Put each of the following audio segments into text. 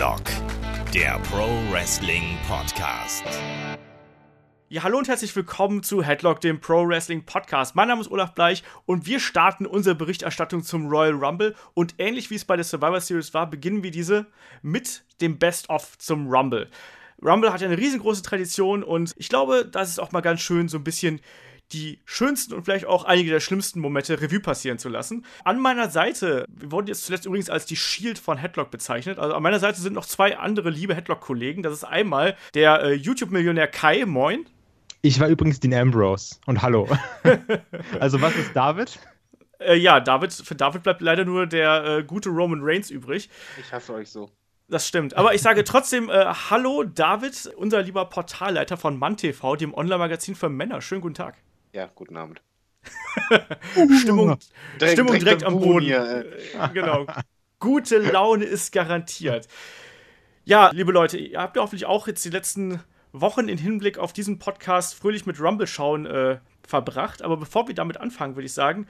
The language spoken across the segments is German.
Headlock, der Pro Wrestling Podcast. Ja, hallo und herzlich willkommen zu Headlock, dem Pro Wrestling Podcast. Mein Name ist Olaf Bleich und wir starten unsere Berichterstattung zum Royal Rumble. Und ähnlich wie es bei der Survivor Series war, beginnen wir diese mit dem Best-of zum Rumble. Rumble hat ja eine riesengroße Tradition und ich glaube, das ist auch mal ganz schön, so ein bisschen die schönsten und vielleicht auch einige der schlimmsten Momente Revue passieren zu lassen. An meiner Seite, wir wurden jetzt zuletzt übrigens als die Shield von Headlock bezeichnet. Also an meiner Seite sind noch zwei andere liebe Headlock-Kollegen. Das ist einmal der äh, YouTube-Millionär Kai, moin. Ich war übrigens Dean Ambrose und hallo. also was ist David? Äh, ja, David, für David bleibt leider nur der äh, gute Roman Reigns übrig. Ich hasse euch so. Das stimmt. Aber ich sage trotzdem äh, Hallo, David, unser lieber Portalleiter von MannTV, dem Online-Magazin für Männer. Schönen guten Tag. Ja, guten Abend. Stimmung, Direkt- Stimmung direkt direkt am Boden Boden. hier, Äh, genau. Gute Laune ist garantiert. Ja, liebe Leute, ihr habt ja hoffentlich auch jetzt die letzten Wochen in Hinblick auf diesen Podcast fröhlich mit Rumble schauen äh, verbracht. Aber bevor wir damit anfangen, würde ich sagen,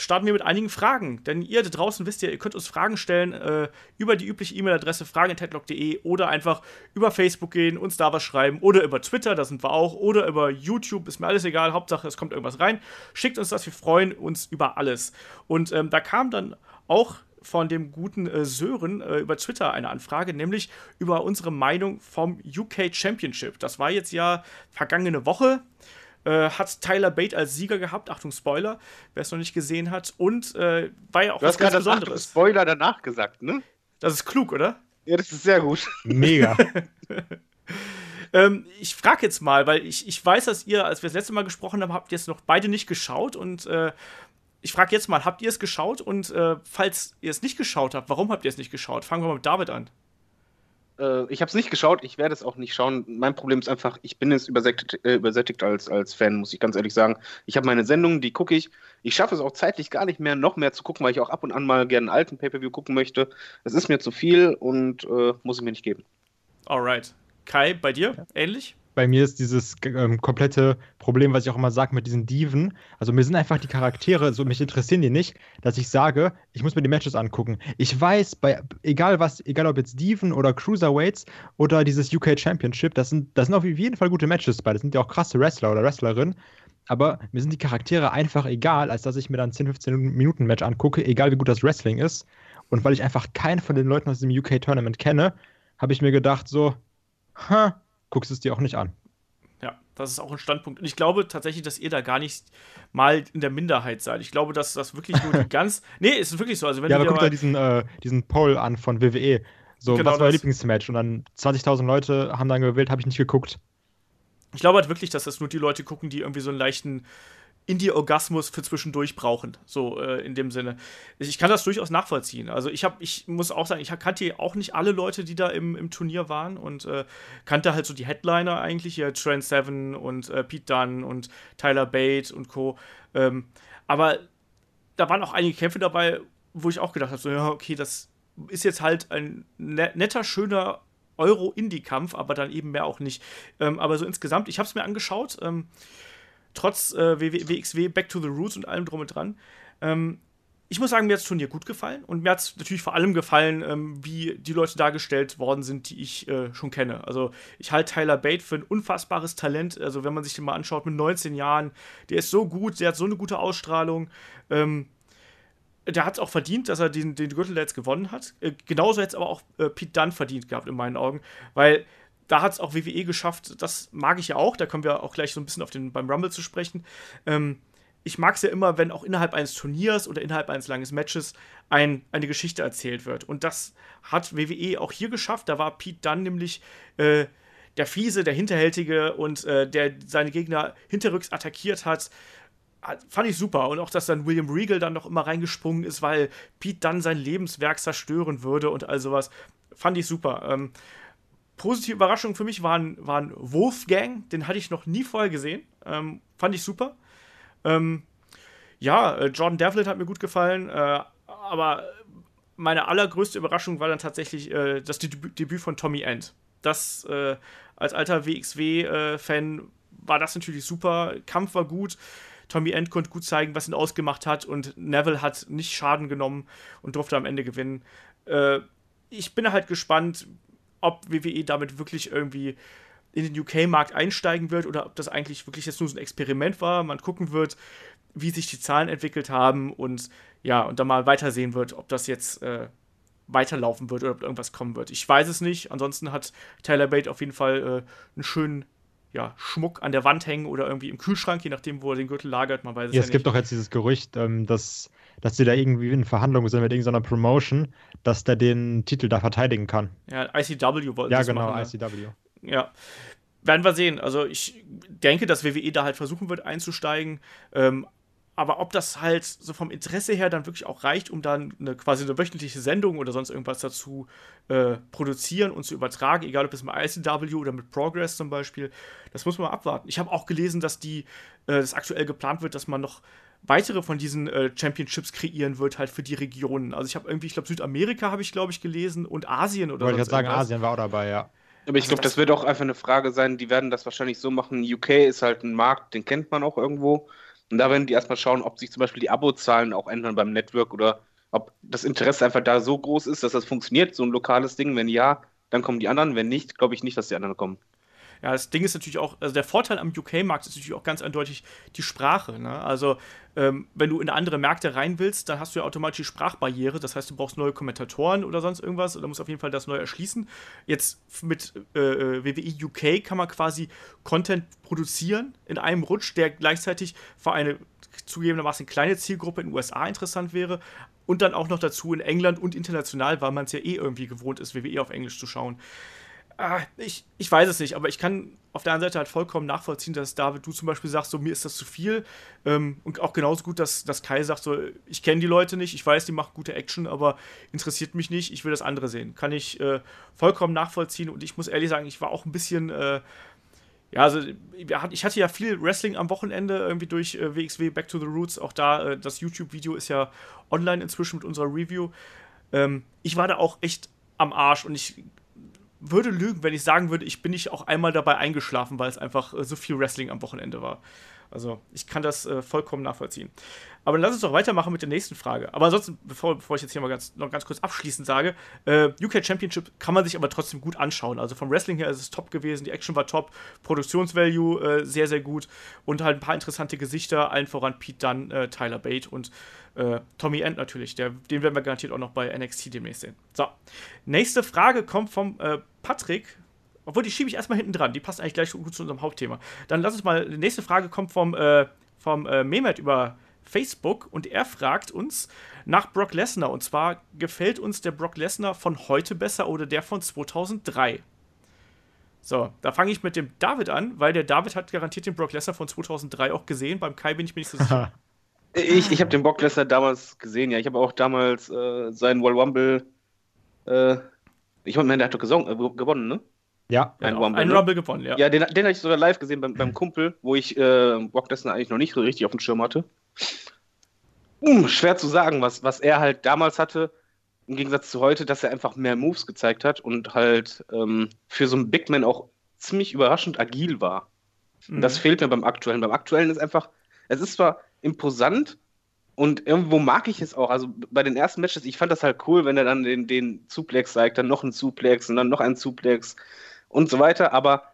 starten wir mit einigen Fragen. Denn ihr da draußen wisst ja, ihr könnt uns Fragen stellen äh, über die übliche E-Mail-Adresse fragen.headlock.de oder einfach über Facebook gehen, uns da was schreiben oder über Twitter, da sind wir auch, oder über YouTube, ist mir alles egal, Hauptsache es kommt irgendwas rein. Schickt uns das, wir freuen uns über alles. Und ähm, da kam dann auch von dem guten äh, Sören äh, über Twitter eine Anfrage, nämlich über unsere Meinung vom UK Championship. Das war jetzt ja vergangene Woche. Äh, hat Tyler Bate als Sieger gehabt, Achtung Spoiler, wer es noch nicht gesehen hat, und äh, war ja auch Du was hast gerade ganz das Achtung, Besonderes. Spoiler danach gesagt, ne? Das ist klug, oder? Ja, das ist sehr gut. Mega. Ähm, ich frage jetzt mal, weil ich, ich weiß, dass ihr, als wir das letzte Mal gesprochen haben, habt ihr es noch beide nicht geschaut und äh, ich frage jetzt mal, habt ihr es geschaut und äh, falls ihr es nicht geschaut habt, warum habt ihr es nicht geschaut? Fangen wir mal mit David an. Äh, ich habe es nicht geschaut, ich werde es auch nicht schauen. Mein Problem ist einfach, ich bin jetzt übersättigt, äh, übersättigt als, als Fan, muss ich ganz ehrlich sagen. Ich habe meine Sendungen, die gucke ich. Ich schaffe es auch zeitlich gar nicht mehr, noch mehr zu gucken, weil ich auch ab und an mal gerne einen alten Pay-Per-View gucken möchte. Das ist mir zu viel und äh, muss ich mir nicht geben. Alright. Kai, bei dir? Ähnlich? Bei mir ist dieses ähm, komplette Problem, was ich auch immer sage mit diesen Diven. Also mir sind einfach die Charaktere, so mich interessieren die nicht, dass ich sage, ich muss mir die Matches angucken. Ich weiß, bei egal was, egal ob jetzt Diven oder Cruiserweights oder dieses UK Championship, das sind, das sind auf jeden Fall gute Matches bei. Das sind ja auch krasse Wrestler oder Wrestlerinnen. Aber mir sind die Charaktere einfach egal, als dass ich mir dann 10, 15 Minuten Match angucke, egal wie gut das Wrestling ist. Und weil ich einfach keinen von den Leuten aus dem UK Tournament kenne, habe ich mir gedacht so, ha, guckst es dir auch nicht an. Ja, das ist auch ein Standpunkt. Und ich glaube tatsächlich, dass ihr da gar nicht mal in der Minderheit seid. Ich glaube, dass das wirklich nur die ganz. Nee, es ist wirklich so. Also, wenn Ja, aber guck dir diesen, äh, diesen Poll an von WWE. So, Genau was war euer. Lieblingsmatch? Und dann 20.000 Leute haben dann gewählt, habe ich nicht geguckt. Ich glaube halt wirklich, dass das nur die Leute gucken, die irgendwie so einen leichten Indie-Orgasmus für zwischendurch brauchen. So äh, in dem Sinne. Ich kann das durchaus nachvollziehen. Also ich habe, ich muss auch sagen, ich kannte auch nicht alle Leute, die da im, im Turnier waren und äh, kannte halt so die Headliner eigentlich, hier Trent Seven und äh, Pete Dunne und Tyler Bate und Co. Ähm, aber da waren auch einige Kämpfe dabei, wo ich auch gedacht habe, so, ja, okay, das ist jetzt halt ein ne- netter, schöner Euro-Indie-Kampf, aber dann eben mehr auch nicht. Ähm, aber so insgesamt, ich habe es mir angeschaut, ähm, trotz äh, WXW Back to the Roots und allem drum und dran. Ähm, ich muss sagen, mir hat das Turnier gut gefallen und mir hat es natürlich vor allem gefallen, ähm, wie die Leute dargestellt worden sind, die ich äh, schon kenne. Also ich halte Tyler Bate für ein unfassbares Talent. Also wenn man sich den mal anschaut mit 19 Jahren, der ist so gut, der hat so eine gute Ausstrahlung. Ähm, der hat es auch verdient, dass er den, den Gürtel jetzt gewonnen hat. Äh, genauso hätte es aber auch äh, Pete Dunne verdient gehabt, in meinen Augen. Weil da hat es auch WWE geschafft, das mag ich ja auch, da kommen wir auch gleich so ein bisschen auf den beim Rumble zu sprechen. Ähm, ich mag es ja immer, wenn auch innerhalb eines Turniers oder innerhalb eines langen Matches ein, eine Geschichte erzählt wird. Und das hat WWE auch hier geschafft. Da war Pete Dunne nämlich äh, der Fiese, der Hinterhältige und äh, der seine Gegner hinterrücks attackiert hat. Hat- Fand ich super. Und auch, dass dann William Regal dann noch immer reingesprungen ist, weil Pete dann sein Lebenswerk zerstören würde und all sowas. Fand ich super. Ähm, positive Überraschung für mich waren, waren Wolfgang. Den hatte ich noch nie vorher gesehen. Ähm, fand ich super. Ähm, ja, äh, Jordan Devlin hat mir gut gefallen. Äh, aber meine allergrößte Überraschung war dann tatsächlich äh, das Debü- Debüt von Tommy End. Das äh, als alter WXW-Fan war das natürlich super. Kampf war gut. Tommy End konnte gut zeigen, was ihn ausgemacht hat. Und Neville hat nicht Schaden genommen und durfte am Ende gewinnen. Äh, ich bin halt gespannt, ob WWE damit wirklich irgendwie in den UK-Markt einsteigen wird oder ob das eigentlich wirklich jetzt nur so ein Experiment war. Man gucken wird, wie sich die Zahlen entwickelt haben und ja, und dann mal weitersehen wird, ob das jetzt äh, weiterlaufen wird oder ob irgendwas kommen wird. Ich weiß es nicht. Ansonsten hat Tyler Bate auf jeden Fall äh, einen schönen ja, Schmuck an der Wand hängen oder irgendwie im Kühlschrank, je nachdem, wo er den Gürtel lagert. Man weiß es ja, ja es nicht. gibt doch jetzt dieses Gerücht, ähm, dass, dass sie da irgendwie in Verhandlungen sind mit irgendeiner Promotion, dass der den Titel da verteidigen kann. Ja, ICW wollten Ja, genau, machen, ICW. Ja. Werden wir sehen. Also ich denke, dass WWE da halt versuchen wird einzusteigen. Ähm, aber ob das halt so vom Interesse her dann wirklich auch reicht, um dann eine, quasi eine wöchentliche Sendung oder sonst irgendwas dazu äh, produzieren und zu übertragen, egal ob es mit ICW oder mit Progress zum Beispiel, das muss man mal abwarten. Ich habe auch gelesen, dass die, äh, das aktuell geplant wird, dass man noch weitere von diesen äh, Championships kreieren wird, halt für die Regionen. Also ich habe irgendwie, ich glaube, Südamerika habe ich, glaube ich, gelesen und Asien oder so. Wollte ich gerade sagen, Asien war auch dabei, ja. Aber ich also glaube, das wird auch einfach eine Frage sein, die werden das wahrscheinlich so machen. UK ist halt ein Markt, den kennt man auch irgendwo. Und da werden die erstmal schauen, ob sich zum Beispiel die Abozahlen auch ändern beim Network oder ob das Interesse einfach da so groß ist, dass das funktioniert, so ein lokales Ding. Wenn ja, dann kommen die anderen. Wenn nicht, glaube ich nicht, dass die anderen kommen. Ja, das Ding ist natürlich auch, also der Vorteil am UK-Markt ist natürlich auch ganz eindeutig die Sprache. Ne? Also, ähm, wenn du in andere Märkte rein willst, dann hast du ja automatisch die Sprachbarriere. Das heißt, du brauchst neue Kommentatoren oder sonst irgendwas oder musst auf jeden Fall das neu erschließen. Jetzt mit äh, äh WWE UK kann man quasi Content produzieren in einem Rutsch, der gleichzeitig für eine zugegebenermaßen kleine Zielgruppe in den USA interessant wäre. Und dann auch noch dazu in England und international, weil man es ja eh irgendwie gewohnt ist, WWE auf Englisch zu schauen ah, ich, ich weiß es nicht, aber ich kann auf der anderen Seite halt vollkommen nachvollziehen, dass David, du zum Beispiel sagst, so mir ist das zu viel. Ähm, und auch genauso gut, dass, dass Kai sagt, so ich kenne die Leute nicht, ich weiß, die machen gute Action, aber interessiert mich nicht, ich will das andere sehen. Kann ich äh, vollkommen nachvollziehen und ich muss ehrlich sagen, ich war auch ein bisschen. Äh, ja, also ich hatte ja viel Wrestling am Wochenende irgendwie durch äh, WXW Back to the Roots. Auch da, äh, das YouTube-Video ist ja online inzwischen mit unserer Review. Ähm, ich war da auch echt am Arsch und ich würde lügen, wenn ich sagen würde, ich bin nicht auch einmal dabei eingeschlafen, weil es einfach äh, so viel Wrestling am Wochenende war. Also ich kann das äh, vollkommen nachvollziehen. Aber dann lass uns doch weitermachen mit der nächsten Frage. Aber ansonsten, bevor, bevor ich jetzt hier mal ganz, noch ganz kurz abschließend sage, äh, UK Championship kann man sich aber trotzdem gut anschauen. Also vom Wrestling her ist es top gewesen, die Action war top, Produktionsvalue äh, sehr, sehr gut und halt ein paar interessante Gesichter, allen voran Pete Dunn, äh, Tyler Bate und äh, Tommy End natürlich. Der, den werden wir garantiert auch noch bei NXT demnächst sehen. So, nächste Frage kommt vom äh, Patrick. Obwohl, die schiebe ich erstmal hinten dran. Die passt eigentlich gleich gut zu unserem Hauptthema. Dann lass uns mal, die nächste Frage kommt vom, äh, vom äh, Mehmet über Facebook und er fragt uns nach Brock Lesnar. Und zwar, gefällt uns der Brock Lesnar von heute besser oder der von 2003? So, da fange ich mit dem David an, weil der David hat garantiert den Brock Lesnar von 2003 auch gesehen. Beim Kai bin ich mir nicht so sicher. ich ich habe den Brock Lesnar damals gesehen, ja. Ich habe auch damals äh, seinen World Rumble. Äh, ich meine, der hat doch gesungen, äh, gewonnen, ne? Ja, ein, ja, Rumble, ein ne? Rumble gewonnen, ja. Ja, den, den habe ich sogar live gesehen beim, beim Kumpel, wo ich äh, Brock Lesnar eigentlich noch nicht so richtig auf dem Schirm hatte. Uh, schwer zu sagen, was, was er halt damals hatte, im Gegensatz zu heute, dass er einfach mehr Moves gezeigt hat und halt ähm, für so einen Big Man auch ziemlich überraschend agil war. Mhm. Das fehlt mir beim aktuellen. Beim aktuellen ist einfach, es ist zwar imposant und irgendwo mag ich es auch. Also bei den ersten Matches, ich fand das halt cool, wenn er dann den, den Suplex zeigt, dann noch einen Suplex und dann noch einen Suplex und so weiter, aber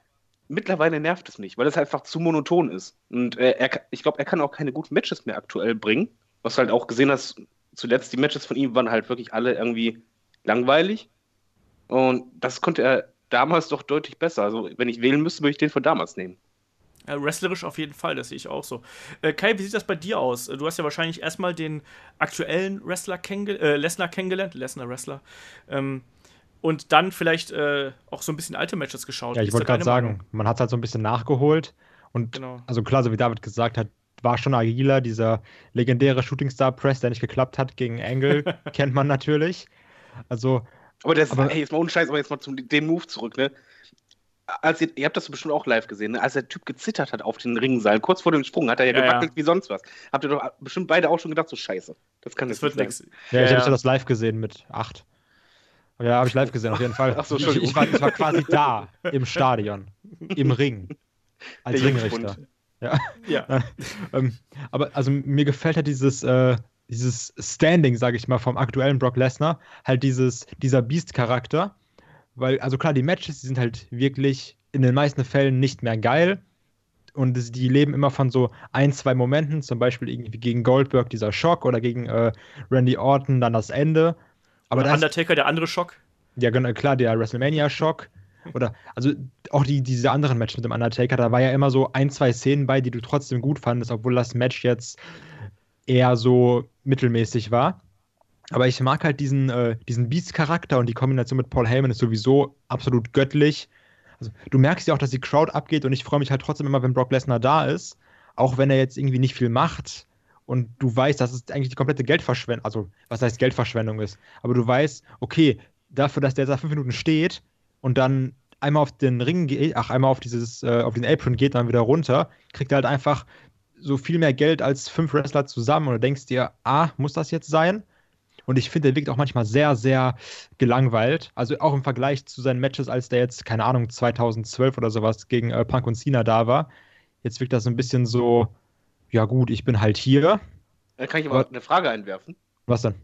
mittlerweile nervt es mich, weil es einfach zu monoton ist. Und äh, er, ich glaube, er kann auch keine guten Matches mehr aktuell bringen. Was du halt auch gesehen hast, zuletzt die Matches von ihm waren halt wirklich alle irgendwie langweilig. Und das konnte er damals doch deutlich besser. Also, wenn ich wählen müsste, würde ich den von damals nehmen. Ja, wrestlerisch auf jeden Fall, das sehe ich auch so. Äh, Kai, wie sieht das bei dir aus? Du hast ja wahrscheinlich erstmal den aktuellen Wrestler kennenge äh, Lesnar kennengelernt, Lesnar Wrestler. Ähm, und dann vielleicht äh, auch so ein bisschen alte Matches geschaut. Ja, ich wollte gerade sagen, man hat halt so ein bisschen nachgeholt. Und genau. also klar, so wie David gesagt hat, war schon agiler. Dieser legendäre Shooting Star Press, der nicht geklappt hat gegen Angle, kennt man natürlich. Also. Aber das, aber, hey, jetzt mal ohne Scheiß, aber jetzt mal zum dem Move zurück, ne? Als ihr, ihr habt das bestimmt auch live gesehen, ne? als der Typ gezittert hat auf den Ringseil, kurz vor dem Sprung, hat er ja, ja gewackelt ja. wie sonst was. Habt ihr doch bestimmt beide auch schon gedacht, so scheiße. Das kann das wird nichts. Ja, ich ja. habe das live gesehen mit acht. Ja, habe ich live gesehen, auf jeden Fall. Ach so, ich, ich, war, ich war quasi da, im Stadion, im Ring, als Der Ringrichter. Ja. ja. ähm, aber also mir gefällt halt dieses, äh, dieses Standing, sage ich mal, vom aktuellen Brock Lesnar, halt dieses, dieser Beast-Charakter, weil, also klar, die Matches, die sind halt wirklich in den meisten Fällen nicht mehr geil. Und die leben immer von so ein, zwei Momenten, zum Beispiel irgendwie gegen Goldberg dieser Schock oder gegen äh, Randy Orton dann das Ende. Aber oder Undertaker, der andere Schock. Ja, genau, klar, der WrestleMania-Schock. Oder, also auch die, diese anderen Matches mit dem Undertaker, da war ja immer so ein, zwei Szenen bei, die du trotzdem gut fandest, obwohl das Match jetzt eher so mittelmäßig war. Aber ich mag halt diesen, äh, diesen Beast-Charakter und die Kombination mit Paul Heyman ist sowieso absolut göttlich. Also, du merkst ja auch, dass die Crowd abgeht und ich freue mich halt trotzdem immer, wenn Brock Lesnar da ist. Auch wenn er jetzt irgendwie nicht viel macht und du weißt, dass es eigentlich die komplette Geldverschwendung, also was heißt Geldverschwendung ist. Aber du weißt, okay, dafür, dass der da fünf Minuten steht und dann einmal auf den Ring geht, ach, einmal auf dieses, äh, auf den Apron geht, dann wieder runter, kriegt er halt einfach so viel mehr Geld als fünf Wrestler zusammen und du denkst dir, ah, muss das jetzt sein? Und ich finde, der wirkt auch manchmal sehr, sehr gelangweilt. Also auch im Vergleich zu seinen Matches, als der jetzt, keine Ahnung, 2012 oder sowas gegen äh, Punk und Cena da war. Jetzt wirkt das ein bisschen so, ja gut, ich bin halt hier. Da kann ich aber, aber eine Frage einwerfen. Was denn?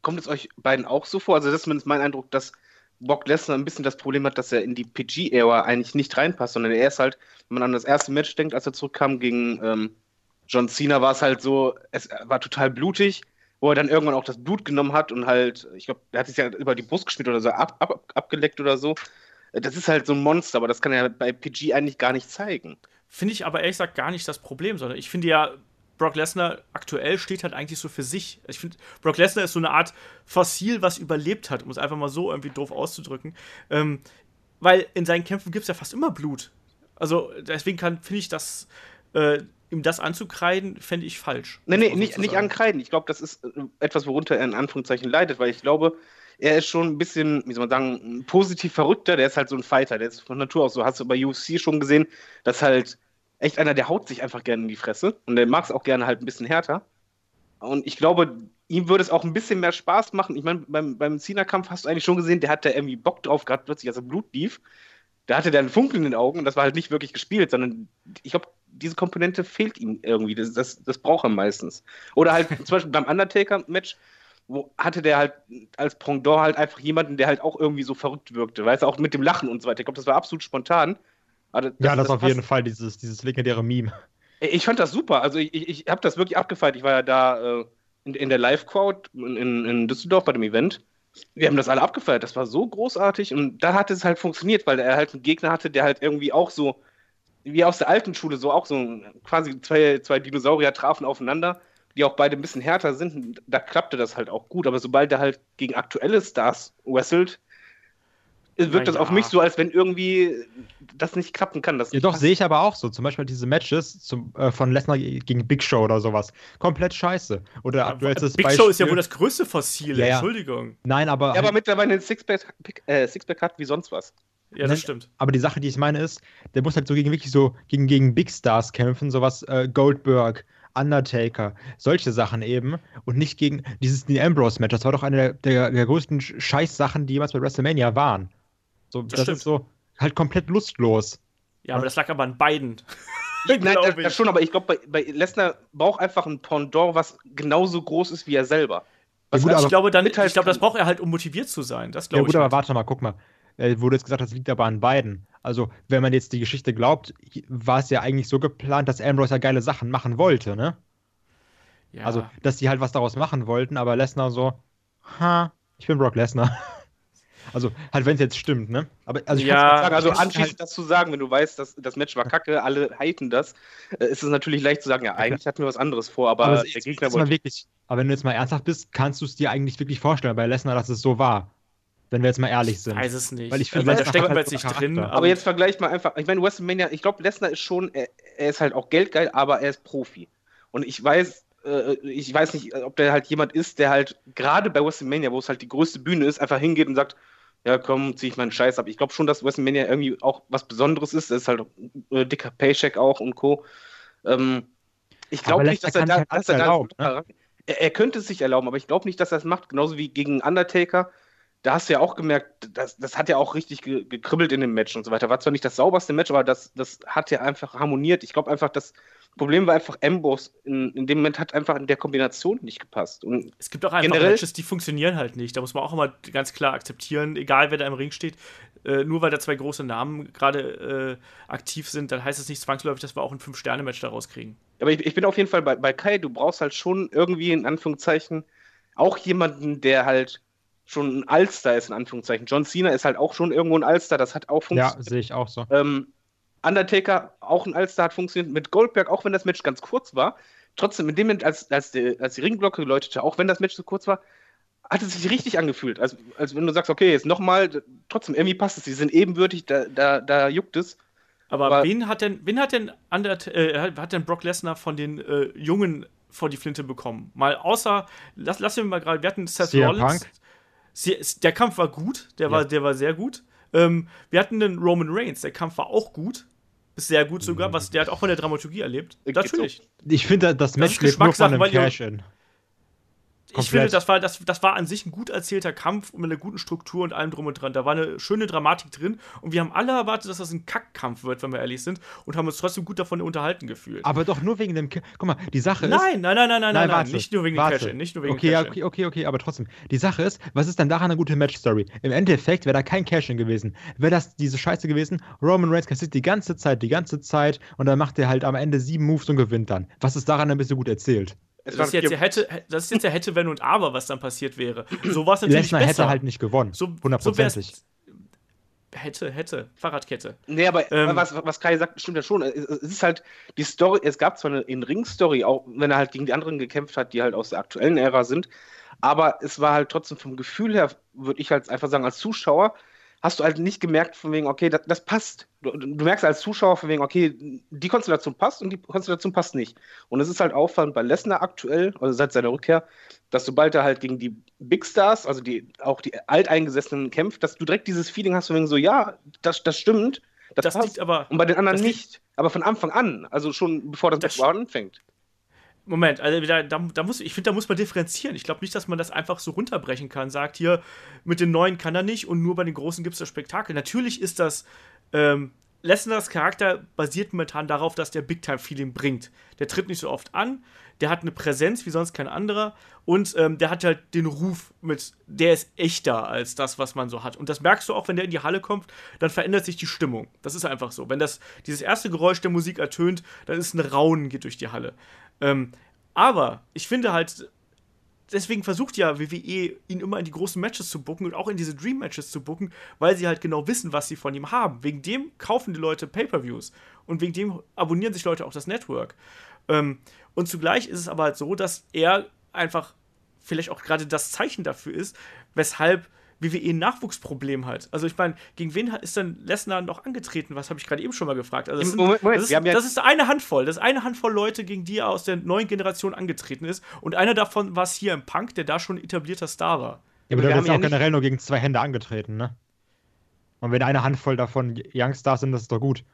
Kommt es euch beiden auch so vor? Also das ist zumindest mein Eindruck, dass Brock Lesnar ein bisschen das Problem hat, dass er in die PG-Ära eigentlich nicht reinpasst, sondern er ist halt, wenn man an das erste Match denkt, als er zurückkam gegen ähm, John Cena, war es halt so, es war total blutig, wo er dann irgendwann auch das Blut genommen hat und halt, ich glaube, er hat sich ja über die Brust geschmiert oder so ab, ab, abgeleckt oder so. Das ist halt so ein Monster, aber das kann er bei PG eigentlich gar nicht zeigen. Finde ich aber ehrlich gesagt gar nicht das Problem, sondern ich finde ja, Brock Lesnar aktuell steht halt eigentlich so für sich. Ich finde, Brock Lesnar ist so eine Art Fossil, was überlebt hat, um es einfach mal so irgendwie doof auszudrücken. Ähm, weil in seinen Kämpfen gibt es ja fast immer Blut. Also deswegen finde ich das äh, ihm das anzukreiden, fände ich falsch. Nee, nee, nicht, nicht ankreiden. Ich glaube, das ist äh, etwas, worunter er in Anführungszeichen leidet, weil ich glaube, er ist schon ein bisschen, wie soll man sagen, positiv verrückter. Der ist halt so ein Fighter. Der ist von Natur aus so. Hast du bei UFC schon gesehen, dass halt echt einer, der haut sich einfach gerne in die Fresse. Und der mag es auch gerne halt ein bisschen härter. Und ich glaube, ihm würde es auch ein bisschen mehr Spaß machen. Ich meine, beim, beim Cena-Kampf hast du eigentlich schon gesehen, der hat da irgendwie Bock drauf gehabt, plötzlich, als er Blut lief. Da hatte der einen Funkel in den Augen und das war halt nicht wirklich gespielt, sondern ich glaube, diese Komponente fehlt ihm irgendwie. Das, das, das braucht er meistens. Oder halt zum Beispiel beim Undertaker-Match, wo hatte der halt als Pendant halt einfach jemanden, der halt auch irgendwie so verrückt wirkte, weißt du, auch mit dem Lachen und so weiter. Ich glaube, das war absolut spontan. Das, ja, das, das auf passt. jeden Fall, dieses, dieses legendäre Meme. Ich fand das super. Also ich, ich habe das wirklich abgefeiert. Ich war ja da äh, in, in, der Live-Crowd in, in, Düsseldorf bei dem Event. Wir haben das alle abgefeiert. Das war so großartig. Und da hat es halt funktioniert, weil er halt einen Gegner hatte, der halt irgendwie auch so wie aus der alten Schule, so auch so quasi zwei, zwei Dinosaurier trafen aufeinander, die auch beide ein bisschen härter sind. Da klappte das halt auch gut. Aber sobald er halt gegen aktuelle Stars wrestelt, wirkt das auf mich so, als wenn irgendwie das nicht klappen kann. ja, doch, sehe ich aber auch so. Zum Beispiel diese Matches zum, äh, von Lesnar gegen Big Show oder sowas. Komplett scheiße. Oder ja, Big Beispiel. Show ist ja wohl das größte Fossil, ja, Entschuldigung. Nein, aber. Ja, aber mittlerweile ein Sixpack, äh, Sixpack hat wie sonst was. Ja, das stimmt. Aber die Sache, die ich meine, ist, der muss halt so gegen wirklich so gegen, gegen Big Stars kämpfen, sowas äh, Goldberg, Undertaker, solche Sachen eben. Und nicht gegen dieses Dean Ambrose-Match. Das war doch eine der, der, der größten Scheiß-Sachen, die jemals bei WrestleMania waren. So, das, das ist so halt komplett lustlos. Ja, aber das lag aber an beiden. Nein, das, das, schon, aber ich glaube, bei, bei Lesnar braucht einfach ein Pendant, was genauso groß ist wie er selber. Ja, gut, ich glaube, dann, ich glaube, das braucht er halt, um motiviert zu sein. Das ja, gut, ich aber halt. warte mal, guck mal äh, du jetzt gesagt hast, liegt aber an beiden. Also, wenn man jetzt die Geschichte glaubt, war es ja eigentlich so geplant, dass Ambrose ja geile Sachen machen wollte, ne? Ja. Also, dass die halt was daraus machen wollten, aber Lesnar so, ha, ich bin Brock Lesnar. Also, halt, wenn es jetzt stimmt, ne? Aber, also, ich ja, sagen, also anschließend halt das zu sagen, wenn du weißt, dass das Match war kacke, alle haten das, äh, ist es natürlich leicht zu sagen, ja, eigentlich hatten wir was anderes vor, aber, aber der Gegner wollte. Wirklich, aber wenn du jetzt mal ernsthaft bist, kannst du es dir eigentlich wirklich vorstellen bei Lesnar, dass es so war. Wenn wir jetzt mal ehrlich sind. Ich weiß es nicht. Weil ich finde, da steckt man jetzt nicht drin. Aber, aber jetzt vergleich mal einfach. Ich meine, WrestleMania, ich glaube, Lesnar ist schon, er, er, ist halt auch geldgeil, aber er ist Profi. Und ich weiß, äh, ich weiß nicht, ob der halt jemand ist, der halt gerade bei WrestleMania, wo es halt die größte Bühne ist, einfach hingeht und sagt, ja komm, zieh ich meinen Scheiß ab. Ich glaube schon, dass WrestleMania irgendwie auch was Besonderes ist. Das ist halt äh, dicker Paycheck auch und Co. Ähm, ich glaube nicht, dass er, da, dass er, da, ne? er, er, könnte es sich erlauben, aber ich glaube nicht, dass er es macht. Genauso wie gegen Undertaker da hast du ja auch gemerkt, das, das hat ja auch richtig ge gekribbelt in dem Match und so weiter. War zwar nicht das sauberste Match, aber das, das hat ja einfach harmoniert. Ich glaube einfach, dass Problem war einfach, Ambrose in, in dem Moment hat einfach in der Kombination nicht gepasst. Und es gibt auch einfach generell- Matches, die funktionieren halt nicht. Da muss man auch immer ganz klar akzeptieren, egal wer da im Ring steht. Äh, nur weil da zwei große Namen gerade äh, aktiv sind, dann heißt es nicht zwangsläufig, dass wir auch ein Fünf-Sterne-Match daraus kriegen. Aber ich, ich bin auf jeden Fall bei, bei Kai, du brauchst halt schon irgendwie in Anführungszeichen auch jemanden, der halt schon ein Allstar ist, in Anführungszeichen. John Cena ist halt auch schon irgendwo ein Allstar, das hat auch Ja, funktioniert. sehe ich auch so. Ähm, Undertaker, auch ein Allstar, hat funktioniert. Mit Goldberg, auch wenn das Match ganz kurz war, trotzdem, in dem Moment, als, als, die, als die Ringglocke läutete, auch wenn das Match so kurz war, hat es sich richtig angefühlt. Als, als wenn du sagst, okay, jetzt nochmal, trotzdem, irgendwie passt es, sie sind ebenbürtig, da, da, da juckt es. Aber, Aber- wen hat denn, wen hat denn, Undert äh, hat denn Brock Lesnar von den äh, Jungen vor die Flinte bekommen? Mal außer, lass, lass mir mal gerade, wir hatten Seth CM Rollins. Punk? Sie, der Kampf war gut, der, war, Ja. der war sehr gut. Ähm, wir hatten den Roman Reigns, der Kampf war auch gut. Ist sehr gut sogar, was der hat auch von der Dramaturgie erlebt. Geht Natürlich. Ich finde, das Match ist lebt nur von einem weil Cash-In. Ich Komplett. finde, das war, das, das war an sich ein gut erzählter Kampf mit einer guten Struktur und allem drum und dran. Da war eine schöne Dramatik drin und wir haben alle erwartet, dass das ein Kackkampf wird, wenn wir ehrlich sind, und haben uns trotzdem gut davon unterhalten gefühlt. Aber doch nur wegen dem. Ca Guck mal, die Sache ist. nein, nein, nein, nein, nein, nein, nein, warte, nicht nur wegen dem Cash-In, nicht nur wegen okay, Cash-In. okay, okay, okay, aber trotzdem. Die Sache ist, was ist denn daran eine gute Match-Story? Im Endeffekt wäre da kein Cash-In gewesen. Wäre das diese Scheiße gewesen, Roman Reigns kassiert die ganze Zeit, die ganze Zeit und dann macht er halt am Ende sieben Moves und gewinnt dann. Was ist daran ein bisschen gut erzählt? Es Das ist, jetzt hätte, das ist jetzt ja hätte, wenn und aber, was dann passiert wäre. So war es natürlich Lesnar besser. hätte halt nicht gewonnen. so, Hundertprozentig. So hätte, hätte. Fahrradkette. Nee, aber Ähm, was, was Kai sagt, stimmt ja schon. Es es ist halt die Story, es gab zwar eine In-Ring-Story, auch wenn er halt gegen die anderen gekämpft hat, die halt aus der aktuellen Ära sind, aber es war halt trotzdem vom Gefühl her, würde ich halt einfach sagen, als Zuschauer, hast du halt nicht gemerkt von wegen, okay, das, das passt. Du, du merkst als Zuschauer von wegen, okay, die Konstellation passt und die Konstellation passt nicht. Und es ist halt auffallend bei Lesnar aktuell, also seit seiner Rückkehr, dass sobald er halt gegen die Big Stars, also die, auch die Alteingesessenen kämpft, dass du direkt dieses Feeling hast von wegen so, ja, das, das stimmt. Das, Das passt. aber. Und bei den anderen nicht. Aber von Anfang an, also schon bevor das Das Match überhaupt anfängt. Moment, also da, da, da muss, ich finde, da muss man differenzieren. Ich glaube nicht, dass man das einfach so runterbrechen kann. Sagt hier, mit den Neuen kann er nicht und nur bei den Großen gibt es das Spektakel. Natürlich ist das, ähm, Lesners Charakter basiert momentan darauf, dass der Big-Time-Feeling bringt. Der tritt nicht so oft an, der hat eine Präsenz wie sonst kein anderer und ähm, der hat halt den Ruf mit, der ist echter als das, was man so hat. Und das merkst du auch, wenn der in die Halle kommt, dann verändert sich die Stimmung. Das ist einfach so. Wenn das, dieses erste Geräusch der Musik ertönt, dann ist ein Raunen geht durch die Halle. Ähm, aber ich finde halt, deswegen versucht ja WWE ihn immer in die großen Matches zu bucken und auch in diese Dream Matches zu bucken, weil sie halt genau wissen, was sie von ihm haben. Wegen dem kaufen die Leute Pay-per-Views und wegen dem abonnieren sich Leute auch das Network. Ähm, und zugleich ist es aber halt so, dass er einfach vielleicht auch gerade das Zeichen dafür ist, weshalb WWE ein Nachwuchsproblem hat. Also ich meine, gegen wen hat- ist denn Lesnar noch angetreten? Was habe ich gerade eben schon mal gefragt? Also das, sind, Moment, Moment, das, ist, das ist eine Handvoll. Das ist eine Handvoll Leute, gegen die er aus der neuen Generation angetreten ist. Und einer davon war es hier im Punk, der da schon etablierter Star war. Ja, aber der jetzt ja auch generell nur gegen zwei Hände angetreten, ne? Und wenn eine Handvoll davon Youngstars sind, das ist doch gut.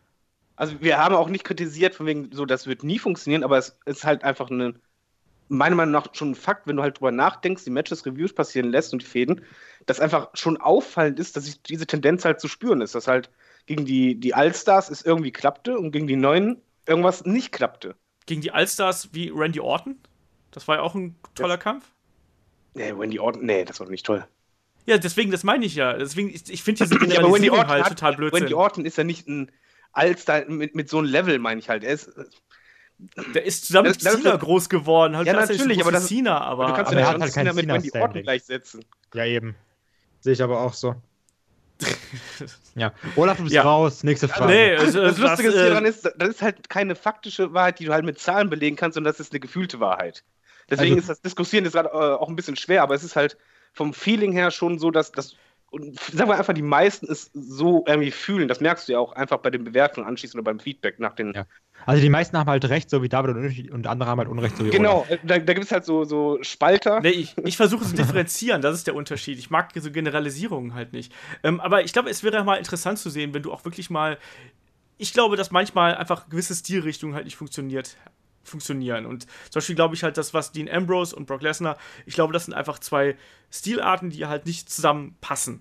Also wir haben auch nicht kritisiert, von wegen, so, das wird nie funktionieren, aber es ist halt einfach eine, meiner Meinung nach schon ein Fakt, wenn du halt drüber nachdenkst, die Matches, Reviews passieren lässt und die Fäden, dass einfach schon auffallend ist, dass sich diese Tendenz halt zu spüren ist, dass halt gegen die, die Allstars es irgendwie klappte und gegen die Neuen irgendwas nicht klappte. Gegen die Allstars wie Randy Orton. Das war ja auch ein toller Kampf. Nee, Wendy Orton, nee, das war nicht toll. Ja, deswegen, das meine ich ja. Deswegen, ich, ich finde diese Ja, aber Orton, halt hat, total blödsinn. Wendy Orton ist ja nicht ein Allstar mit, mit so einem Level, meine ich halt. Er ist, Der ist zusammen Das- mit das Cena groß geworden. Halt Ja, er natürlich, aber das- Cena, aber, du kannst aber ja nicht halt Cena mit Wendy Cena-Standing. Orton gleichsetzen. Ja, eben. Sehe ich aber auch so. ja. Olaf, du bist Ja. raus. Nächste Frage. nee, also, Das Lustige äh, hieran ist, das ist halt keine faktische Wahrheit, die du halt mit Zahlen belegen kannst, sondern das ist eine gefühlte Wahrheit. Deswegen Also- ist das Diskutieren jetzt gerade äh, auch ein bisschen schwer, aber es ist halt vom Feeling her schon so, dass das und sagen wir einfach, die meisten es so irgendwie fühlen. Das merkst du ja auch einfach bei den Bewertungen anschließend oder beim Feedback nach den. Ja. Also die meisten haben halt recht, so wie David und, und andere haben halt Unrecht, so wie Genau, Olaf. da, da gibt es halt so, so Spalter. Nee, ich, ich versuche zu differenzieren, das ist der Unterschied. Ich mag so Generalisierungen halt nicht. Ähm, aber ich glaube, es wäre mal interessant zu sehen, wenn du auch wirklich mal. Ich glaube, dass manchmal einfach gewisse Stilrichtungen halt nicht funktioniert, funktionieren. Und zum Beispiel glaube ich halt, das, was Dean Ambrose und Brock Lesnar, ich glaube, das sind einfach zwei Stilarten, die halt nicht zusammenpassen.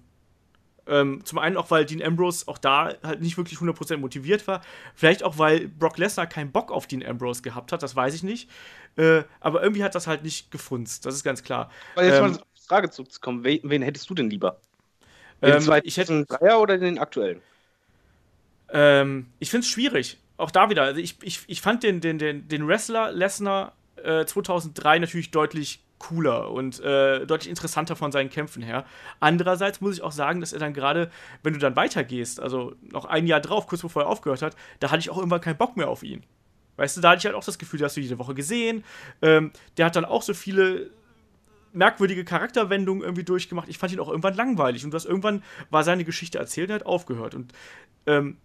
Ähm, zum einen auch, weil Dean Ambrose auch da halt nicht wirklich 100% motiviert war. Vielleicht auch, weil Brock Lesnar keinen Bock auf Dean Ambrose gehabt hat, das weiß ich nicht. Äh, aber irgendwie hat das halt nicht gefunzt, das ist ganz klar. Aber jetzt Ähm, mal auf die Frage zurückzukommen, wen, wen hättest du denn lieber? Den Ähm, ich hätte, Dreier oder den aktuellen? ähm, ich finde es schwierig. Auch da wieder. Also ich, ich, ich fand den, den, den, den Wrestler Lesnar äh, 2003 natürlich deutlich cooler und äh, deutlich interessanter von seinen Kämpfen her. Andererseits muss ich auch sagen, dass er dann gerade, wenn du dann weitergehst, also noch ein Jahr drauf, kurz bevor er aufgehört hat, da hatte ich auch irgendwann keinen Bock mehr auf ihn. Weißt du, da hatte ich halt auch das Gefühl, dass du jede Woche gesehen. Ähm, der hat dann auch so viele merkwürdige Charakterwendungen irgendwie durchgemacht. Ich fand ihn auch irgendwann langweilig und was irgendwann war seine Geschichte erzählt er hat aufgehört. Und ähm,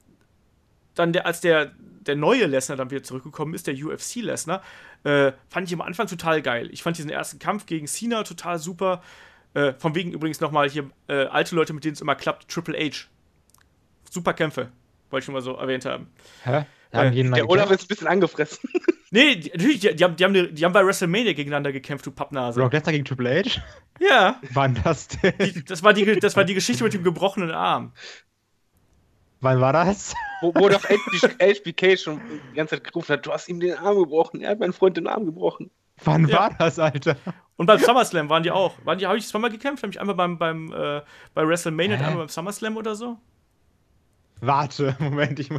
dann, der, als der, der neue Lesnar dann wieder zurückgekommen ist, der UFC-Lesnar, äh, fand ich am Anfang total geil. Ich fand diesen ersten Kampf gegen Cena total super. Äh, von wegen übrigens nochmal hier äh, alte Leute, mit denen es immer klappt, Triple H. Super Kämpfe, wollte ich schon mal so erwähnt haben. Hä? Äh, Haben mal Der Olaf gekämpft? ist ein bisschen angefressen. Nee, die, natürlich, die, die, haben, die, haben, die haben bei WrestleMania gegeneinander gekämpft, du Pappnase. Brock Lesnar gegen Triple H? Ja, Wann das denn? die, das, war die, das war die Geschichte mit dem gebrochenen Arm. Wann war das? Wo, wo doch HBK schon die ganze Zeit gerufen hat, du hast ihm den Arm gebrochen. Er hat meinen Freund den Arm gebrochen. Wann Ja. war das, Alter? Und beim SummerSlam waren die auch. Waren die, habe ich zweimal gekämpft? Habe ich einmal beim, beim äh, bei WrestleMania und einmal beim SummerSlam oder so? Warte, Moment, ich,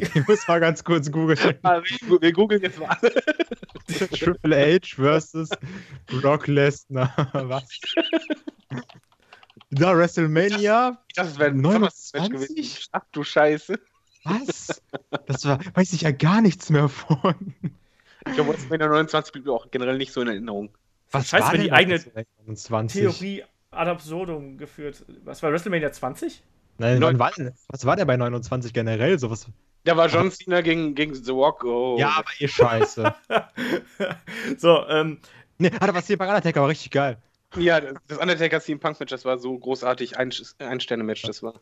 ich muss mal ganz kurz googeln. Ah, wir, wir googeln jetzt mal. Triple H versus Brock Lesnar. Was? Da, WrestleMania? Das wäre ein 29? Match gewesen. Ach du Scheiße. Was? Das war, weiß ich ja gar nichts mehr von. Ich glaube, WrestleMania 29 blieb mir auch generell nicht so in Erinnerung. Was Scheiße, war wenn die eigene WrestleMania 29? Theorie ad absurdum geführt. Was war WrestleMania 20? Nein, Neun- wann war was war der bei 29 generell? So was, Da war John Cena gegen, gegen The Rock. Oh. ja, aber eh scheiße. so, ähm, nee, da war hier bei Undertaker, war richtig geil. Ja, das Undertaker CM Punk Match, das war so großartig. Ein, ein Sterne-Match, das war.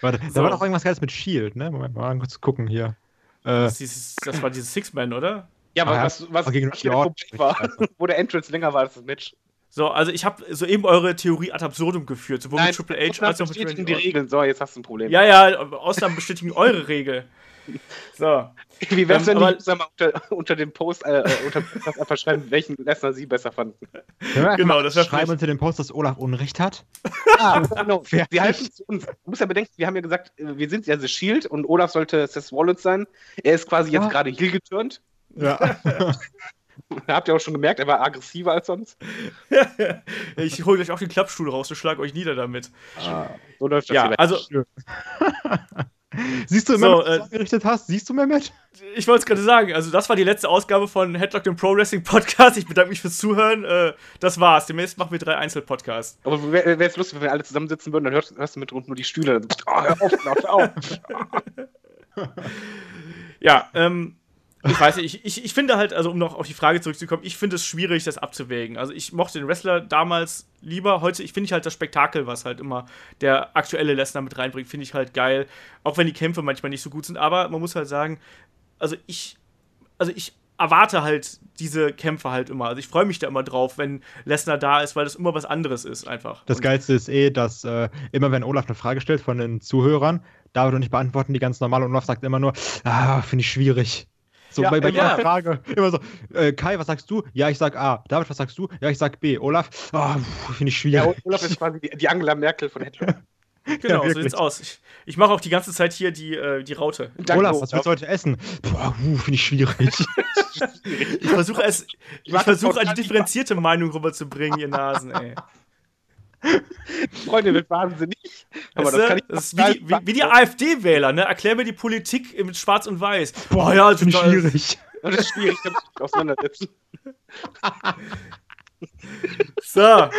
Warte, So. da war doch irgendwas Geiles mit Shield, ne? Moment mal kurz gucken hier. Äh, das, ist dieses, das war dieses Six-Man, oder? Ja, aber Ah, was, was, gegen wieder Orton. war, wo der Entrance länger war als das Match. So, also ich habe soeben eure Theorie ad absurdum geführt, sowohl mit Triple H als auch mit bestätigen Randy die Orton. Regeln. So, jetzt hast du ein Problem. Ja, ja, Ausnahmen bestätigen eure Regel. So, Wie wär's, Ähm, wenn aber- die mal unter, unter dem Post, äh, äh, unter dem einfach schreiben, welchen Lesnar sie besser fanden? einfach Genau, das schreiben frech. unter dem Post, dass Olaf Unrecht hat. Ah, genau. Sie halten zu uns. Du musst ja bedenken, wir haben ja gesagt, äh, wir sind ja The Shield und Olaf sollte Seth Rollins sein. Er ist quasi jetzt Ja. gerade Heel geturnt. Ja. Habt ihr auch schon gemerkt, er war aggressiver als sonst. ich hole gleich auch den Klappstuhl raus und schlage euch nieder damit. So läuft das Ja, hier. also Siehst du, So, Mehmet, was äh, du angerichtet hast? Siehst du, Mehmet? ich wollte es gerade sagen, also das war die letzte Ausgabe von Headlock, dem Pro Wrestling Podcast. Ich bedanke mich fürs Zuhören. Äh, das war's. Demnächst machen wir drei Einzelpodcasts. Aber wäre wär es lustig, wenn wir alle zusammensitzen würden, dann hörst, hörst du mit unten nur die Stühle. Dann, oh, hör auf, hör auf. Ja, ähm, ich weiß nicht, ich, ich, ich finde halt, also um noch auf die Frage zurückzukommen, ich finde es schwierig, das abzuwägen. Also ich mochte den Wrestler damals lieber, heute ich finde ich halt das Spektakel, was halt immer der aktuelle Lesnar mit reinbringt, finde ich halt geil. Auch wenn die Kämpfe manchmal nicht so gut sind, aber man muss halt sagen, also ich, also ich erwarte halt diese Kämpfe halt immer. Also ich freue mich da immer drauf, wenn Lesnar da ist, weil das immer was anderes ist einfach. Das Und- Geilste ist eh, dass äh, immer wenn Olaf eine Frage stellt von den Zuhörern, David und ich beantworten die ganz normal und Olaf sagt immer nur, ah, finde ich schwierig. So Ja, bei, bei ja. jeder Frage immer so, äh, Kai, was sagst du? Ja, ich sag A. David, was sagst du? Ja, ich sag B. Olaf, ah, finde ich Ja, schwierig. Olaf ist quasi die, die Angela Merkel von Headlock. Genau, so wirklich. sieht's aus. Ich, ich mache auch die ganze Zeit hier die, äh, die Raute. Danke, Olaf, was willst du heute essen? Boah, uh, finde ich schwierig. Ich versuche es, ich das versuche eine differenzierte Meinung rüberzubringen, ihr Nasen, ey. Freunde wird wahnsinnig. Aber Weißt das kann ich das ist wie die, wie, die AfD-Wähler, ne? Erklär mir die Politik mit Schwarz und Weiß. Boah, ja, ich total- schwierig. Das ist schwierig, ich kann mich nicht auseinandersetzen. So,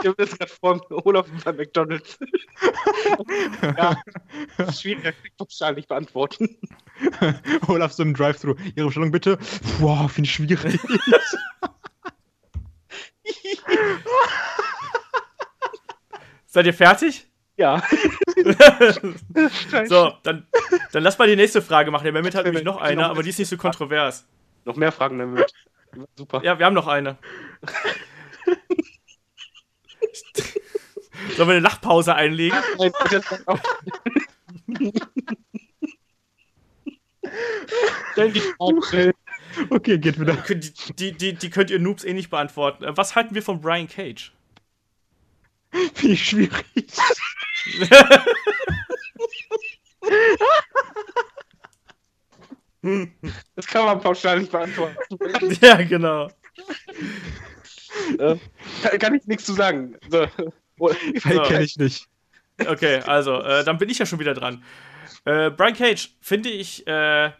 Ich habe das gerade vor Olaf bei McDonalds. ja, das ist schwierig, das kann ich pauschal nicht beantworten. Olaf so im Drive-Thru. Ihre Bestellung bitte? Boah, finde ich schwierig. Seid ihr fertig? Ja. So, dann, dann lass mal die nächste Frage machen. Der Mehmet hat nämlich noch eine, aber die ist nicht so kontrovers. Noch mehr Fragen damit. Super. Ja, wir haben noch eine. Sollen wir eine Lachpause einlegen? Nein, das Stell die Frage. Okay, geht wieder. Die, die, die, die könnt ihr Noobs eh nicht beantworten. Äh, Was halten wir von Brian Cage? Finde ich schwierig. Das kann man pauschal nicht beantworten. ja, genau. Äh, kann, kann ich nichts zu sagen. So. Weil kenne ich nicht. Okay, also, äh, dann bin ich ja schon wieder dran. Äh, Brian Cage finde ich äh,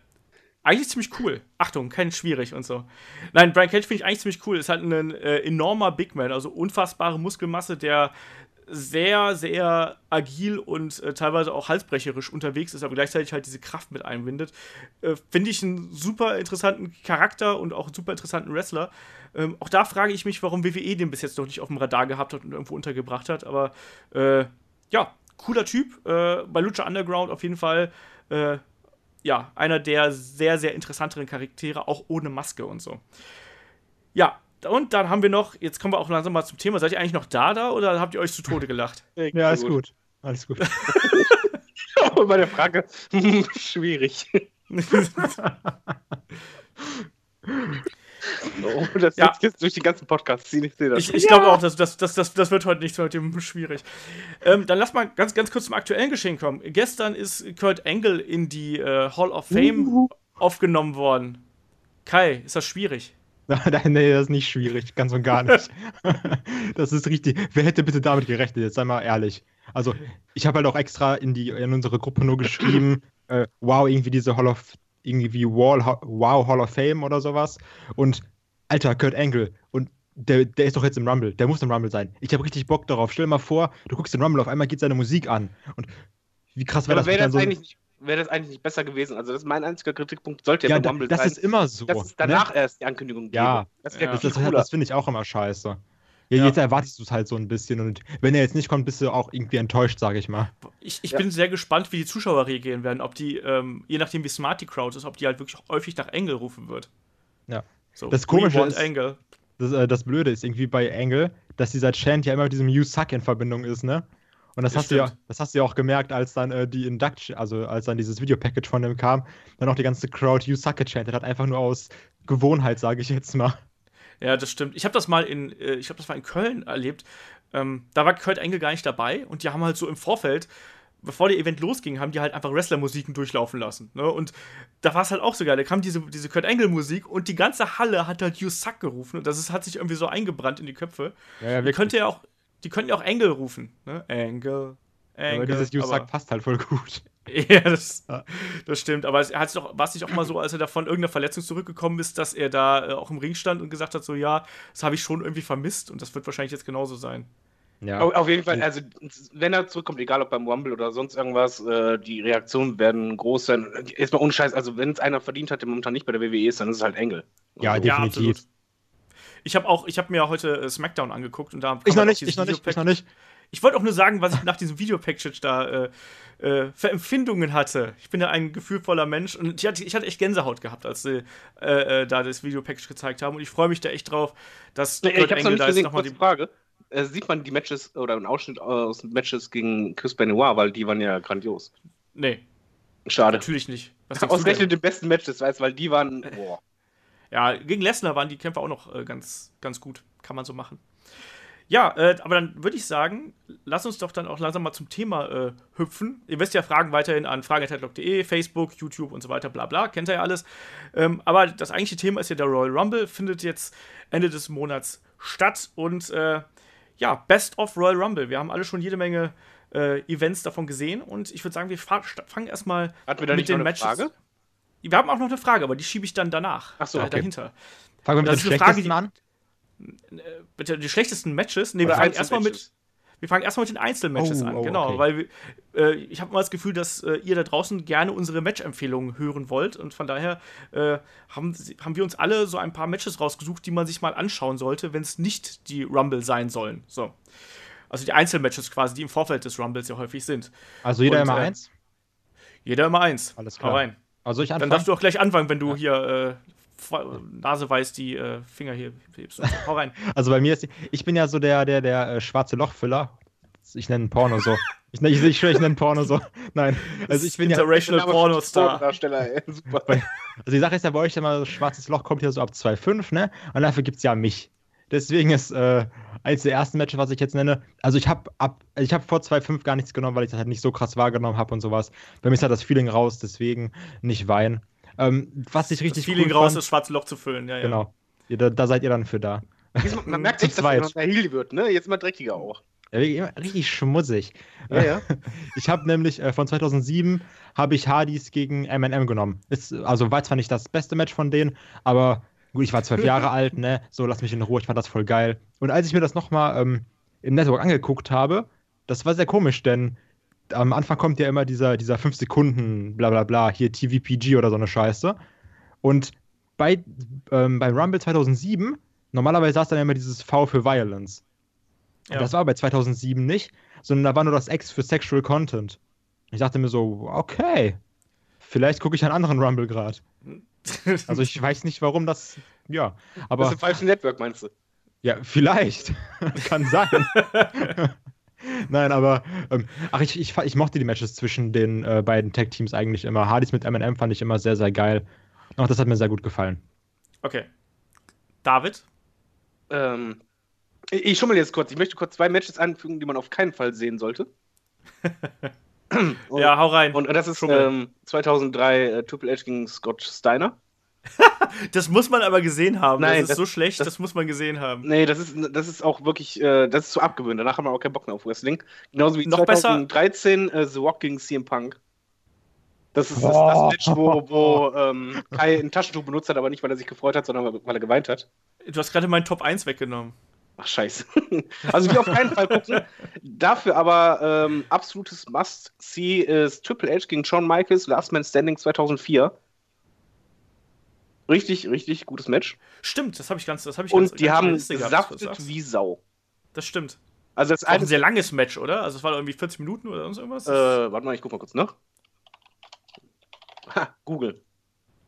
eigentlich ziemlich cool. Achtung, kein schwierig und so. Nein, Brian Cage finde ich eigentlich ziemlich cool. Ist halt ein äh, enormer Big Man, also unfassbare Muskelmasse, der sehr, sehr agil und äh, teilweise auch halsbrecherisch unterwegs ist, aber gleichzeitig halt diese Kraft mit einbindet. Äh, Finde ich einen super interessanten Charakter und auch einen super interessanten Wrestler. Ähm, auch da frage ich mich, warum WWE den bis jetzt noch nicht auf dem Radar gehabt hat und irgendwo untergebracht hat. Aber äh, ja, cooler Typ. Äh, bei Lucha Underground auf jeden Fall. Ja, einer der sehr, sehr interessanteren Charaktere, auch ohne Maske und so. Ja, und dann haben wir noch, jetzt kommen wir auch langsam mal zum Thema. Seid ihr eigentlich noch da da oder habt ihr euch zu Tode gelacht? Ja, alles gut. Alles gut. Und bei der Frage, schwierig. Oh, das Ja. wird jetzt durch den ganzen Podcast ziehen. Ich sehe das. Ich, ich glaube auch, dass das, das, das, das wird heute nichts mit dem schwierig. Ähm, dann lass mal ganz, ganz kurz zum aktuellen Geschehen kommen. Gestern ist Kurt Angle in die äh, Hall of Fame aufgenommen worden. Kai, ist das schwierig? Nein, nee, das ist nicht schwierig, ganz und gar nicht. das ist richtig. Wer hätte bitte damit gerechnet? Jetzt sei mal ehrlich. Also, ich habe halt auch extra in, die, in unsere Gruppe nur geschrieben, äh, wow, irgendwie diese Hall of, irgendwie Wall, wow, Hall of Fame oder sowas. Und, alter, Kurt Angle. Und der, der ist doch jetzt im Rumble. Der muss im Rumble sein. Ich habe richtig Bock darauf. Stell dir mal vor, du guckst den Rumble, auf einmal geht seine Musik an. Und wie krass wäre das? wenn das, so- wäre das eigentlich nicht besser gewesen? Also, das ist mein einziger Kritikpunkt. Sollte ja, ja, beim Rumble das sein. ist immer so. dass es ne? danach erst die Ankündigung Ja. gäbe. Das Ja. Das, das, cooler. das finde ich auch immer scheiße. Ja, Ja. jetzt erwartest du es halt so ein bisschen und wenn er jetzt nicht kommt, bist du auch irgendwie enttäuscht, sage ich mal. Ich, ich Ja. bin sehr gespannt, wie die Zuschauer reagieren werden. Ob die, ähm, je nachdem wie smart die Crowd ist, ob die halt wirklich häufig nach Engel rufen wird. Ja. So, Das Komische ist- Angle. Das, äh, das Blöde ist irgendwie bei Angle, dass dieser Chant ja immer mit diesem You Suck in Verbindung ist, ne? Und das, Das hast du ja, das hast du ja auch gemerkt, als dann äh, die Induction, also als dann dieses Videopackage von dem kam, dann auch die ganze Crowd You Suck gechantet hat, einfach nur aus Gewohnheit, sage ich jetzt mal. Ja, das stimmt. Ich habe das mal in, äh, ich habe das mal in Köln erlebt. Ähm, da war Kurt Angle gar nicht dabei und die haben halt so im Vorfeld, bevor der Event losging, haben die halt einfach Wrestler-Musiken durchlaufen lassen. Ne? Und da war es halt auch so geil. Da kam diese, diese Kurt Angle-Musik und die ganze Halle hat halt You Suck gerufen und das ist, hat sich irgendwie so eingebrannt in die Köpfe. Ja, ja, Die könnte ja auch, die könnten ja auch Angle rufen. Ne? Angle. Angle. Aber dieses You Suck passt halt voll gut. Ja, das, Ja. das stimmt. Aber es, er hat sich doch, war es nicht auch mal so, als er da von irgendeiner Verletzung zurückgekommen ist, dass er da äh, auch im Ring stand und gesagt hat, so ja, das habe ich schon irgendwie vermisst und das wird wahrscheinlich jetzt genauso sein. Ja. Auf, auf jeden Fall, also wenn er zurückkommt, egal ob beim Rumble oder sonst irgendwas, äh, die Reaktionen werden groß sein. Erstmal ohne Scheiß, also wenn es einer verdient hat, der momentan nicht bei der WWE ist, dann ist es halt Engel. Ja, Also, definitiv. Ich habe auch, ich habe mir heute äh, SmackDown angeguckt und da Ich noch halt nicht, dieses ich noch nicht, ich Videopack- noch nicht. Ich wollte auch nur sagen, was ich nach diesem Videopackage da äh, äh, für Empfindungen hatte. Ich bin ja ein gefühlvoller Mensch und ich hatte, ich hatte echt Gänsehaut gehabt, als sie äh, äh, da das Videopackage gezeigt haben und ich freue mich da echt drauf, dass Nee, ich hab's noch da gesehen, noch mal kurze Frage. Äh, sieht man die Matches oder einen Ausschnitt aus den Matches gegen Chris Benoit, weil die waren ja grandios. Nee, Schade. natürlich nicht. Was? Ausgerechnet den besten Matches, weißt weil die waren. Boah. Ja, gegen Lesnar waren die Kämpfe auch noch äh, ganz, ganz gut. Kann man so machen. Ja, äh, aber dann würde ich sagen, lass uns doch dann auch langsam mal zum Thema äh, hüpfen. Ihr wisst ja Fragen weiterhin an fragen.headlock.de, Facebook, YouTube und so weiter, bla bla, kennt ihr ja alles. Ähm, aber das eigentliche Thema ist ja der Royal Rumble, findet jetzt Ende des Monats statt und äh, ja, Best of Royal Rumble. Wir haben alle schon jede Menge äh, Events davon gesehen und ich würde sagen, wir fa- fangen erstmal mit nicht den noch eine Matches. Frage? Wir haben auch noch eine Frage, aber die schiebe ich dann danach. Ach so, da, okay. dahinter. Fangen wir mit dem schlechtesten an. Bitte die schlechtesten Matches? Nee, wir fangen erstmal mit. Wir fangen erstmal mit den Einzelmatches Oh, an, oh, genau, okay. weil wir, äh, ich habe mal das Gefühl, dass äh, ihr da draußen gerne unsere Match-Empfehlungen hören wollt und von daher äh, haben, haben wir uns alle so ein paar Matches rausgesucht, die man sich mal anschauen sollte, wenn es nicht die Rumble sein sollen. So. Also die Einzelmatches quasi, die im Vorfeld des Rumbles ja häufig sind. Also jeder Und, immer äh, eins. Jeder immer eins. Alles Hau klar. rein. Also ich Dann anfangen. darfst du auch gleich anfangen, wenn du hier äh, Nase weiß die äh, Finger hier hebst. Hau rein. Also bei mir ist, ich bin ja so der, der, der äh, schwarze Lochfüller. Ich nenne Porno so. Ich, ich, ich schwöre, ich nenne Porno so. Nein. Also ich bin ja. International Pornostar. Darsteller, ey. Super. Also die Sache ist ja bei euch immer, so schwarzes Loch kommt ja so ab 2,5, ne? Und dafür gibt es ja mich. Deswegen ist äh, eines der ersten Matches, was ich jetzt nenne, also ich habe ab, ich habe vor 2,5 gar nichts genommen, weil ich das halt nicht so krass wahrgenommen habe und sowas. Bei mir ist halt das Feeling raus, deswegen nicht weinen. Ähm, was ich richtig Das Feeling cool raus, fand, das schwarze Loch zu füllen, ja, ja. Genau. Ja, Da, da seid ihr dann für da. Diesmal- Man merkt echt, dass er zweit. noch mehr Heal wird, ne? Jetzt mal dreckiger auch. Ja, wirklich immer richtig schmutzig. Ja, ja. Ich habe nämlich äh, von 2007 habe ich Hardys gegen M&M genommen. Ist, also war zwar nicht das beste Match von denen, aber gut, ich war zwölf Jahre alt, ne? So lass mich in Ruhe. Ich fand das voll geil. Und als ich mir das nochmal ähm, im Network angeguckt habe, das war sehr komisch, denn am Anfang kommt ja immer dieser, dieser 5 Sekunden, bla bla bla, hier TVPG oder so eine Scheiße. Und bei, ähm, beim Rumble 2007, normalerweise saß dann immer dieses V für Violence. Und Ja. Das war bei 2007 nicht, sondern da war nur das X für Sexual Content. Ich dachte mir so, okay, vielleicht gucke ich einen anderen Rumble gerade. Also ich weiß nicht, warum das, ja, Das aber ist im falschen Network, meinst du? ja, vielleicht. Kann sein. Nein, aber ähm, ach, ich, ich, ich mochte die Matches zwischen den äh, beiden Tag-Teams eigentlich immer. Hardys mit M&M fand ich immer sehr, sehr geil. Auch das hat mir sehr gut gefallen. Okay. David? Ähm, ich ich schummel jetzt kurz. Ich möchte kurz zwei Matches anfügen, die man auf keinen Fall sehen sollte. Und, ja, hau rein. Und das ist ähm, 2003 äh, Triple H gegen Scott Steiner. das muss man aber gesehen haben. Nein, das ist das- so schlecht, das, das- muss man gesehen haben. Nee, das ist, das ist auch wirklich, äh, das ist zu abgewöhnt. Danach haben wir auch keinen Bock mehr auf Wrestling. Genauso wie Noch besser- 2013 äh, The Rock gegen CM Punk. Das ist das, das Match, wo, wo ähm, Kai ein Taschentuch benutzt hat, aber nicht, weil er sich gefreut hat, sondern weil er geweint hat. Du hast gerade meinen Top 1 weggenommen. Ach, scheiße. also die auf keinen Fall gucken. Dafür aber ähm, absolutes Must-See ist Triple H gegen Shawn Michaels, Last Man Standing 2004. Richtig, richtig gutes Match. Stimmt, das habe ich ganz, das habe ich ganz Und die ganz haben gesaftet wie Sau. Das stimmt. Also das Auch ein sehr langes Match, oder? Also es war irgendwie 40 Minuten oder sonst irgendwas? äh, warte mal, ich guck mal kurz nach. Ha, Google.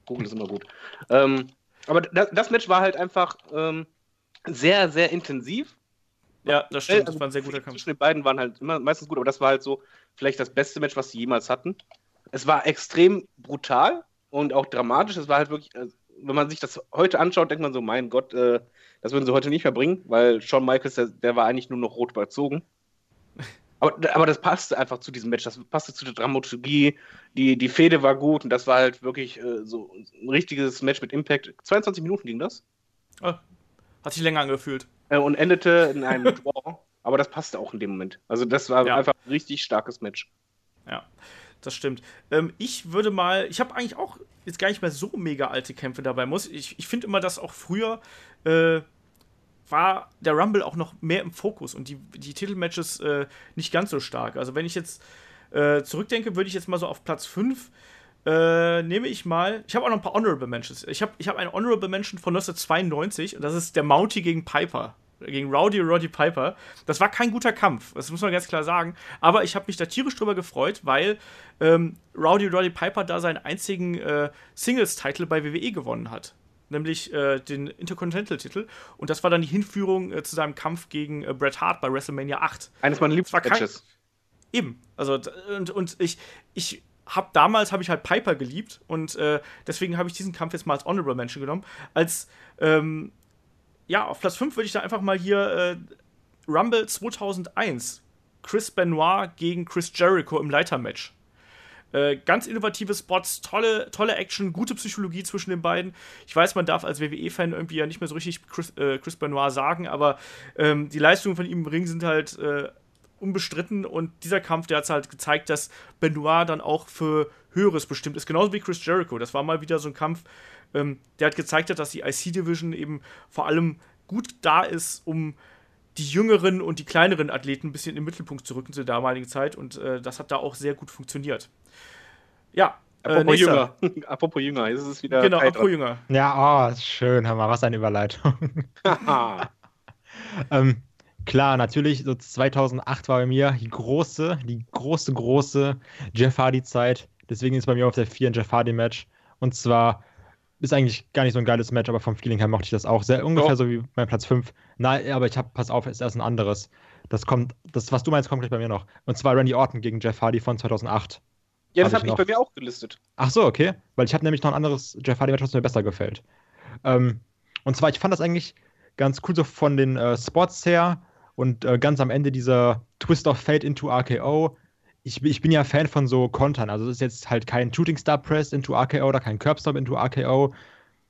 Google ist immer gut. Ähm, aber das, das Match war halt einfach ähm, sehr, sehr intensiv. ja, das stimmt. Das Also war ein sehr guter die Kampf. Zwischen den beiden waren halt immer meistens gut, aber das war halt so vielleicht das beste Match, was sie jemals hatten. Es war extrem brutal und auch dramatisch. Es war halt wirklich, äh, wenn man sich das heute anschaut, denkt man so, mein Gott, äh, das würden sie heute nicht mehr bringen, weil Shawn Michaels, der, der war eigentlich nur noch rot überzogen. Aber, aber das passte einfach zu diesem Match, das passte zu der Dramaturgie, die, die Fehde war gut und das war halt wirklich äh, so ein richtiges Match mit Impact. 22 Minuten ging das Oh, hat sich länger angefühlt. äh, und endete in einem Draw. Aber das passte auch in dem Moment. Also das war Ja. einfach ein richtig starkes Match. Ja, das stimmt. Ähm, ich würde mal, ich habe eigentlich auch jetzt gar nicht mehr so mega alte Kämpfe dabei. Muss ich, ich finde immer, dass auch früher äh, war der Rumble auch noch mehr im Fokus und die, die Titelmatches äh, nicht ganz so stark. Also wenn ich jetzt äh, zurückdenke, würde ich jetzt mal so auf Platz 5 äh, nehme ich mal, ich habe auch noch ein paar Honorable Mentions. Ich habe ich hab eine Honorable Mention von 1992 und das ist der Mountie gegen Piper. Gegen Rowdy Roddy Piper. Das war kein guter Kampf, das muss man ganz klar sagen. Aber ich habe mich da tierisch drüber gefreut, weil ähm, Rowdy Roddy Piper da seinen einzigen äh, Singles-Titel bei WWE gewonnen hat. Nämlich äh, den Intercontinental-Titel. Und das war dann die Hinführung äh, zu seinem Kampf gegen äh, Bret Hart bei WrestleMania 8. Eines meiner Lieblingsmatches. Eben. Also, und, und ich, ich habe damals habe ich halt Piper geliebt und äh, deswegen habe ich diesen Kampf jetzt mal als Honorable Mention genommen. Als, ähm, ja, auf Platz 5 würde ich da einfach mal hier äh, Rumble 2001. Chris Benoit gegen Chris Jericho im Leitermatch. Äh, ganz innovative Spots, tolle, tolle Action, gute Psychologie zwischen den beiden. Ich weiß, man darf als WWE-Fan irgendwie ja nicht mehr so richtig Chris, äh, Chris Benoit sagen, aber ähm, die Leistungen von ihm im Ring sind halt äh, unbestritten und dieser Kampf, der hat halt gezeigt, dass Benoit dann auch für Höheres bestimmt ist, genauso wie Chris Jericho. Das war mal wieder so ein Kampf, ähm, der hat gezeigt hat, dass die IC-Division eben vor allem gut da ist, um die jüngeren und die kleineren Athleten ein bisschen in den Mittelpunkt zu rücken zur damaligen Zeit und äh, das hat da auch sehr gut funktioniert. Ja, äh, Apropos nächster. Jünger. Apropos Jünger, jetzt ist es wieder. Genau, apropos Jünger. Ja, oh, schön, hör mal, was eine Überleitung. ähm, klar, natürlich, so 2008 war bei mir die große, die große, große Jeff Hardy-Zeit. Deswegen ist bei mir auf der 4 ein Jeff Hardy-Match. Und zwar ist eigentlich gar nicht so ein geiles Match, aber vom Feeling her mochte ich das auch. Sehr ungefähr Ja. so wie mein Platz 5. Nein, aber ich habe, pass auf, ist erst ein anderes. Das kommt, das, was du meinst, kommt gleich bei mir noch. Und zwar Randy Orton gegen Jeff Hardy von 2008. Ja, das Hab habe ich ich bei mir auch gelistet. Ach so, okay. Weil ich habe nämlich noch ein anderes Jeff Hardy-Match, was mir besser gefällt. Ähm, und zwar, ich fand das eigentlich ganz cool so von den äh, Spots her und äh, ganz am Ende dieser Twist of Fate into RKO. Ich, ich bin ja Fan von so Kontern. Also, das ist jetzt halt kein Shooting Star Press into RKO oder kein Curbstop into RKO.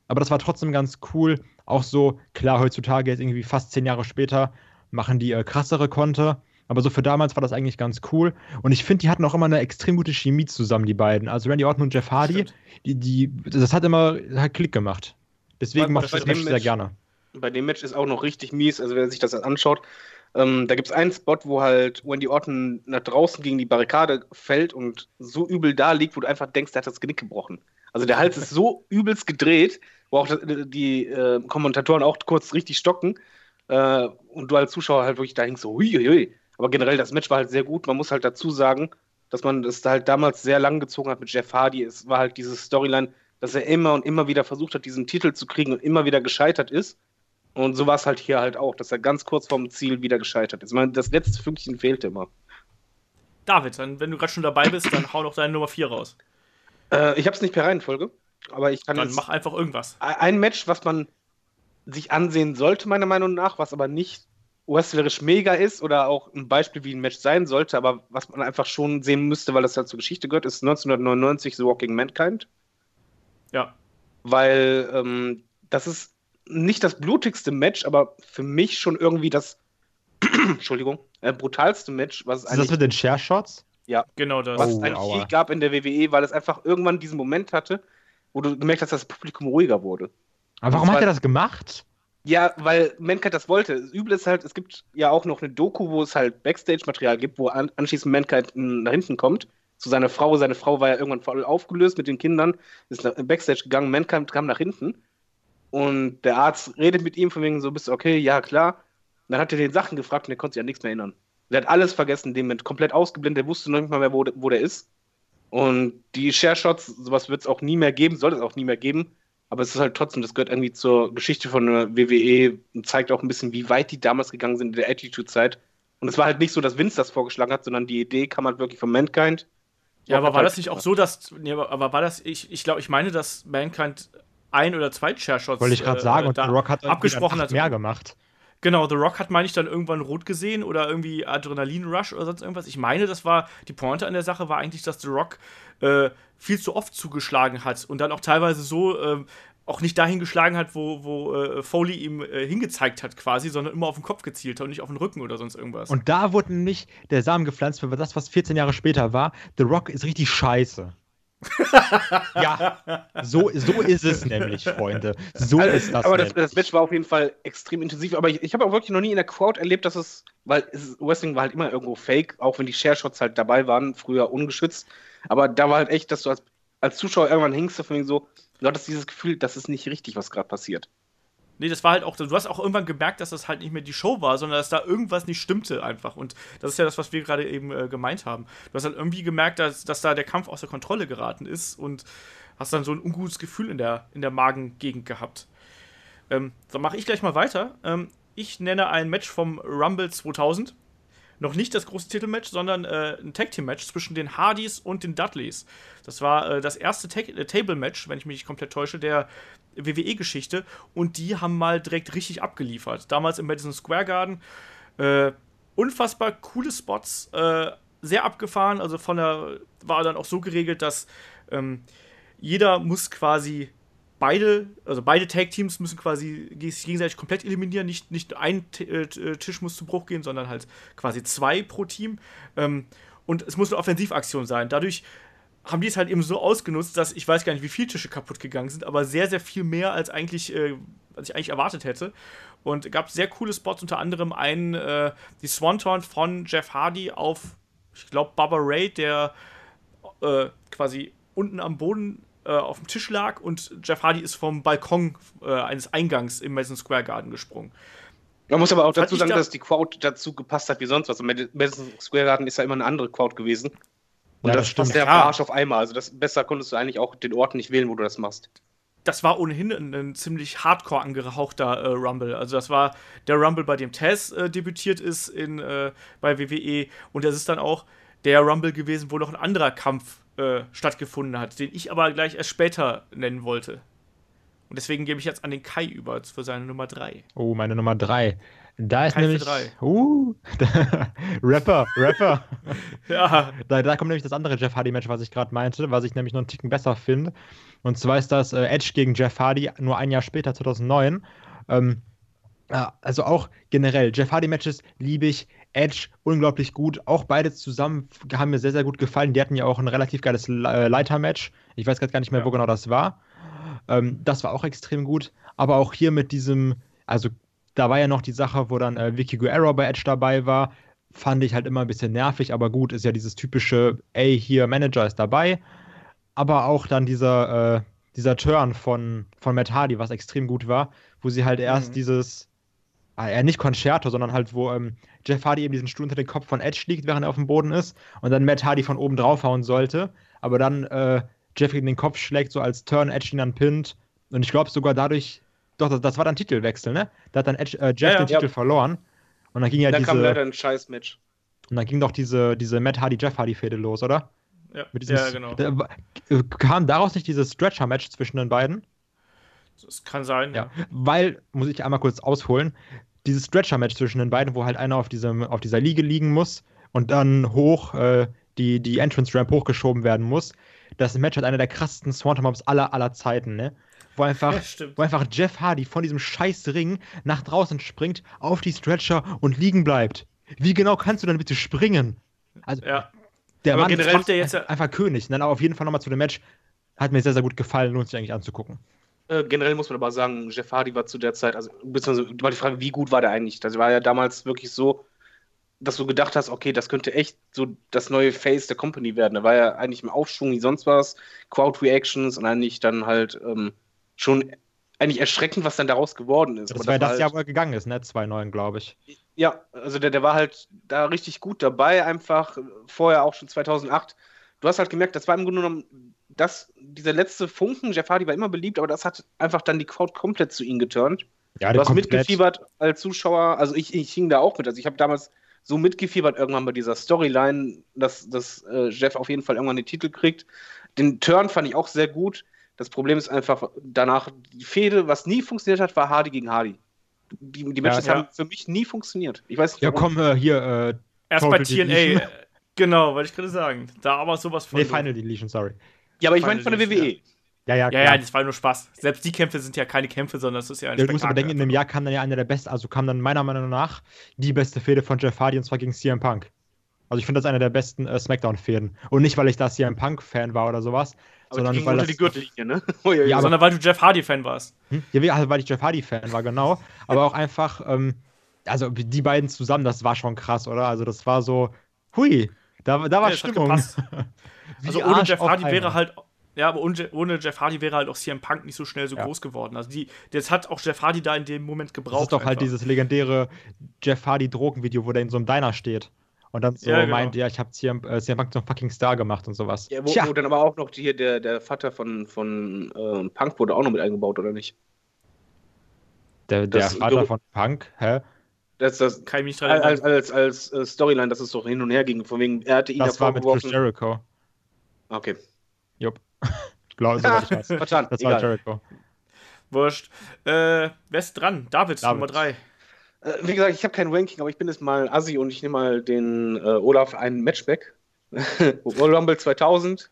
Aber das war trotzdem ganz cool. Auch so, klar, heutzutage, jetzt irgendwie fast zehn Jahre später, machen die äh, krassere Konter. Aber so für damals war das eigentlich ganz cool. Und ich finde, die hatten auch immer eine extrem gute Chemie zusammen, die beiden. Also Randy Orton und Jeff Hardy, die, die, das hat immer hat Klick gemacht. Deswegen mochte ich das Match sehr gerne. Bei dem Match ist auch noch richtig mies, also wer sich das anschaut. Ähm, da gibt es einen Spot, wo halt Wendy Orton nach draußen gegen die Barrikade fällt und so übel da liegt, wo du einfach denkst, der hat das Genick gebrochen. Also der Hals ist so übelst gedreht, wo auch das- die äh, Kommentatoren auch kurz richtig stocken äh, und du als Zuschauer halt wirklich da hängst so, hui, hui, hui. Aber generell, das Match war halt sehr gut. Man muss halt dazu sagen, dass man das halt damals sehr lang gezogen hat mit Jeff Hardy. Es war halt diese Storyline, dass er immer und immer wieder versucht hat, diesen Titel zu kriegen und immer wieder gescheitert ist. Und so war es halt hier halt auch, dass er ganz kurz vorm Ziel wieder gescheitert ist. Ich meine, das letzte Fünkchen fehlte immer. David, dann, wenn du gerade schon dabei bist, dann hau noch deine Nummer 4 raus. Äh, ich habe es nicht per Reihenfolge, aber ich kann Dann mach einfach irgendwas. ein Match, was man sich ansehen sollte, meiner Meinung nach, was aber nicht wrestlerisch mega ist oder auch ein Beispiel, wie ein Match sein sollte, aber was man einfach schon sehen müsste, weil das halt zur Geschichte gehört, ist 1999 The Walking Mankind. Ja. Weil ähm, das ist nicht das blutigste Match, aber für mich schon irgendwie das Entschuldigung, äh, brutalste Match, was es Ist das eigentlich mit den Share Shots? Genau das. was Oh, es eigentlich aua. je gab in der WWE, weil es einfach irgendwann diesen Moment hatte, wo du gemerkt hast, dass das Publikum ruhiger wurde. Aber warum hat war- er das gemacht? Ja, weil Mankind das wollte. Das Üble ist halt, es gibt ja auch noch eine Doku, wo es halt Backstage-Material gibt, wo an, anschließend Mankind m, nach hinten kommt. Zu seiner Frau. Seine Frau war ja irgendwann voll aufgelöst mit den Kindern, ist nach, Backstage gegangen. Mankind kam nach hinten. Und der Arzt redet mit ihm von wegen so, bist du okay? Ja, klar. Und dann hat er den Sachen gefragt und er konnte sich an nichts mehr erinnern. Der hat alles vergessen, dem Moment komplett ausgeblendet. Der wusste noch nicht mal mehr, wo, wo der ist. Und die Share-Shots, sowas wird es auch nie mehr geben, soll es auch nie mehr geben. Aber es ist halt trotzdem, das gehört irgendwie zur Geschichte von der WWE und zeigt auch ein bisschen, wie weit die damals gegangen sind in der Attitude-Zeit. Und es war halt nicht so, dass Vince das vorgeschlagen hat, sondern die Idee kam halt wirklich von Mankind. Ja, aber war halt- das nicht auch so, dass. Nee, aber, aber war das. Ich, ich glaube, ich meine, dass Mankind ein oder zwei Chair-Shots Wollte ich gerade äh, sagen. Und The Rock hat abgesprochen hat. mehr gemacht. Genau, The Rock hat, meine ich, dann irgendwann rot gesehen oder irgendwie Adrenalin-Rush oder sonst irgendwas. Ich meine, das war, die Pointe an der Sache war eigentlich, dass The Rock äh, viel zu oft zugeschlagen hat und dann auch teilweise so ähm, auch nicht dahin geschlagen hat, wo, wo äh, Foley ihm äh, hingezeigt hat quasi, sondern immer auf den Kopf gezielt hat und nicht auf den Rücken oder sonst irgendwas. Und da wurde nämlich der Samen gepflanzt für das, was 14 Jahre später war. The Rock ist richtig scheiße. Ja, so, so ist es nämlich, Freunde. So ist das. aber das, das Match war auf jeden Fall extrem intensiv. Aber ich, ich habe auch wirklich noch nie in der Crowd erlebt, dass es, weil es, Wrestling war halt immer irgendwo fake, auch wenn die Share-Shots halt dabei waren, früher ungeschützt. Aber da war halt echt, dass du als, als Zuschauer irgendwann hingst von wegen so, du hattest dieses Gefühl, das ist nicht richtig, was gerade passiert. Nee, das war halt auch, du hast auch irgendwann gemerkt, dass das halt nicht mehr die Show war, sondern dass da irgendwas nicht stimmte einfach. Und das ist ja das, was wir gerade eben äh, gemeint haben. Du hast halt irgendwie gemerkt, dass, dass da der Kampf aus der Kontrolle geraten ist und hast dann so ein ungutes Gefühl in der, in der Magengegend gehabt. Ähm, dann mache ich gleich mal weiter. Ähm, ich nenne ein Match vom Rumble 2000. Noch nicht das große Titelmatch, sondern äh, ein Tag Team Match zwischen den Hardys und den Dudleys. Das war äh, das erste Tag äh, Table Match, wenn ich mich nicht komplett täusche, der WWE-Geschichte. Und die haben mal direkt richtig abgeliefert. Damals im Madison Square Garden. Äh, unfassbar coole Spots, äh, sehr abgefahren. Also von der war dann auch so geregelt, dass ähm, jeder muss quasi beide, also beide Tag-Teams müssen quasi sich gegenseitig komplett eliminieren. Nicht, nicht ein T äh, Tisch muss zu Bruch gehen, sondern halt quasi zwei pro Team. Ähm, und es muss eine Offensivaktion sein. Dadurch haben die es halt eben so ausgenutzt, dass ich weiß gar nicht, wie viele Tische kaputt gegangen sind, aber sehr, sehr viel mehr als eigentlich, äh, als ich eigentlich erwartet hätte. Und gab sehr coole Spots, unter anderem einen, äh, die Swanton von Jeff Hardy auf, ich glaube, Bubba Ray, der äh, quasi unten am Boden äh, auf dem Tisch lag und Jeff Hardy ist vom Balkon äh, eines Eingangs im Madison Square Garden gesprungen. Man muss aber auch dazu sagen, da- dass die Crowd dazu gepasst hat wie sonst was. Im Mad- Madison Square Garden ist ja immer eine andere Crowd gewesen. Und Ja, das, das stimmt. passt der Ja. Arsch auf einmal. Also das besser konntest du eigentlich auch den Ort nicht wählen, wo du das machst. das war ohnehin ein, ein ziemlich hardcore angehauchter äh, Rumble. Also das war der Rumble, bei dem Taz äh, debütiert ist in, äh, bei WWE und das ist dann auch der Rumble gewesen, wo noch ein anderer Kampf äh, stattgefunden hat, den ich aber gleich erst später nennen wollte. Und deswegen gebe ich jetzt an den Kai über für seine Nummer 3. Oh, meine Nummer 3. Da ist Kai nämlich. drei. Uh, Rapper, Rapper. Ja, Da, da kommt nämlich das andere Jeff Hardy-Match, was ich gerade meinte, was ich nämlich noch einen Ticken besser finde. Und zwar ist das äh, Edge gegen Jeff Hardy nur ein Jahr später, 2009. Ähm, also auch generell, Jeff Hardy-Matches liebe ich. Edge unglaublich gut. Auch beide zusammen haben mir sehr, sehr gut gefallen. Die hatten ja auch ein relativ geiles äh, Leiter-Match. Ich weiß gerade gar nicht mehr, Ja. wo genau das war. Ähm, das war auch extrem gut. Aber auch hier mit diesem, also da war ja noch die Sache, wo dann äh, Vicky Guerrero bei Edge dabei war. Fand ich halt immer ein bisschen nervig, aber gut, ist ja dieses typische, ey, hier Manager ist dabei. Aber auch dann dieser, äh, dieser Turn von, von Matt Hardy, was extrem gut war, wo sie halt erst Mhm. dieses, ja, nicht Concerto, sondern halt, wo ähm, Jeff Hardy eben diesen Stuhl unter den Kopf von Edge liegt, während er auf dem Boden ist und dann Matt Hardy von oben draufhauen sollte, aber dann äh, Jeff gegen den Kopf schlägt, so als Turn, Edge ihn dann pinnt und ich glaube sogar dadurch, doch, das, das war dann Titelwechsel, ne? Da hat dann Edge, äh, Jeff Ja, ja. den Titel verloren und dann ging ja da diese, kam leider ein Scheiß-Match. und dann ging doch diese, diese Matt Hardy, Jeff Hardy-Fehde los, oder? ja, ja genau. Da, äh, kam daraus nicht dieses Stretcher-Match zwischen den beiden? Das kann sein. Ja. Weil, muss ich einmal kurz ausholen, dieses Stretcher-Match zwischen den beiden, wo halt einer auf, diesem, auf dieser Liege liegen muss und dann hoch äh, die, die Entrance-Ramp hochgeschoben werden muss. Das Match hat einer der krassesten Swanton-Mobs aller, aller Zeiten, ne? Wo einfach, Ja, wo einfach Jeff Hardy von diesem scheiß Ring nach draußen springt, auf die Stretcher und liegen bleibt. Wie genau kannst du dann bitte springen? Also, Ja. der Aber Mann ist macht er jetzt einfach König. Dann aber auf jeden Fall nochmal zu dem Match. Hat mir sehr, sehr gut gefallen, lohnt sich eigentlich anzugucken. Äh, generell muss man aber sagen, Jeff Hardy war zu der Zeit, also beziehungsweise war die Frage, wie gut war der eigentlich? Das war ja damals wirklich so, dass du gedacht hast, okay, das könnte echt so das neue Face der Company werden. Da war ja eigentlich im Aufschwung wie sonst was, Crowd-Reactions und eigentlich dann halt ähm, schon eigentlich erschreckend, was dann daraus geworden ist. Das Aber war das halt, Jahr, wo er gegangen ist, ne? 2-9, glaube ich. Ja, also der, der war halt da richtig gut dabei, einfach vorher auch schon 2008. Du hast halt gemerkt, das war im Grunde genommen, das, dieser letzte Funken, Jeff Hardy war immer beliebt, aber das hat einfach dann die Crowd komplett zu ihm geturnt. Ja, Du hast komplett- mitgefiebert als Zuschauer, also ich, ich hing da auch mit. Also ich habe damals so mitgefiebert irgendwann bei dieser Storyline, dass, dass äh, Jeff auf jeden Fall irgendwann den Titel kriegt. Den Turn fand ich auch sehr gut. Das Problem ist einfach danach, die Fehde, was nie funktioniert hat, war Hardy gegen Hardy. Die, die Matches ja. haben für mich nie funktioniert. Ich weiß nicht, Ja, warum. komm, äh, hier, äh, Erst bei TNA. Genau, wollte ich gerade sagen. Da aber sowas von. nee, Final Deletion, sorry. Ja, aber ich meine von der WWE. Ja, ja, Ja, klar. ja, das war nur Spaß. Selbst die Kämpfe sind ja keine Kämpfe, sondern es ist ja ein Ja, du musst aber denken, in dem Jahr kam dann ja einer der besten, also kam dann meiner Meinung nach die beste Fehde von Jeff Hardy und zwar gegen CM Punk. Also ich finde das einer der besten äh, Smackdown-Fäden. Und nicht, weil ich da CM Punk-Fan war oder sowas, Aber sondern weil unter das, die Gürtellinie, ne? Uiuiui. Ja, aber- Sondern weil du Jeff Hardy-Fan warst. Hm? Ja, also, weil ich Jeff Hardy-Fan war, genau. aber auch einfach, ähm, also die beiden zusammen, das war schon krass, oder? Also das war so, hui, da, da war Ja, Stimmung. Wie Also ohne Arsch Jeff Hardy wäre halt. Ja, aber ohne, ohne Jeff Hardy wäre halt auch CM Punk nicht so schnell so Ja. groß geworden. Also die, das hat auch Jeff Hardy da in dem Moment gebraucht. Das ist doch halt einfach. dieses legendäre Jeff Hardy-Drogenvideo, wo der in so einem Diner steht. Und dann so Ja, genau. meint, ja, ich habe CM, äh, CM Punk zum fucking Star gemacht und sowas. ja, wo, Tja, wo dann aber auch noch hier der, der Vater von, von ähm, Punk wurde auch noch mit eingebaut, oder nicht? der, der das- Vater von Punk, hä? Das, das, Kann ich mich dran als, erinnern. als, als, äh, Storyline, dass es doch hin und her ging, von wegen, er hatte ihn Das war mit Chris. Jericho. Okay, Jupp. Glaube, soweit ich weiß. verstanden. Das war egal. Jericho. Wurscht. Äh, wer ist dran? David, David. Nummer 3. Äh, wie gesagt, ich habe kein Ranking, aber ich bin jetzt mal Assi und ich nehme mal den äh, Olaf einen Matchback. Royal Rumble 2000,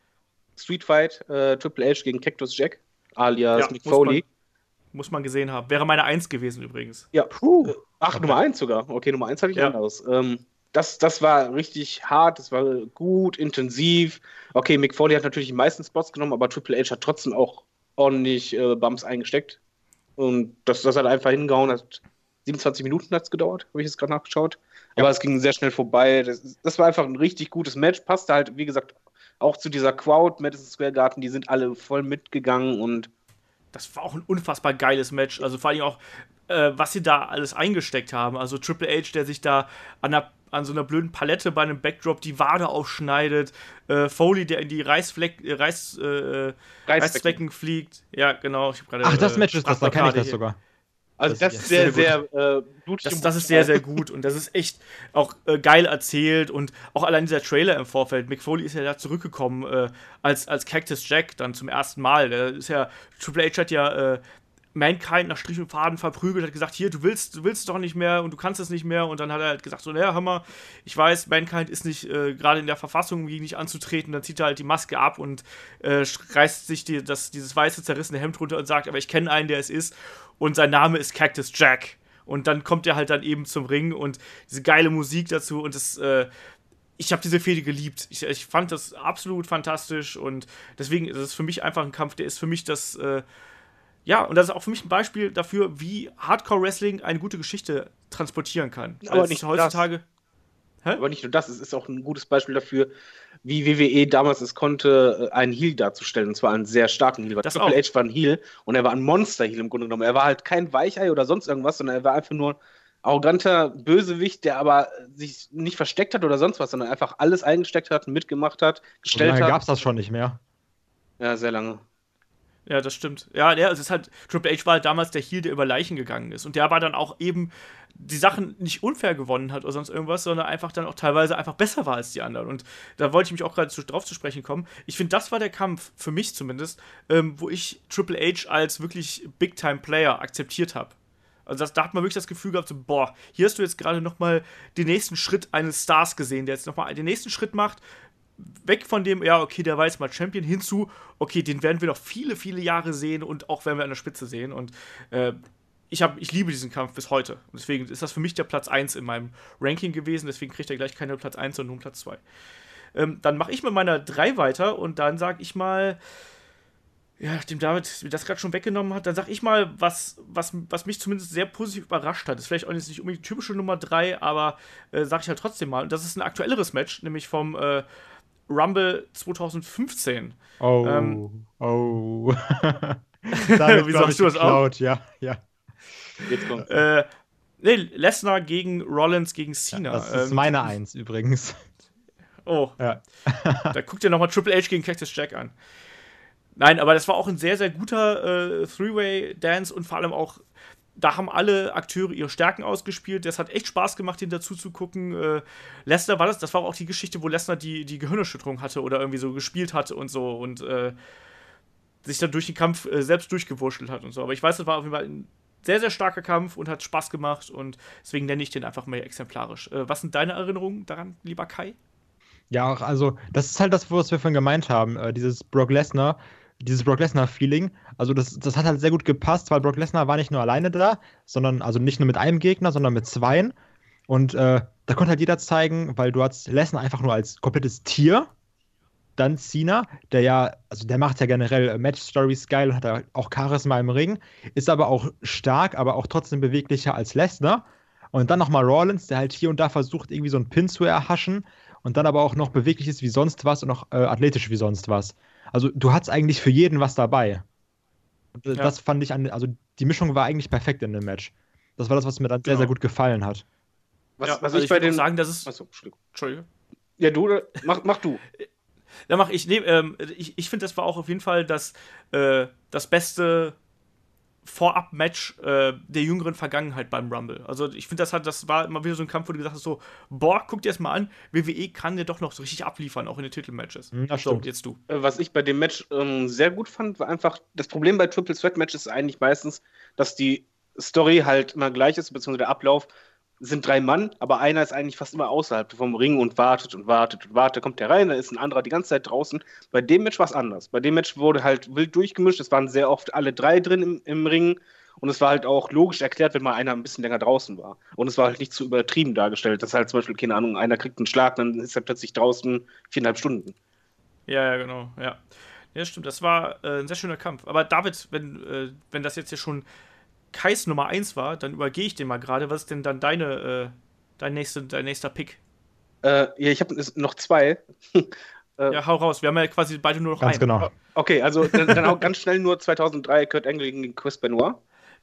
Street Fight, äh, Triple H gegen Cactus Jack, alias Ja, Mick muss Foley. Muss man gesehen haben. Wäre meine 1 gewesen übrigens. Ja, Puh. Ach, Nummer 1 sogar. Okay, Nummer 1 hatte ich Ja. anderes. Ähm, das, das war richtig hart, das war gut, intensiv. Okay, Mick Foley hat natürlich die meisten Spots genommen, aber Triple H hat trotzdem auch ordentlich äh, Bumps eingesteckt. Und das, das hat einfach hingehauen. Hat 27 Minuten hat es gedauert, habe ich jetzt gerade nachgeschaut. Aber es ging sehr schnell vorbei. Das, das war einfach ein richtig gutes Match. Passte halt, wie gesagt, auch zu dieser Crowd, Madison Square Garden, die sind alle voll mitgegangen und Das war auch ein unfassbar geiles Match. Also vor allem auch, äh, was sie da alles eingesteckt haben. Also Triple H, der sich da an der, an so einer blöden Palette bei einem Backdrop die Wade aufschneidet, äh, Foley, der in die Reisfleck, äh, Reis, äh, fliegt. Ja, genau. Grade, Ach, das Match ist das, da kann ich das sogar. Also das, das ist sehr, sehr, sehr äh, blutig. Das, das ist sehr, sehr gut und das ist echt auch äh, geil erzählt und auch allein dieser Trailer im Vorfeld. Mick Foley ist ja da zurückgekommen äh, als, als Cactus Jack dann zum ersten Mal. Der ist ja, Triple H hat ja äh, Mankind nach Strich und Faden verprügelt, hat gesagt, hier, du willst, du willst doch nicht mehr und du kannst es nicht mehr. Und dann hat er halt gesagt, so, naja, hör mal, ich weiß, Mankind ist nicht äh, gerade in der Verfassung, gegen dich anzutreten. Dann zieht er halt die Maske ab und äh, reißt sich die, das, dieses weiße, zerrissene Hemd runter und sagt, aber ich kenne einen, der es ist. Und sein Name ist Cactus Jack. Und dann kommt er halt dann eben zum Ring und diese geile Musik dazu und das, äh, ich habe diese Fehde geliebt. Ich, ich, fand das absolut fantastisch und deswegen ist es für mich einfach ein Kampf, der ist für mich das, äh, ja, und das ist auch für mich ein Beispiel dafür, wie Hardcore Wrestling eine gute Geschichte transportieren kann. Aber nicht heutzutage. Das. Aber nicht nur das, es ist auch ein gutes Beispiel dafür, wie WWE damals es konnte, äh, einen Heal darzustellen. Und zwar einen sehr starken Heal. Das Triple auch. H war ein Heal und er war ein Monster-Heal im Grunde genommen. Er war halt kein Weichei oder sonst irgendwas, sondern er war einfach nur ein arroganter Bösewicht, der aber sich nicht versteckt hat oder sonst was, sondern einfach alles eingesteckt hat, mitgemacht hat, gestellt und hat. gab es das schon nicht mehr. Ja, sehr lange. Ja, das stimmt. Ja, der, es ist halt, Triple H war halt damals der Heel, der über Leichen gegangen ist. Und der war dann auch eben die Sachen nicht unfair gewonnen hat oder sonst irgendwas, sondern einfach dann auch teilweise einfach besser war als die anderen. Und da wollte ich mich auch gerade drauf zu sprechen kommen. Ich finde, das war der Kampf, für mich zumindest, ähm, wo ich Triple H als wirklich Big-Time-Player akzeptiert habe. Also das, da hat man wirklich das Gefühl gehabt, so, boah, hier hast du jetzt gerade nochmal den nächsten Schritt eines Stars gesehen, der jetzt nochmal den nächsten Schritt macht, weg von dem, ja, okay, der war jetzt mal Champion, hinzu, okay, den werden wir noch viele, viele Jahre sehen und auch werden wir an der Spitze sehen. Und äh, ich, hab, ich liebe diesen Kampf bis heute. Und deswegen ist das für mich der Platz 1 in meinem Ranking gewesen. Deswegen kriegt er gleich keine Platz 1, sondern nur Platz 2. Ähm, dann mache ich mit meiner 3 weiter und dann sage ich mal, ja, nachdem David das gerade schon weggenommen hat, dann sag ich mal, was, was, was mich zumindest sehr positiv überrascht hat. Ist vielleicht auch nicht unbedingt typische Nummer 3, aber äh, sag ich halt trotzdem mal. Und das ist ein aktuelleres Match, nämlich vom äh, Rumble 2015. Oh, ähm, oh. Damit, Wie sagst du das auch? Ja, ja. Jetzt kommt. Äh, nee, Lesnar gegen Rollins gegen Cena. Ja, das ist ähm, meine Eins übrigens. Oh. Ja. da guckt ihr nochmal Triple H gegen Cactus Jack an. Nein, aber das war auch ein sehr, sehr guter äh, Three-Way-Dance und vor allem auch da haben alle Akteure ihre Stärken ausgespielt. Das hat echt Spaß gemacht, den dazu zu gucken. Äh, Lesnar war das, das war auch die Geschichte, wo Lesnar die, die Gehirnerschütterung hatte oder irgendwie so gespielt hatte und so und äh, sich dann durch den Kampf äh, selbst durchgewurschtelt hat und so. Aber ich weiß, das war auf jeden Fall ein sehr, sehr starker Kampf und hat Spaß gemacht und deswegen nenne ich den einfach mal exemplarisch. Äh, was sind deine Erinnerungen daran, lieber Kai? Ja, also, das ist halt das, was wir vorhin gemeint haben. Äh, dieses Brock Lesnar dieses Brock Lesnar-Feeling. Also das, das hat halt sehr gut gepasst, weil Brock Lesnar war nicht nur alleine da, sondern also nicht nur mit einem Gegner, sondern mit zweien. Und äh, da konnte halt jeder zeigen, weil du hast Lesnar einfach nur als komplettes Tier. Dann Cena, der ja, also der macht ja generell Match-Stories geil und hat ja auch Charisma im Ring, ist aber auch stark, aber auch trotzdem beweglicher als Lesnar. Und dann nochmal Rollins, der halt hier und da versucht, irgendwie so einen Pin zu erhaschen und dann aber auch noch beweglich ist wie sonst was und auch äh, athletisch wie sonst was. Also du hattest eigentlich für jeden was dabei. Äh, ja. das fand ich an, also die Mischung war eigentlich perfekt in dem Match. Das war das, was mir dann sehr, genau. sehr gut gefallen hat. Was, ja, was also ich, ich bei den sagen, das ist. Achso, Entschuldigung. Ja, du, mach, mach du. Ja, mach ich. Nee, ähm, ich ich finde, das war auch auf jeden Fall das, äh, das beste Vorab-Match äh, der jüngeren Vergangenheit beim Rumble. Also ich finde, das hat, das war immer wieder so ein Kampf, wo du gesagt hast, so, boah, guck dir das mal an, WWE kann dir doch noch so richtig abliefern, auch in den Titelmatches. Mhm, das stimmt. jetzt du. Äh, was ich bei dem Match ähm, sehr gut fand, war einfach, das Problem bei Triple Threat Matches ist eigentlich meistens, dass die Story halt immer gleich ist, beziehungsweise der Ablauf sind drei Mann, aber einer ist eigentlich fast immer außerhalb vom Ring und wartet und wartet und wartet. Kommt der rein, dann ist ein anderer die ganze Zeit draußen. Bei dem Match war es anders. Bei dem Match wurde halt wild durchgemischt. Es waren sehr oft alle drei drin im, im Ring. Und es war halt auch logisch erklärt, wenn mal einer ein bisschen länger draußen war. Und es war halt nicht zu übertrieben dargestellt. Das ist halt zum Beispiel, keine Ahnung, einer kriegt einen Schlag, dann ist er plötzlich draußen viereinhalb Stunden. Ja, ja, genau, ja. Ja, stimmt, das war äh, ein sehr schöner Kampf. Aber David, wenn, äh, wenn das jetzt hier schon Kais Nummer 1 war, dann übergehe ich den mal gerade. Was ist denn dann deine, äh, dein, nächste, dein nächster Pick? Äh, ja, ich habe noch zwei. Äh, ja, hau raus. Wir haben ja quasi beide nur noch ganz einen. genau. Okay, also dann, dann auch ganz schnell nur 2003 Kurt Angle gegen Chris Benoit.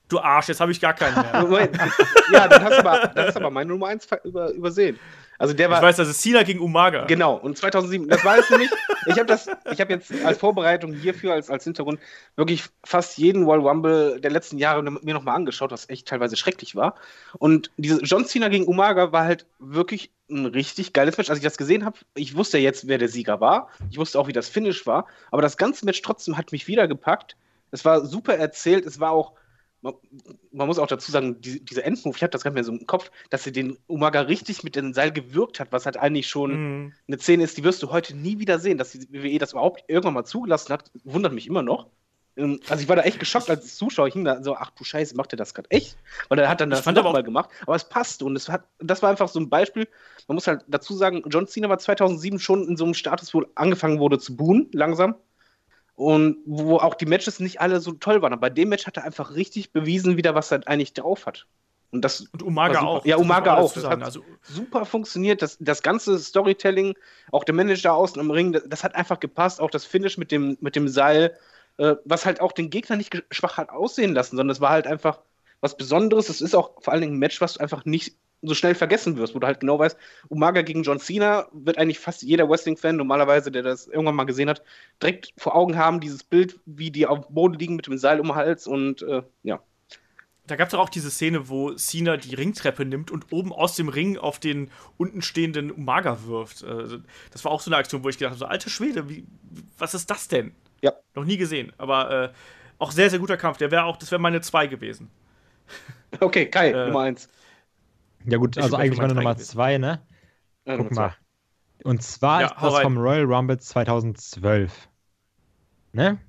Du Arsch, jetzt habe ich gar keinen mehr. ja, dann hast, du aber, dann hast du aber meine Nummer 1 über, übersehen. Also der war. Ich weiß, das ist Cena gegen Umaga. Genau, und 2007, das war es nämlich. Ich habe das, ich habe jetzt als Vorbereitung hierfür, als, als Hintergrund, wirklich fast jeden Royal Rumble der letzten Jahre mir nochmal angeschaut, was echt teilweise schrecklich war. Und diese John Cena gegen Umaga war halt wirklich ein richtig geiles Match. Als ich das gesehen habe, ich wusste jetzt, wer der Sieger war. Ich wusste auch, wie das Finish war. Aber das ganze Match trotzdem hat mich wieder gepackt. Es war super erzählt. Es war auch man, man, muss auch dazu sagen, die, diese Endmove, ich habe das nicht mehr so im Kopf, dass sie den Umaga richtig mit dem Seil gewürgt hat, was halt eigentlich schon mhm. eine Szene ist, die wirst du heute nie wieder sehen. Dass die WWE das überhaupt irgendwann mal zugelassen hat, wundert mich immer noch. Ähm, also ich war da echt geschockt als Zuschauer. Ich hing da so, ach du Scheiße, macht er das gerade echt? Weil er hat dann das nochmal gemacht. Aber es passte und es hat, das war einfach so ein Beispiel. Man muss halt dazu sagen, John Cena war 2007 schon in so einem Status, wo angefangen wurde zu buhen, langsam und wo auch die Matches nicht alle so toll waren. Aber bei dem Match hat er einfach richtig bewiesen, wieder was er eigentlich drauf hat. Und, das und Umaga auch. Ja, Umaga auch. Das hat also, super funktioniert. Das, das ganze Storytelling, auch der Manager außen am Ring, das, das, hat einfach gepasst. Auch das Finish mit dem, mit dem Seil, äh, was halt auch den Gegner nicht schwach hat aussehen lassen, sondern es war halt einfach was Besonderes. Es ist auch vor allen Dingen ein Match, was du einfach nicht so schnell vergessen wirst, wo du halt genau weißt, Umaga gegen John Cena wird eigentlich fast jeder Wrestling-Fan normalerweise, der das irgendwann mal gesehen hat, direkt vor Augen haben, dieses Bild, wie die auf dem Boden liegen mit dem Seil um den Hals und äh, ja. Da gab es auch diese Szene, wo Cena die Ringtreppe nimmt und oben aus dem Ring auf den unten stehenden Umaga wirft. Also, das war auch so eine Aktion, wo ich gedacht habe: so, alter Schwede, wie, was ist das denn? Ja. Noch nie gesehen. Aber äh, auch sehr, sehr guter Kampf. Der wäre auch, das wäre meine 2 gewesen. Okay, Kai, äh, Nummer 1. Ja, gut, also eigentlich meine Nummer zwei, ne? Ja, Guck mal. Und zwar ja, ist das rein. vom Royal Rumble 2012. Ne?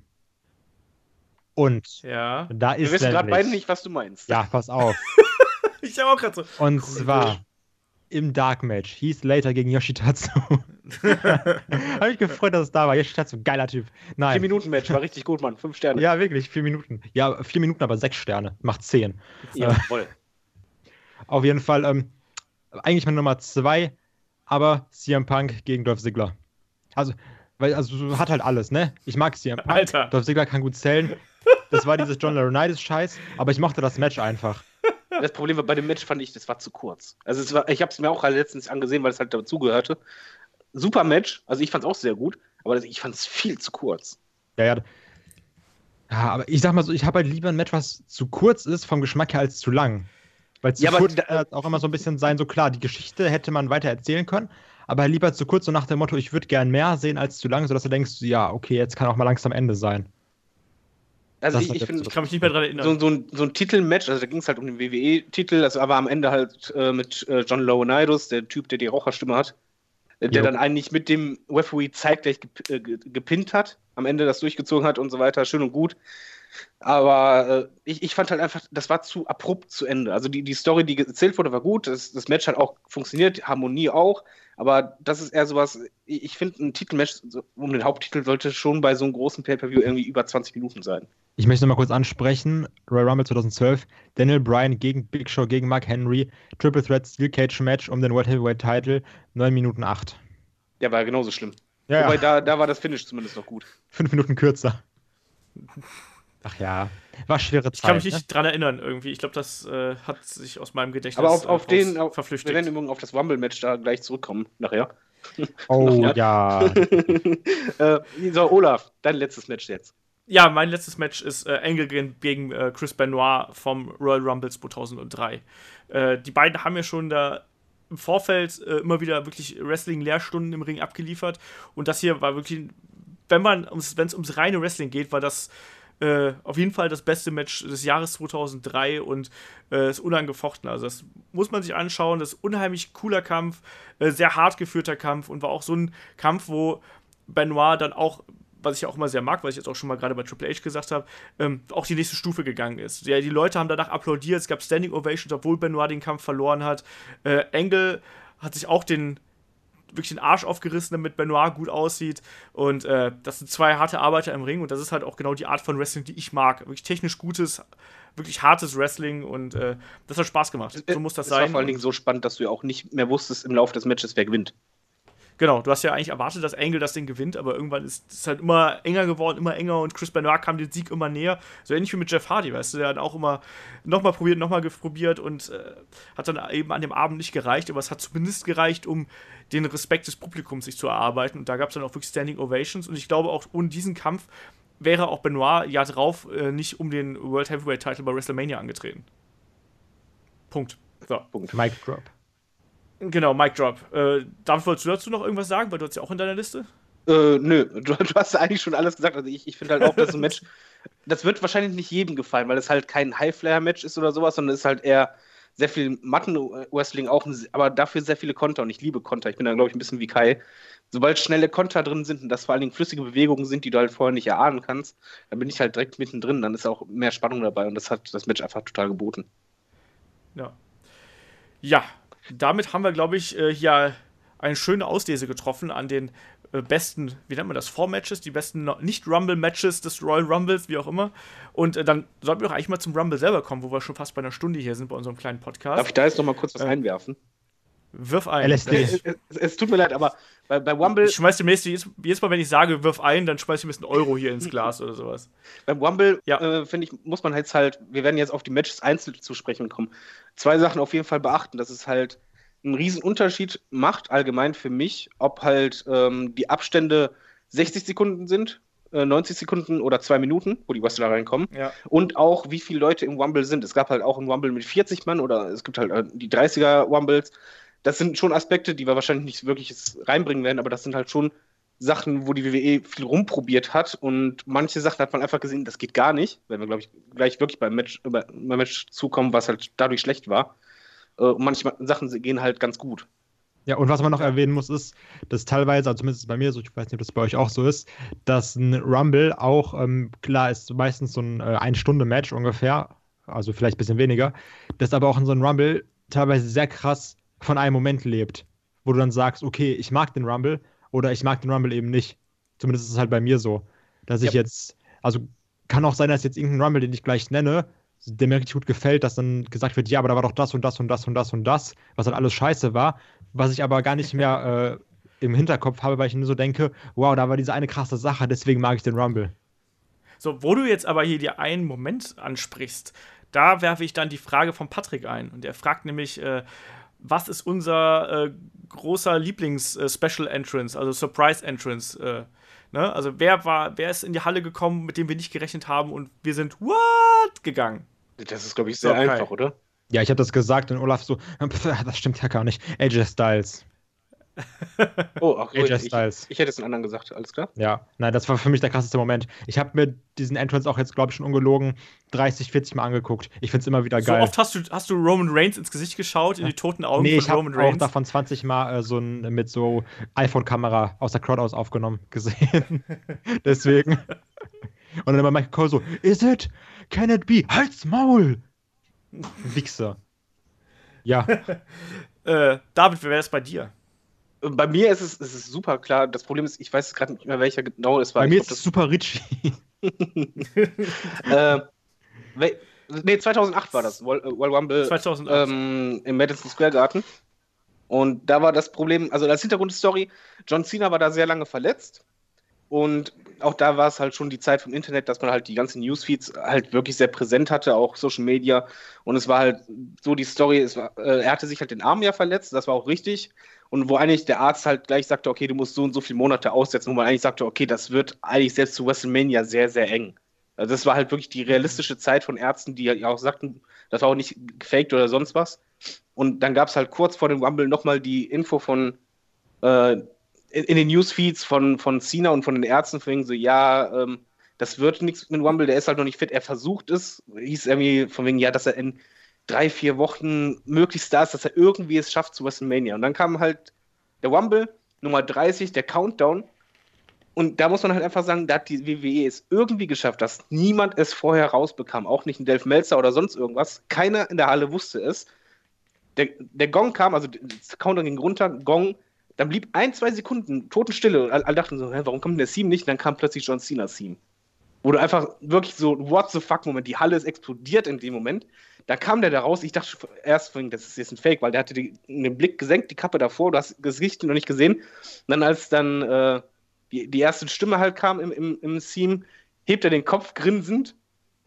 Und ja. da ist. Wir wissen gerade beide nicht, was du meinst. Ja, pass auf. ich habe auch gerade so. Und cool. zwar im Dark Match. Hieß Later gegen Yoshitatsu. habe ich gefreut, dass es da war. Yoshitatsu, geiler Typ. Nein. Vier Minuten Match, war richtig gut, Mann. Fünf Sterne. Ja, wirklich, vier Minuten. Ja, vier Minuten, aber sechs Sterne. Macht zehn. Ja, voll. Auf jeden Fall, ähm, eigentlich meine Nummer zwei, aber CM Punk gegen Dolph Ziggler. Also, weil, also hat halt alles, ne? Ich mag CM Punk. Alter. Dolph Ziggler kann gut zählen. Das war dieses John Laurinaitis-Scheiß, aber ich mochte das Match einfach. Das Problem war bei dem Match fand ich, das war zu kurz. Also es war, ich habe es mir auch letztens angesehen, weil es halt dazugehörte. Super Match, also ich fand es auch sehr gut, aber ich fand es viel zu kurz. Ja, ja. Ja, aber ich sag mal so, ich habe halt lieber ein Match, was zu kurz ist vom Geschmack her als zu lang. Weil zu ja, kurz kann auch immer so ein bisschen sein, so klar, die Geschichte hätte man weiter erzählen können, aber lieber zu kurz, so nach dem Motto, ich würde gern mehr sehen als zu lang, sodass du denkst, ja, okay, jetzt kann auch mal langsam Ende sein. Also ich, ich, find, ich, kann mich nicht mehr daran erinnern. So, so ein, so ein Titelmatch, also da ging es halt um den WWE-Titel, das aber am Ende halt äh, mit äh, John Laurinaitis, der Typ, der die Raucherstimme hat, äh, der jo. dann eigentlich mit dem Referee zeitgleich gep äh, gepinnt hat, am Ende das durchgezogen hat und so weiter, schön und gut. Aber äh, ich, ich fand halt einfach, das war zu abrupt zu Ende. Also die, die Story, die erzählt wurde, war gut. Das, das Match hat auch funktioniert, Harmonie auch. Aber das ist eher sowas, ich, ich finde, ein Titelmatch um den Haupttitel sollte schon bei so einem großen Pay-Per-View irgendwie über 20 Minuten sein. Ich möchte noch mal kurz ansprechen: Royal Rumble 2012, Daniel Bryan gegen Big Show gegen Mark Henry, Triple Threat Steel Cage Match um den World Heavyweight Title, 9 Minuten 8. Ja, war genauso schlimm. Ja, Wobei ja. Da, da war das Finish zumindest noch gut. Fünf Minuten kürzer. Ach ja, war schwere Zeit. Ich kann mich nicht ne? dran erinnern irgendwie. Ich glaube, das äh, hat sich aus meinem Gedächtnis Aber auf, auf äh, den, auf, verflüchtigt. Wir werden auf das Rumble-Match da gleich zurückkommen, nachher. Oh ja. äh, so, Olaf, dein letztes Match jetzt. Ja, mein letztes Match ist äh, Angle gegen, äh, Chris Benoit vom Royal Rumble 2003. Äh, die beiden haben ja schon da im Vorfeld äh, immer wieder wirklich Wrestling-Lehrstunden im Ring abgeliefert. Und das hier war wirklich, wenn man wenn es ums reine Wrestling geht, war das äh, auf jeden Fall das beste Match des Jahres 2003 und äh, ist unangefochten. Also das muss man sich anschauen. Das ist unheimlich cooler Kampf, äh, sehr hart geführter Kampf und war auch so ein Kampf, wo Benoit dann auch was ich auch immer sehr mag, weil ich jetzt auch schon mal gerade bei Triple H gesagt habe, ähm, auch die nächste Stufe gegangen ist. Ja, die Leute haben danach applaudiert, es gab Standing Ovations, obwohl Benoit den Kampf verloren hat. Äh, Engel hat sich auch den wirklich den Arsch aufgerissen, damit Benoit gut aussieht. Und äh, das sind zwei harte Arbeiter im Ring und das ist halt auch genau die Art von Wrestling, die ich mag. Wirklich technisch gutes, wirklich hartes Wrestling und äh, das hat Spaß gemacht. So muss das es sein. war vor allen Dingen so spannend, dass du ja auch nicht mehr wusstest im Laufe des Matches, wer gewinnt. Genau, du hast ja eigentlich erwartet, dass Angle das Ding gewinnt, aber irgendwann ist es halt immer enger geworden, immer enger und Chris Benoit kam den Sieg immer näher. So ähnlich wie mit Jeff Hardy, weißt du, der hat auch immer nochmal probiert, nochmal probiert und äh, hat dann eben an dem Abend nicht gereicht, aber es hat zumindest gereicht, um den Respekt des Publikums sich zu erarbeiten. Und da gab es dann auch wirklich Standing Ovations und ich glaube auch ohne diesen Kampf wäre auch Benoit ja drauf äh, nicht um den World Heavyweight Title bei WrestleMania angetreten. Punkt. So. Punkt. Mic Drop. Genau, Mic Drop. Äh, David, wolltest du dazu noch irgendwas sagen? Weil du hast ja auch in deiner Liste. Äh, nö, du, du, hast eigentlich schon alles gesagt. Also ich, ich finde halt auch, dass ein Match, das wird wahrscheinlich nicht jedem gefallen, weil es halt kein High-Flyer-Match ist oder sowas, sondern es ist halt eher sehr viel Matten-Wrestling auch, aber dafür sehr viele Konter und ich liebe Konter. Ich bin da, glaube ich, ein bisschen wie Kai. Sobald schnelle Konter drin sind und das vor allen Dingen flüssige Bewegungen sind, die du halt vorher nicht erahnen kannst, dann bin ich halt direkt mittendrin, dann ist auch mehr Spannung dabei und das hat das Match einfach total geboten. Ja. Ja, damit haben wir, glaube ich, äh, hier eine schöne Auslese getroffen an den äh, besten, wie nennt man das, Vormatches, die besten Nicht-Rumble-Matches des Royal Rumbles, wie auch immer. Und äh, dann sollten wir doch eigentlich mal zum Rumble selber kommen, wo wir schon fast bei einer Stunde hier sind bei unserem kleinen Podcast. Darf ich da jetzt noch mal kurz was äh, einwerfen? Wirf ein. LSD. Es, es, es, tut mir leid, aber bei, bei Wumble. Ich schmeiß demnächst, jedes, jedes Mal, wenn ich sage, wirf ein, dann schmeiß ich ein bisschen Euro hier ins Glas oder sowas. Beim Wumble, ja. äh, finde ich, muss man jetzt halt, wir werden jetzt auf die Matches einzeln zu sprechen kommen. Zwei Sachen auf jeden Fall beachten, dass es halt einen riesen Unterschied macht, allgemein für mich, ob halt ähm, die Abstände 60 Sekunden sind, äh, 90 Sekunden oder zwei Minuten, wo die Wrestler reinkommen. Ja. Und auch, wie viele Leute im Wumble sind. Es gab halt auch einen Wumble mit 40 Mann oder es gibt halt äh, die 30er Wumbles. Das sind schon Aspekte, die wir wahrscheinlich nicht wirklich reinbringen werden, aber das sind halt schon Sachen, wo die WWE viel rumprobiert hat und manche Sachen hat man einfach gesehen, das geht gar nicht, wenn wir, glaube ich, gleich wirklich beim Match, beim Match zukommen, was halt dadurch schlecht war. Äh, und manche Sachen gehen halt ganz gut. Ja, und was man noch erwähnen muss, ist, dass teilweise, also zumindest bei mir so, ich weiß nicht, ob das bei euch auch so ist, dass ein Rumble auch, ähm, klar, ist meistens so ein äh, Ein-Stunde-Match ungefähr, also vielleicht ein bisschen weniger, dass aber auch in so einem Rumble teilweise sehr krass von einem Moment lebt, wo du dann sagst, okay, ich mag den Rumble oder ich mag den Rumble eben nicht. Zumindest ist es halt bei mir so, dass ich ja. jetzt, also kann auch sein, dass jetzt irgendein Rumble, den ich gleich nenne, der mir richtig gut gefällt, dass dann gesagt wird, ja, aber da war doch das und das und das und das und das, was dann alles scheiße war, was ich aber gar nicht mehr äh, im Hinterkopf habe, weil ich nur so denke, wow, da war diese eine krasse Sache, deswegen mag ich den Rumble. So, wo du jetzt aber hier dir einen Moment ansprichst, da werfe ich dann die Frage von Patrick ein. Und er fragt nämlich, äh, was ist unser äh, großer Lieblings-Special äh, Entrance, also Surprise Entrance? Äh, ne? Also wer war, wer ist in die Halle gekommen, mit dem wir nicht gerechnet haben und wir sind what gegangen? Das ist, glaube ich, sehr okay. einfach, oder? Ja, ich habe das gesagt und Olaf so, das stimmt ja gar nicht. AJ Styles. oh, ach, AJ ich, Styles. Ich, ich, hätte es einen anderen gesagt, alles klar? Ja, nein, das war für mich der krasseste Moment. Ich habe mir diesen Entrance auch jetzt, glaube ich, schon ungelogen 30, 40 Mal angeguckt. Ich finde es immer wieder geil. So oft hast du, hast du Roman Reigns ins Gesicht geschaut, in die toten Augen nee, von Roman Reigns? Nee, ich habe auch davon 20 Mal äh, so ein, mit so iPhone-Kamera aus der Crowd aus aufgenommen gesehen. Deswegen. Und dann immer Michael Cole so, is it? Can it be? Halt's Maul! Wichser. Ja. äh, David, wer wäre es bei dir? Bei mir ist es, ist es super klar. Das Problem ist, ich weiß gerade nicht mehr, welcher genau es war. Bei mir ich ist es super Richie. äh, nee, 2008 war das. World Rumble 2008. Ähm, im Madison Square Garden. Und da war das Problem, also als Hintergrundstory, John Cena war da sehr lange verletzt. Und auch da war es halt schon die Zeit vom Internet, dass man halt die ganzen Newsfeeds halt wirklich sehr präsent hatte, auch Social Media. Und es war halt so die Story, war, äh, er hatte sich halt den Arm ja verletzt, das war auch richtig und wo eigentlich der Arzt halt gleich sagte, okay, du musst so und so viele Monate aussetzen, wo man eigentlich sagte, okay, das wird eigentlich selbst zu WrestleMania sehr, sehr eng. Also das war halt wirklich die realistische Zeit von Ärzten, die ja auch sagten, das war auch nicht gefaked oder sonst was. Und dann gab es halt kurz vor dem Rumble nochmal die Info von äh, in den Newsfeeds von, von Cena und von den Ärzten von so, ja, ähm, das wird nichts mit Rumble, der ist halt noch nicht fit, er versucht es, hieß irgendwie von wegen, ja, dass er in drei, vier Wochen möglichst da ist, dass er irgendwie es schafft zu WrestleMania. Und dann kam halt der Rumble, Nummer 30, der Countdown. Und da muss man halt einfach sagen, da hat die WWE es irgendwie geschafft, dass niemand es vorher rausbekam. Auch nicht ein Delf Melzer oder sonst irgendwas. Keiner in der Halle wusste es. Der, der Gong kam, also der Countdown ging runter, Gong. Dann blieb ein, zwei Sekunden Totenstille. Und alle, dachten so, hä, warum kommt denn der Theme nicht? Und dann kam plötzlich John Cena's Theme. wo du einfach wirklich so, what the fuck Moment, die Halle ist explodiert in dem Moment. Da kam der da raus, ich dachte erst, das ist jetzt ein Fake, weil der hatte den Blick gesenkt, die Kappe davor, du hast das Gesicht noch nicht gesehen. Und dann, als dann äh, die, die erste Stimme halt kam im, im, im Scene, hebt er den Kopf grinsend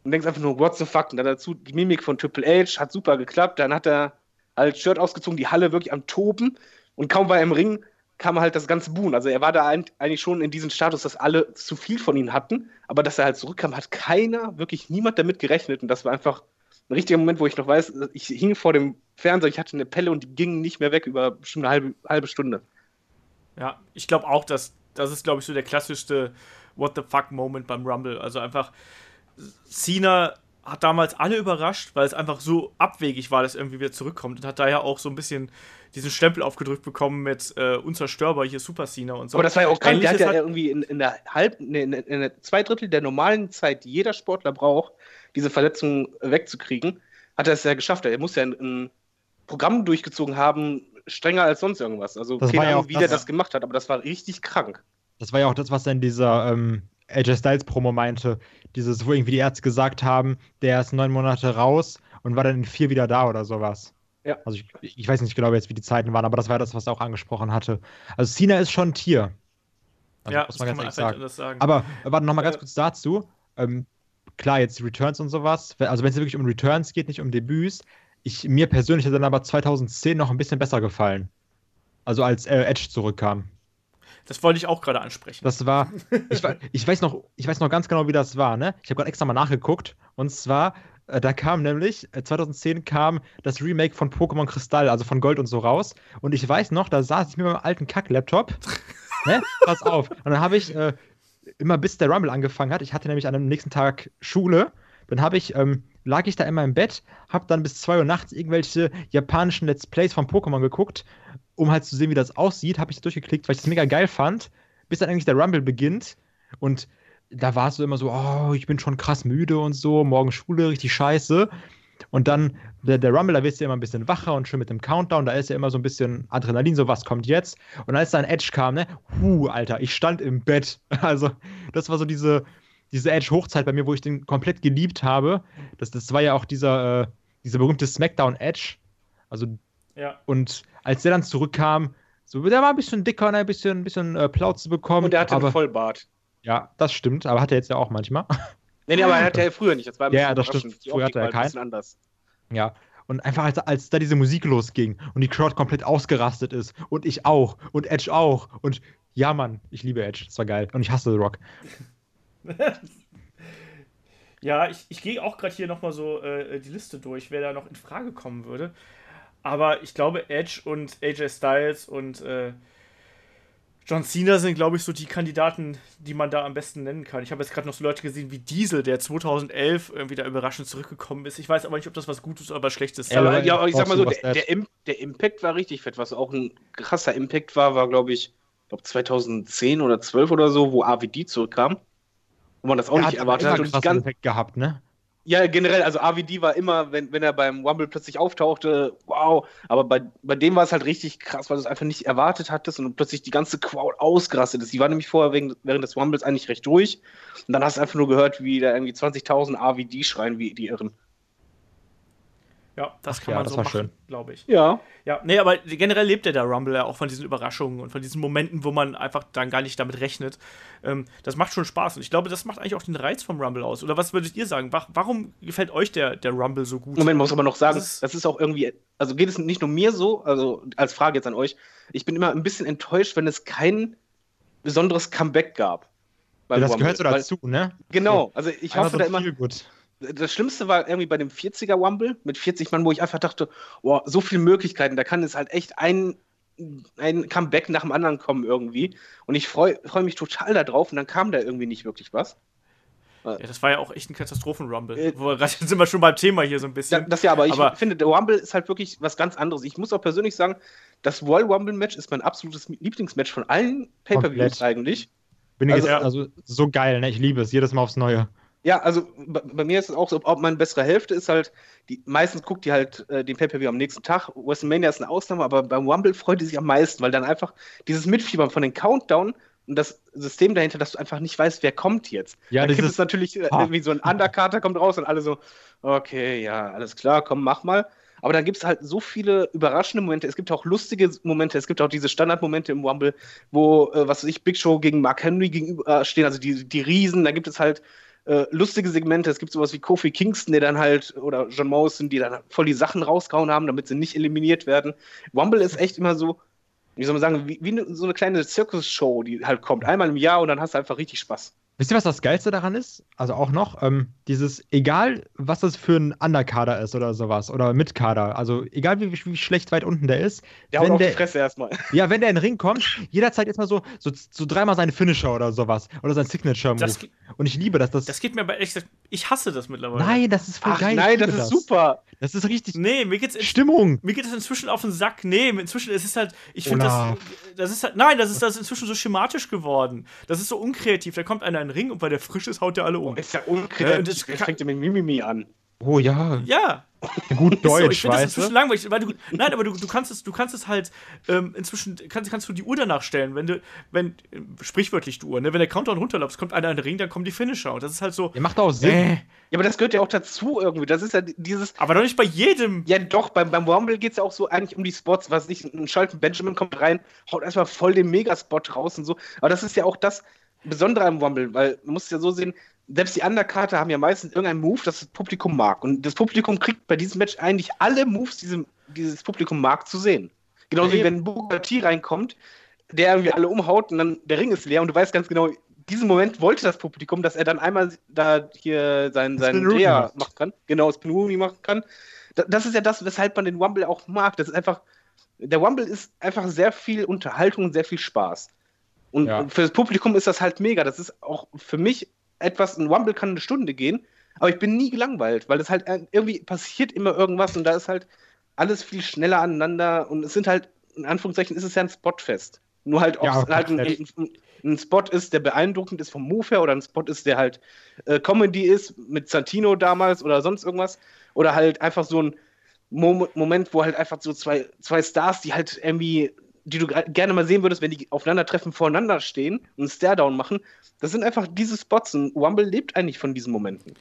und denkst einfach nur, what the fuck? Und dann dazu die Mimik von Triple H, hat super geklappt. Dann hat er halt Shirt ausgezogen, die Halle wirklich am Toben. Und kaum war er im Ring, kam halt das ganze Buhn. Also er war da eigentlich schon in diesem Status, dass alle zu viel von ihm hatten. Aber dass er halt zurückkam, hat keiner, wirklich niemand damit gerechnet. Und das war einfach ein richtiger Moment, wo ich noch weiß, ich hing vor dem Fernseher, ich hatte eine Pelle und die ging nicht mehr weg über bestimmt eine halbe, halbe Stunde. Ja, ich glaube auch, dass das ist, glaube ich, so der klassischste What the fuck Moment beim Rumble. Also einfach, Cena hat damals alle überrascht, weil es einfach so abwegig war, dass irgendwie wieder zurückkommt und hat daher auch so ein bisschen diesen Stempel aufgedrückt bekommen mit äh, unzerstörbar hier Super Cena und so. Aber das war ja auch kein, der hat ja irgendwie in, in der halb, nee, in, in der zwei Drittel der normalen Zeit, die jeder Sportler braucht, diese Verletzung wegzukriegen, hat er es ja geschafft. Er muss ja ein, ein Programm durchgezogen haben, strenger als sonst irgendwas. Also das keine Ahnung, wie der das gemacht hat, aber das war richtig krank. Das war ja auch das, was er in dieser ähm, AJ Styles Promo meinte. Dieses, wo irgendwie die Ärzte gesagt haben, der ist neun Monate raus und war dann in vier wieder da oder sowas. Ja. Also ich, ich weiß nicht genau jetzt, wie die Zeiten waren, aber das war das, was er auch angesprochen hatte. Also Cena ist schon ein Tier. Also, ja, muss man ganz ehrlich sagen. sagen. Aber warte nochmal ganz äh, kurz dazu. Ähm, klar, jetzt Returns und sowas. Also wenn es wirklich um Returns geht, nicht um Debüts. Ich, mir persönlich hat dann aber 2010 noch ein bisschen besser gefallen. Also als äh, Edge zurückkam. Das wollte ich auch gerade ansprechen. Das war, ich, ich, weiß noch, ich weiß noch ganz genau, wie das war, ne? Ich habe gerade extra mal nachgeguckt. Und zwar, äh, da kam nämlich, äh, 2010 kam das Remake von Pokémon Kristall, also von Gold und so raus. Und ich weiß noch, da saß ich mit meinem alten Kack-Laptop. ne? Pass auf. Und dann habe ich äh, immer bis der Rumble angefangen hat, ich hatte nämlich dem nächsten Tag Schule, dann habe ich, ähm, lag ich da immer im Bett, habe dann bis 2 Uhr nachts irgendwelche japanischen Let's Plays von Pokémon geguckt um halt zu sehen, wie das aussieht, habe ich durchgeklickt, weil ich das mega geil fand, bis dann eigentlich der Rumble beginnt. Und da war es so immer so, oh, ich bin schon krass müde und so, morgen Schule, richtig scheiße. Und dann, der, der Rumble, da wirst du ja immer ein bisschen wacher und schön mit dem Countdown, da ist ja immer so ein bisschen Adrenalin, so was kommt jetzt. Und als dann Edge kam, ne, huh, Alter, ich stand im Bett. Also, das war so diese, diese Edge-Hochzeit bei mir, wo ich den komplett geliebt habe. Das, das war ja auch dieser, äh, dieser berühmte Smackdown-Edge. Also, ja. Und als der dann zurückkam, so, der war ein bisschen dicker und ein bisschen, ein bisschen äh, Plauze bekommen. Und der hatte aber, einen Vollbart. Ja, das stimmt, aber hat er jetzt ja auch manchmal. Nee, nee, aber er hatte ja früher nicht. Das war ja, das stimmt. Die früher hatte er keinen. anders. Ja, und einfach als, als da diese Musik losging und die Crowd komplett ausgerastet ist und ich auch und Edge auch und ja, Mann, ich liebe Edge, das war geil und ich hasse The Rock. ja, ich, ich gehe auch gerade hier nochmal so äh, die Liste durch, wer da noch in Frage kommen würde. Aber ich glaube, Edge und AJ Styles und äh, John Cena sind, glaube ich, so die Kandidaten, die man da am besten nennen kann. Ich habe jetzt gerade noch so Leute gesehen wie Diesel, der 2011 irgendwie da überraschend zurückgekommen ist. Ich weiß aber nicht, ob das was Gutes oder was Schlechtes ist. Ja, ja, ich sag mal so, der, der, der, Impact war richtig fett. Was auch ein krasser Impact war, war, glaube ich, glaub 2010 oder 12 oder so, wo AVD zurückkam. Wo man das auch er nicht erwartet hat. Und ganz Impact gehabt, ne? Ja, generell, also AVD war immer, wenn, wenn er beim Rumble plötzlich auftauchte, wow. Aber bei, bei dem war es halt richtig krass, weil du es einfach nicht erwartet hattest und plötzlich die ganze Crowd ausgerastet ist. Die war nämlich vorher wegen, während des Rumbles eigentlich recht ruhig. Und dann hast du einfach nur gehört, wie da irgendwie 20.000 AVD schreien, wie die Irren. Ja, das Ach kann ja, man das so machen, glaube ich. Ja. Ja, nee, aber generell lebt ja der Rumble ja auch von diesen Überraschungen und von diesen Momenten, wo man einfach dann gar nicht damit rechnet. Ähm, das macht schon Spaß und ich glaube, das macht eigentlich auch den Reiz vom Rumble aus. Oder was würdet ihr sagen? Warum gefällt euch der, der Rumble so gut? Moment, man muss aber noch sagen, das ist, das ist auch irgendwie, also geht es nicht nur mir so, also als Frage jetzt an euch, ich bin immer ein bisschen enttäuscht, wenn es kein besonderes Comeback gab. Ja, das Rumble, gehört so dazu, ne? Genau, also ich hoffe da immer. Gut das Schlimmste war irgendwie bei dem 40er Wumble mit 40 Mann, wo ich einfach dachte, boah, so viele Möglichkeiten, da kann es halt echt ein, ein Comeback nach dem anderen kommen irgendwie. Und ich freue freu mich total darauf und dann kam da irgendwie nicht wirklich was. Ja, das war ja auch echt ein Katastrophen-Rumble. Äh, Jetzt sind wir schon beim Thema hier so ein bisschen. Das ja, aber ich aber finde, der Rumble ist halt wirklich was ganz anderes. Ich muss auch persönlich sagen, das Royal Rumble-Match ist mein absolutes Lieblingsmatch von allen Pay-Per-Views eigentlich. Bin ich also, jetzt, also so geil, ne? Ich liebe es, jedes Mal aufs Neue. Ja, also bei, bei, mir ist es auch so, ob meine bessere Hälfte ist halt, die meistens guckt die halt äh, den Pay-Per-View am nächsten Tag. WrestleMania ist eine Ausnahme, aber beim Rumble freut die sich am meisten, weil dann einfach dieses Mitfiebern von den Countdown und das System dahinter, dass du einfach nicht weißt, wer kommt jetzt. Ja, da gibt es natürlich äh, Ah. irgendwie so ein Undercarter kommt raus und alle so, okay, ja, alles klar, komm, mach mal. Aber dann gibt es halt so viele überraschende Momente. Es gibt auch lustige Momente. Es gibt auch diese Standardmomente im Rumble, wo, äh, was weiß ich, Big Show gegen Mark Henry gegenüberstehen, also die, die Riesen. Da gibt es halt äh, lustige Segmente. Es gibt sowas wie Kofi Kingston, der dann halt, oder John Morrison, die dann voll die Sachen rausgehauen haben, damit sie nicht eliminiert werden. Rumble ist echt immer so, wie soll man sagen, wie, wie so eine kleine Zirkusshow, die halt kommt. Einmal im Jahr und dann hast du einfach richtig Spaß. Wisst ihr, was das Geilste daran ist? Also auch noch, ähm, dieses, egal was das für ein Underkader ist oder sowas, oder Mitkader, also egal wie, wie schlecht weit unten der ist, Der haut wenn auf die der, Fresse erstmal. ja, wenn der in den Ring kommt, jeder zeigt erstmal so, so, so dreimal seine Finisher oder sowas, oder sein Signature-Move. Das, Und ich liebe das. das, das geht mir aber ehrlich gesagt, ich hasse das mittlerweile. nein, das ist voll Ach geil. nein, das ist super. Das ist richtig Nee, mir geht's in, Stimmung. mir geht es inzwischen auf den Sack. Nee, inzwischen ist es halt, ich finde das, das ist halt, nein, das ist, das ist inzwischen so schematisch geworden. Das ist so unkreativ. Da kommt einer in den Ring und weil der frisch ist, haut der alle um. Ist ja Ja, unkreativ. das Das kann- fängt ja mit Mimimi an. Oh ja, Ja, gut ist so. Ich Deutsch, finde das weißt inzwischen du? langweilig, weil du, nein, aber du, du kannst es, du kannst es halt ähm, inzwischen kannst, kannst du die Uhr danach stellen, wenn du, wenn äh, sprichwörtlich die Uhr, ne, wenn der Countdown runterläuft, kommt einer in den Ring, dann kommen die Finisher und das ist halt so. Ja, macht auch Sinn. Äh, Ja, aber das gehört ja auch dazu irgendwie. Das ist ja dieses. aber doch nicht bei jedem. Ja, doch, beim, beim Rumble geht es ja auch so eigentlich um die Spots. Was nicht, ein Schalten Benjamin kommt rein, haut erstmal voll den Megaspot raus und so. Aber das ist ja auch das Besondere am Rumble, weil man muss es ja so sehen, selbst die Undercarter haben ja meistens irgendeinen Move, das das Publikum mag. Und das Publikum kriegt bei diesem Match eigentlich alle Moves, die dieses Publikum mag, zu sehen. Genauso Ja, wie wenn Booker T reinkommt, der irgendwie alle umhaut und dann der Ring ist leer und du weißt ganz genau, diesen Moment wollte das Publikum, dass er dann einmal da hier seinen, seinen Dreher machen kann. Genau, Spin Rooney machen kann. Da- Das ist ja das, weshalb man den Rumble auch mag. Das ist einfach, der Rumble ist einfach sehr viel Unterhaltung und sehr viel Spaß. Und Ja. für das Publikum ist das halt mega. Das ist auch für mich etwas, ein Rumble kann eine Stunde gehen, aber ich bin nie gelangweilt, weil es halt irgendwie passiert immer irgendwas und da ist halt alles viel schneller aneinander und es sind halt, in Anführungszeichen, ist es ja ein Spotfest. Nur halt, ob Ja, es halt ein, ein, ein Spot ist, der beeindruckend ist vom Move her oder ein Spot ist, der halt äh, Comedy ist, mit Santino damals oder sonst irgendwas. Oder halt einfach so ein Mom Moment, wo halt einfach so zwei, zwei Stars, die halt irgendwie, die du gerne mal sehen würdest, wenn die aufeinandertreffen, voreinander stehen und einen Stare-Down machen. Das sind einfach diese Spots und Rumble lebt eigentlich von diesen Momenten.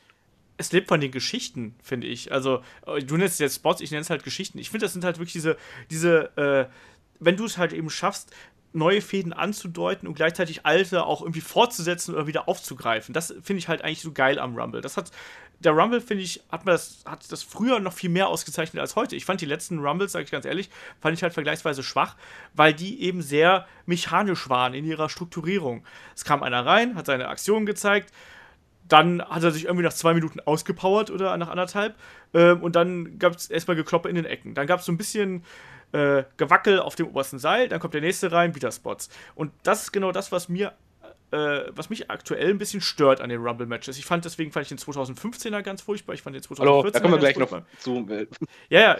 es lebt von den Geschichten, finde ich. Also, äh, du nennst es jetzt Spots, ich nenne es halt Geschichten. Ich finde, das sind halt wirklich diese, diese, äh, wenn du es halt eben schaffst, neue Fäden anzudeuten und gleichzeitig alte auch irgendwie fortzusetzen oder wieder aufzugreifen. Das finde ich halt eigentlich so geil am Rumble. Das hat, der Rumble, finde ich, hat man das, hat das früher noch viel mehr ausgezeichnet als heute. Ich fand die letzten Rumbles, sage ich ganz ehrlich, fand ich halt vergleichsweise schwach, weil die eben sehr mechanisch waren in ihrer Strukturierung. Es kam einer rein, hat seine Aktion gezeigt, dann hat er sich irgendwie nach zwei Minuten ausgepowert oder nach anderthalb. Ähm, und dann gab es erstmal Gekloppe in den Ecken. Dann gab es so ein bisschen äh, Gewackel auf dem obersten Seil. Dann kommt der nächste rein, wieder Spots. Und das ist genau das, was mir. Äh, was mich aktuell ein bisschen stört an den Rumble-Matches. Ich fand deswegen fand ich den 2015er ganz furchtbar. Ich fand den 2014er Hallo, da kommen wir gleich noch zu. Ja, ja.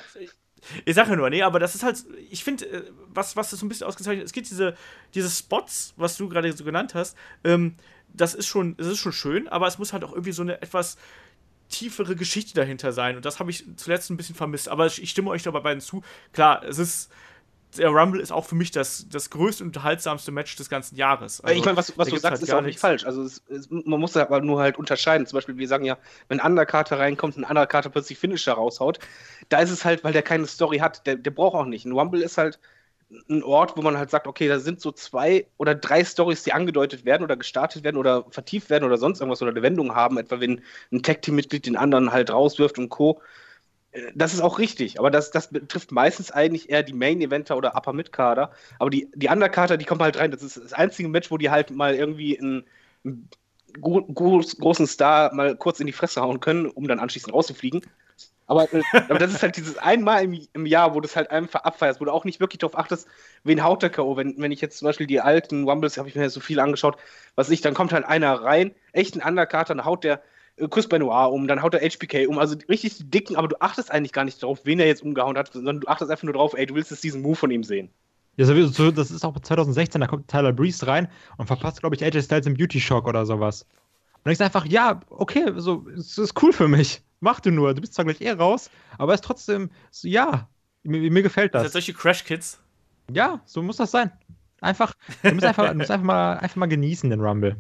Ich sage ja nur, nee, aber das ist halt, ich finde, äh, was, was das so ein bisschen ausgezeichnet ist, es gibt diese, diese Spots, was du gerade so genannt hast, ähm, das ist schon, das ist schon schön, aber es muss halt auch irgendwie so eine etwas tiefere Geschichte dahinter sein. Und das habe ich zuletzt ein bisschen vermisst. Aber ich, ich stimme euch dabei beiden zu. Klar, es ist. Der Rumble ist auch für mich das, das größte und unterhaltsamste Match des ganzen Jahres. Also, ich meine, was, was da du gibt's sagst, halt ist auch nicht falsch. Also es, es, man muss aber nur halt unterscheiden. Zum Beispiel, wir sagen ja, wenn ein Undercarter reinkommt, ein Undercarter plötzlich Finisher raushaut, da ist es halt, weil der keine Story hat. Der, der braucht auch nicht. Ein Rumble ist halt ein Ort, wo man halt sagt, okay, da sind so zwei oder drei Stories, die angedeutet werden oder gestartet werden oder vertieft werden oder sonst irgendwas oder eine Wendung haben, etwa wenn ein Tag-Team-Mitglied den anderen halt rauswirft und Co. Das ist auch richtig, aber das, das betrifft meistens eigentlich eher die Main-Eventer oder Upper-Mid-Kader. Aber die, die Undercarter, die kommen halt rein. Das ist das einzige Match, wo die halt mal irgendwie einen, einen gro groß, großen Star mal kurz in die Fresse hauen können, um dann anschließend rauszufliegen. Aber, äh, aber das ist halt dieses einmal im, im Jahr, wo du es halt einfach abfeierst, wo du auch nicht wirklich darauf achtest, wen haut der K.O. Wenn, wenn ich jetzt zum Beispiel die alten Rumbles, habe ich mir so viel angeschaut, was ich, dann kommt halt einer rein, echt ein Undercarter, dann haut der Chris Benoit um, dann haut der HBK um, also richtig die dicken, aber du achtest eigentlich gar nicht drauf, wen er jetzt umgehauen hat, sondern du achtest einfach nur drauf, ey, du willst jetzt diesen Move von ihm sehen. Ja, sowieso, das ist auch 2016, da kommt Tyler Breeze rein und verpasst, glaube ich, AJ Styles im Beauty Shock oder sowas. Und denkst einfach, ja, okay, so, es ist cool für mich. Mach du nur. Du bist zwar gleich eh raus, aber es ist trotzdem, so, ja, mir, mir gefällt Das das. sind solche Crash-Kids. Ja, so muss das sein. Einfach, du musst einfach, du musst einfach, mal, einfach mal genießen, den Rumble.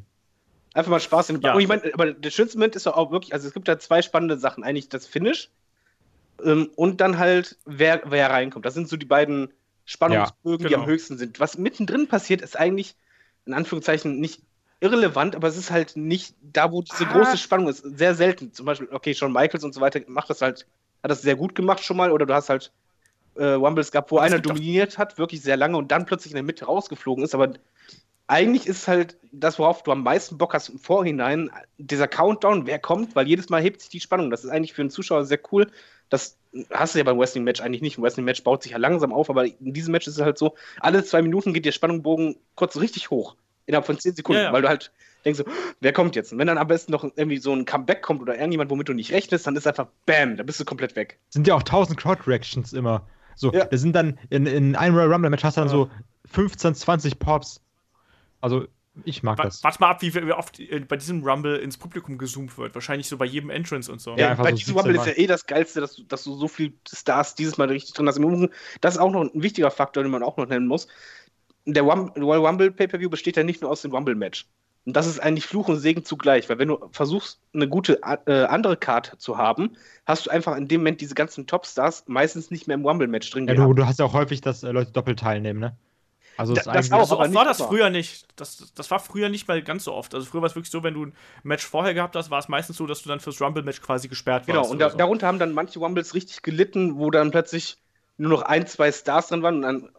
Einfach mal Spaß in Ja. Und ich meine, aber der schönste Moment ist doch auch wirklich, also es gibt da zwei spannende Sachen. Eigentlich das Finish ähm, und dann halt, wer, wer reinkommt. Das sind so die beiden Spannungsbögen, Ja, die genau. am höchsten sind. Was mittendrin passiert, ist eigentlich, in Anführungszeichen, nicht irrelevant, aber es ist halt nicht da, wo diese Ah. große Spannung ist. Sehr selten. Zum Beispiel, okay, Shawn Michaels und so weiter macht das halt, hat das sehr gut gemacht schon mal, oder du hast halt äh, Rumbles gehabt, wo Aber es einer dominiert hat, wirklich sehr lange und dann plötzlich in der Mitte rausgeflogen ist, aber eigentlich ist halt das, worauf du am meisten Bock hast im Vorhinein, dieser Countdown, wer kommt, weil jedes Mal hebt sich die Spannung. Das ist eigentlich für einen Zuschauer sehr cool. Das hast du ja beim Wrestling-Match eigentlich nicht. Ein Wrestling-Match baut sich ja langsam auf, aber in diesem Match ist es halt so, alle zwei Minuten geht der Spannungsbogen kurz richtig hoch. Innerhalb von zehn Sekunden, Ja, ja. weil du halt denkst, so, wer kommt jetzt? Und wenn dann am besten noch irgendwie so ein Comeback kommt oder irgendjemand, womit du nicht rechnest, dann ist einfach BAM, da bist du komplett weg. sind ja auch 1000 Crowd-Reactions immer. So, Ja. da sind dann in, in einem Royal Rumble-Match hast du dann Ja. so 15, 20 Pops. Also, ich mag Wa- das. Warte mal ab, wie, wie oft äh, bei diesem Rumble ins Publikum gezoomt wird. Wahrscheinlich so bei jedem Entrance und so. Ja, Ja, bei so diesem 17 Rumble ist ja eh das Geilste, dass du, dass du so viel Stars dieses Mal richtig drin hast. Das ist auch noch ein wichtiger Faktor, den man auch noch nennen muss. Der Royal Rumble Pay-Per-View besteht ja nicht nur aus dem Rumble-Match. Und das ist eigentlich Fluch und Segen zugleich, weil wenn du versuchst, eine gute äh, andere Card zu haben, hast du einfach in dem Moment diese ganzen Topstars meistens nicht mehr im Rumble-Match drin Ja, du, du hast ja auch häufig, dass äh, Leute doppelt teilnehmen, ne? Also, Da- das eigentlich- auch. so oft war nicht das früher nicht. Das, das war früher nicht mal ganz so oft. Also früher war es wirklich so, wenn du ein Match vorher gehabt hast, war es meistens so, dass du dann fürs Rumble-Match quasi gesperrt Genau, warst. und oder da, so. darunter haben dann manche Rumbles richtig gelitten, wo dann plötzlich nur noch ein, zwei Stars drin waren und dann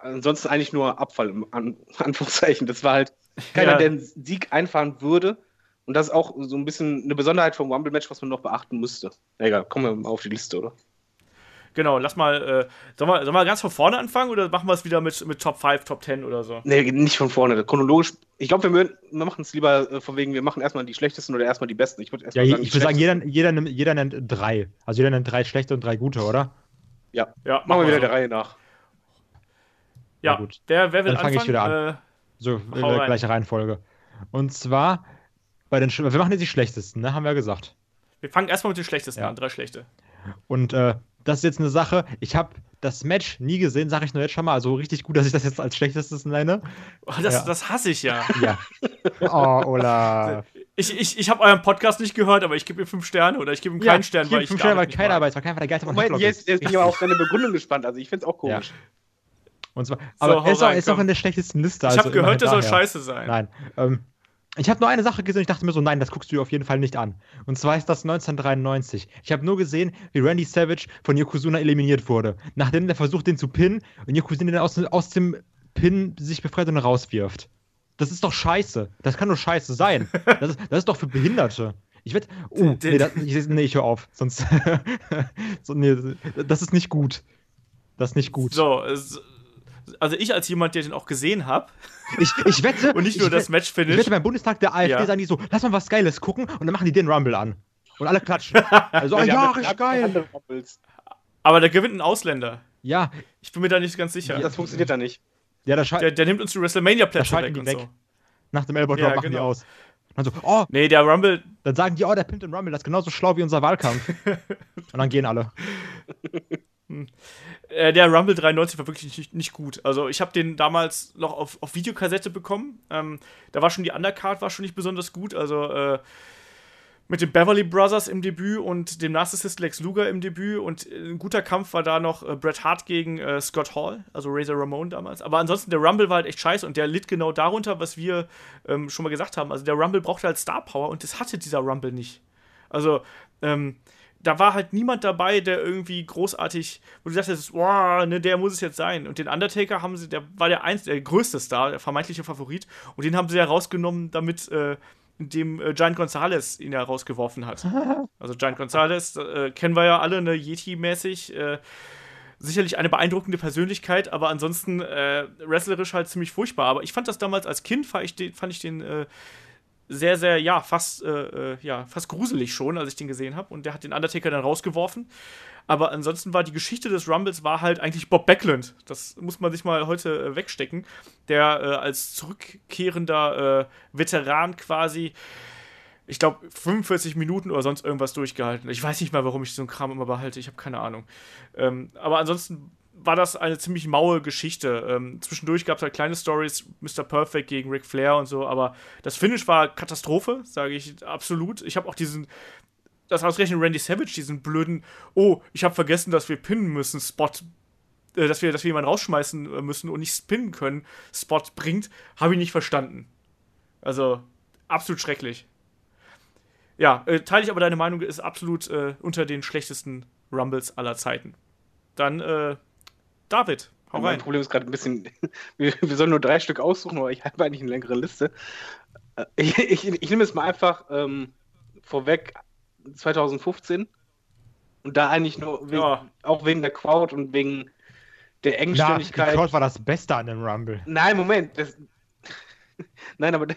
ansonsten eigentlich nur Abfall, im An Anführungszeichen. Das war halt keiner, Ja. der einen Sieg einfahren würde. Und das ist auch so ein bisschen eine Besonderheit vom Rumble-Match, was man noch beachten müsste. Egal, kommen wir mal auf die Liste, oder? Genau, lass mal, äh, sollen wir, sollen wir ganz von vorne anfangen oder machen wir es wieder mit, mit Top 5, Top 10 oder so? Nee, nicht von vorne. Chronologisch. Ich glaube, wir, wir machen es lieber äh, von wegen, wir machen erstmal die schlechtesten oder erstmal die besten. Ich würde ja, ich würde sagen, jeder, jeder, nimmt- jeder nennt drei. Also, jeder nennt drei schlechte und drei gute, oder? Ja, Ja, machen wir wieder so. der Reihe nach. Ja, Na gut. Wer, wer will Dann fang ich wieder an. Äh, So, in der rein. gleichen Reihenfolge. Und zwar, bei den, Sch- wir machen jetzt die schlechtesten, ne? Haben wir ja gesagt. wir fangen erstmal mit den schlechtesten Ja. an, drei schlechte. Und äh, das ist jetzt eine Sache, ich habe das Match nie gesehen, sage ich nur jetzt schon mal. Also richtig gut, dass ich das jetzt als schlechtestes nenne. Oh, das, Ja. das hasse ich ja. Ja. Oh, Ola. Ich, ich, ich habe euren Podcast nicht gehört, aber ich gebe ihm fünf Sterne oder ich gebe ihm keinen Stern, ich weil ich fünf Sterne, weil keiner ist, weil keiner der geilste Moment, jetzt, ist. jetzt bin ich aber auf deine Begründung gespannt. Also ich finde es auch komisch. Und zwar, aber hau er ist, auch, rein, er ist auch in der schlechtesten Liste. Ich also habe gehört, immerhin soll scheiße sein. Nein. Ähm, ich habe nur eine Sache gesehen und ich dachte mir so, nein, das guckst du dir auf jeden Fall nicht an. Und zwar ist das 1993. Ich habe nur gesehen, wie Randy Savage von Yokozuna eliminiert wurde. Nachdem er versucht, den zu pinnen und Yokozuna dann aus, aus dem Pin sich befreit und rauswirft. Das ist doch scheiße. Das kann nur scheiße sein. Das ist, das ist doch für Behinderte. Ich wette. Oh, nee, das, ich, nee, ich höre auf. Sonst. so, nee, das ist nicht gut. Das ist nicht gut. So, es- also ich als jemand, der den auch gesehen habe Ich, ich wette. und nicht nur ich das wette- Match Ich finish. wette, beim Bundestag der AfD Ja. sagen die so, lass mal was Geiles gucken und dann machen die den Rumble an. Und alle klatschen. Also, oh, ja, richtig geil. Aber da gewinnt ein Ausländer. Ja, Ich bin mir da nicht ganz sicher. Das funktioniert da nicht. ja, da Der, der nimmt uns die WrestleMania-Plätze weg die und weg. so. nach dem Elbow Drop Ja, machen die genau. aus. Und dann so, oh, Nee, der Rumble, dann sagen die, oh, der pimpt den Rumble, das ist genauso schlau wie unser Wahlkampf. und dann gehen alle. Äh, der Rumble 93 war wirklich nicht, nicht gut. Also ich habe den damals noch auf, auf Videokassette bekommen. Ähm, da war schon die Undercard war schon nicht besonders gut. Also äh, mit den Beverly Brothers im Debüt und dem Narcissist Lex Luger im Debüt und äh, ein guter Kampf war da noch äh, Bret Hart gegen äh, Scott Hall, also Razor Ramon damals. Aber ansonsten der Rumble war halt echt scheiße und der litt genau darunter, was wir ähm, schon mal gesagt haben. Also der Rumble brauchte halt Star Power und das hatte dieser Rumble nicht. Also ähm, da war halt niemand dabei, der irgendwie großartig, wo du sagst, wow, ne, der muss es jetzt sein. Und den Undertaker haben sie, der war der einzige, der größte Star, der vermeintliche Favorit. Und den haben sie ja rausgenommen, damit, äh, indem äh, Giant Gonzalez ihn ja rausgeworfen hat. Also Giant Gonzalez, äh, kennen wir ja alle, ne, Yeti-mäßig. Äh, sicherlich eine beeindruckende Persönlichkeit, aber ansonsten äh, wrestlerisch halt ziemlich furchtbar. Aber ich fand das damals als Kind, fand ich den, fand ich den äh, sehr, sehr, ja, fast, äh, äh, ja, fast gruselig schon, als ich den gesehen habe. Und der hat den Undertaker dann rausgeworfen. Aber ansonsten war die Geschichte des Rumbles war halt eigentlich Bob Backlund. Das muss man sich mal heute äh, wegstecken. Der äh, als zurückkehrender äh, Veteran quasi, ich glaube, 45 Minuten oder sonst irgendwas durchgehalten. Ich weiß nicht mal, warum ich so einen Kram immer behalte. Ich habe keine Ahnung. Ähm, aber ansonsten war das eine ziemlich maue Geschichte. Ähm, zwischendurch gab es halt kleine Stories, Mr. Perfect gegen Ric Flair und so, aber das Finish war Katastrophe, sage ich absolut. Ich habe auch diesen, das ausgerechnet Randy Savage, diesen blöden, oh, ich habe vergessen, dass wir pinnen müssen, Spot, äh, dass wir, dass wir jemanden rausschmeißen äh, müssen und nicht spinnen können, Spot bringt, habe ich nicht verstanden. Also, absolut schrecklich. Ja, äh, teile ich aber deine Meinung, ist absolut äh, unter den schlechtesten Rumbles aller Zeiten. Dann, äh, David, hau rein. Mein Problem ist gerade ein bisschen, wir, wir, sollen nur drei Stück aussuchen, aber ich habe eigentlich eine längere Liste. Äh, ich, ich, ich nehme es mal einfach ähm, vorweg 2015 und da eigentlich nur wegen, ja. auch wegen der Crowd und wegen der Engständigkeit. Ja, die Crowd war das Beste an dem Rumble. Nein, Moment. Das, nein, aber das,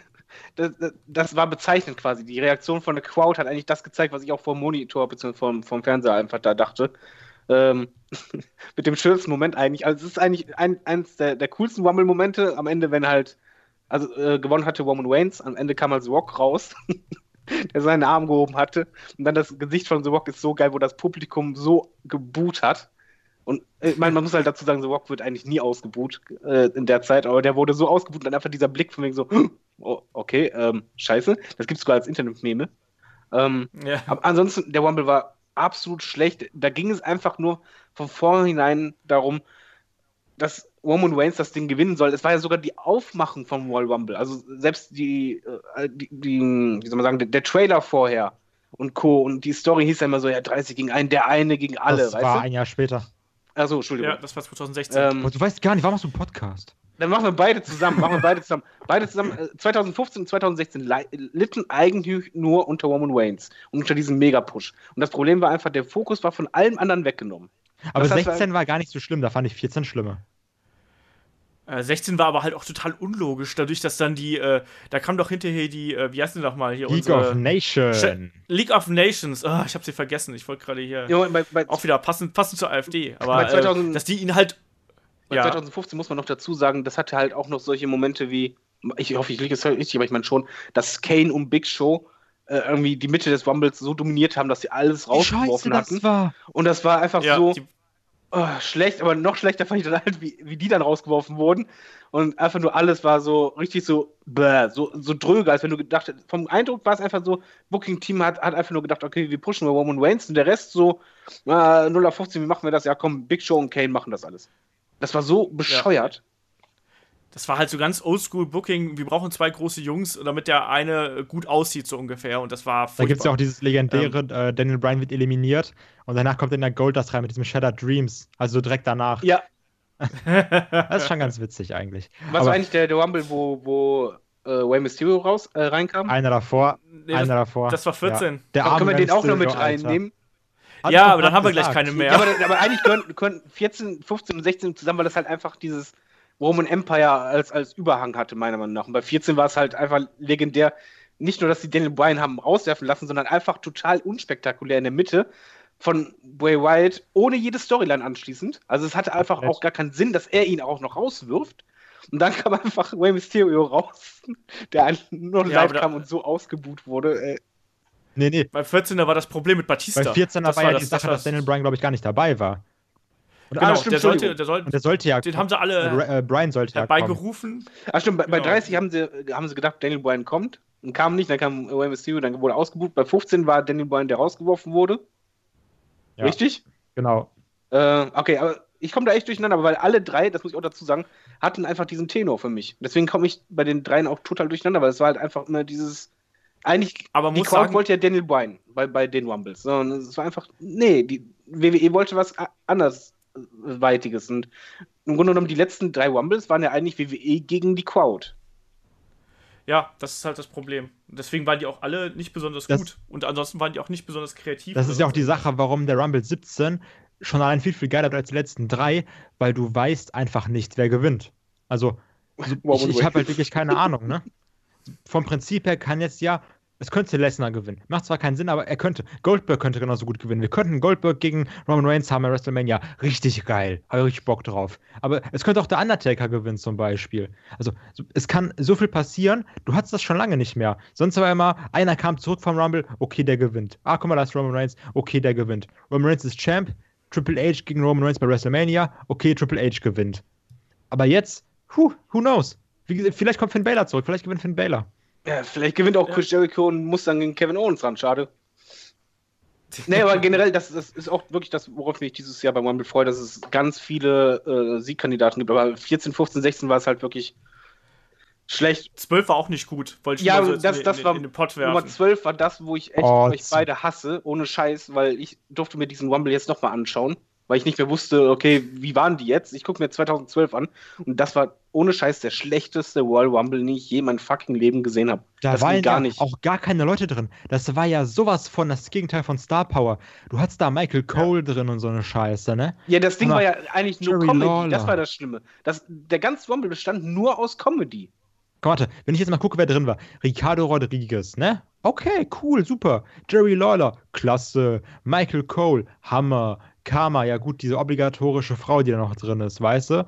das, das, war bezeichnend quasi. Die Reaktion von der Crowd hat eigentlich das gezeigt, was ich auch vom Monitor bzw. Vom, vom Fernseher einfach da dachte. Ähm, mit dem schönsten Moment eigentlich. Also es ist eigentlich ein, eins der, der coolsten Rumble-Momente am Ende, wenn halt, also äh, gewonnen hatte Roman Waynes, am Ende kam halt The Rock raus, der seinen Arm gehoben hatte. Und dann das Gesicht von The Rock ist so geil, wo das Publikum so geboot hat. Und äh, ich meine, man muss halt dazu sagen, The Rock wird eigentlich nie ausgebuht äh, in der Zeit, aber der wurde so ausgebuht und dann einfach dieser Blick von wegen so, oh, okay, ähm, scheiße. Das gibt es sogar als Internet-Meme. Ähm, ja. Aber ansonsten, der Rumble war absolut schlecht. Da ging es einfach nur von vornherein darum, dass Roman Reigns das Ding gewinnen soll. Es war ja sogar die Aufmachung vom Royal Rumble. Also selbst die, äh, die, die wie soll man sagen, der, der, Trailer vorher und Co. Und die Story hieß ja immer so, ja, 30 gegen einen, der eine gegen alle. Das war du? ein Jahr später. Achso, Entschuldigung. Ja, das war 2016. Ähm, du weißt gar nicht, warum machst du einen Podcast? Dann machen wir beide zusammen. Machen wir beide zusammen. Beide zusammen. 2015 äh, und 2016 litten eigentlich nur unter Roman Waynes und unter diesem Mega-Push. Und das Problem war einfach, der Fokus war von allem anderen weggenommen. Aber das 16 war gar nicht so schlimm, da fand ich 14 schlimmer. 16 äh, war aber halt auch total unlogisch, dadurch, dass dann die, äh, da kam doch hinterher die, äh, wie heißt die nochmal hier? League unsere, of Nations. League of Nations, oh, ich hab sie vergessen, ich wollte gerade hier ja, bei, bei, auch wieder passend, passend zur AfD, aber 2000, äh, dass die ihn halt. Bei ja. 2015 muss man noch dazu sagen, das hatte halt auch noch solche Momente wie, ich hoffe, ich liege es richtig, aber ich meine schon, dass Kane und Big Show äh, irgendwie die Mitte des Rumbles so dominiert haben, dass sie alles rausgeworfen hatten. Das war. Und das war einfach ja, so. Oh, schlecht, aber noch schlechter fand ich dann halt, wie, wie die dann rausgeworfen wurden. Und einfach nur alles war so richtig so, bäh, so, so dröge, als wenn du gedacht hättest. Vom Eindruck war es einfach so, Booking-Team hat, hat einfach nur gedacht, okay, wir pushen wir Roman Reigns und der Rest so, äh, 0 auf 15, wie machen wir das? Ja, komm, Big Show und Kane machen das alles. Das war so bescheuert. Ja das war halt so ganz Oldschool-Booking. Wir brauchen zwei große Jungs, damit der eine gut aussieht, so ungefähr. Und das war furchtbar. Da gibt es ja auch dieses legendäre, ähm, äh, Daniel Bryan wird eliminiert und danach kommt in der Goldust rein mit diesem Shattered Dreams. Also direkt danach. Ja. das ist schon ganz witzig eigentlich. Was Aber, war eigentlich der, der Rumble, wo, wo äh, Way Mysterio raus, äh, reinkam? Einer davor. Nee, einer das, davor. Das war 14. Ja. Der können wir den auch noch mit reinnehmen? Ja, aber dann haben wir gleich keine mehr. Ja, aber, aber, eigentlich können, können 14, 15 und 16 zusammen, weil das halt einfach dieses Roman Empire als, als Überhang hatte, meiner Meinung nach. Und bei 14 war es halt einfach legendär. Nicht nur, dass sie Daniel Bryan haben rauswerfen lassen, sondern einfach total unspektakulär in der Mitte von Bray Wyatt, ohne jede Storyline anschließend. Also es hatte einfach auch gar keinen Sinn, dass er ihn auch noch rauswirft. Und dann kam einfach Way Mysterio raus, der nur ja, live kam und so ausgebuht wurde. Nee, nee. Bei 14er war das Problem mit Batista. Bei 14er das war ja das, die Sache, das dass Daniel Bryan, glaube ich, gar nicht dabei war. Und genau, stimmt, der, sollte, der, sollte, und der sollte ja. Den haben sie alle. Äh, Brian sollte ja beigerufen. Ach stimmt, bei, genau. bei 30 haben sie, haben sie gedacht, Daniel Bryan kommt. Und kam nicht, dann kam Mysterio, dann wurde ausgebucht. Bei 15 war Daniel Bryan, der rausgeworfen wurde. Ja. Richtig? Genau. Äh, okay, aber ich komme da echt durcheinander, weil alle drei, das muss ich auch dazu sagen, hatten einfach diesen Tenor für mich. Deswegen komme ich bei den dreien auch total durcheinander, weil es war halt einfach immer dieses. Eigentlich, aber die Crowd wollte ja Daniel Bryan bei, bei den Rumbles. Sondern es war einfach, nee, die WWE wollte was anders Weitiges. Und im Grunde genommen, die letzten drei Rumbles waren ja eigentlich WWE gegen die Crowd. Ja, das ist halt das Problem. Deswegen waren die auch alle nicht besonders das, gut. Und ansonsten waren die auch nicht besonders kreativ. Das ist ja auch die Sache, warum der Rumble 17 schon allein viel, viel geiler wird als die letzten drei, weil du weißt einfach nicht, wer gewinnt. Also, also ich, ich habe halt wirklich keine Ahnung, ne? Vom Prinzip her kann jetzt ja es könnte Lesnar gewinnen. Macht zwar keinen Sinn, aber er könnte. Goldberg könnte genauso gut gewinnen. Wir könnten Goldberg gegen Roman Reigns haben bei WrestleMania. Richtig geil. Habe richtig Bock drauf. Aber es könnte auch der Undertaker gewinnen zum Beispiel. Also es kann so viel passieren. Du hattest das schon lange nicht mehr. Sonst war immer, einer kam zurück vom Rumble, okay, der gewinnt. Ah, guck mal, da ist Roman Reigns, okay, der gewinnt. Roman Reigns ist Champ, Triple H gegen Roman Reigns bei WrestleMania, okay, Triple H gewinnt. Aber jetzt, who, who knows? Wie, gesagt, vielleicht kommt Finn Balor zurück, vielleicht gewinnt Finn Balor. Ja, vielleicht gewinnt auch Chris Jericho und muss dann gegen Kevin Owens ran, schade. nee, aber generell, das, das ist auch wirklich das, worauf mich dieses Jahr beim Rumble freue, dass es ganz viele äh, Siegkandidaten gibt. Aber 14, 15, 16 war es halt wirklich schlecht. 12 war auch nicht gut, wollte ich Ja, so das, in, das in, war in den Pott Nummer werfen. 12 war das, wo ich echt Oh, euch beide hasse, ohne Scheiß, weil ich durfte mir diesen Rumble jetzt nochmal anschauen, weil ich nicht mehr wusste, okay, wie waren die jetzt? Ich gucke mir 2012 an und das war ohne Scheiß der schlechteste Royal Rumble, den ich je in meinem fucking Leben gesehen habe. Da das waren gar ja nicht. auch gar keine Leute drin. Das war ja sowas von das Gegenteil von Star Power. Du hattest da Michael Cole drin und so eine Scheiße, ne? Ja, das Ding Aber war ja eigentlich nur Jerry Comedy. Lawler. Das war das Schlimme. Das, der ganze Rumble bestand nur aus Comedy. Komm, warte, wenn ich jetzt mal gucke, wer drin war. Ricardo Rodriguez, ne? Okay, cool, super. Jerry Lawler, klasse. Michael Cole, Hammer. Karma, ja gut, diese obligatorische Frau, die da noch drin ist, weißt du?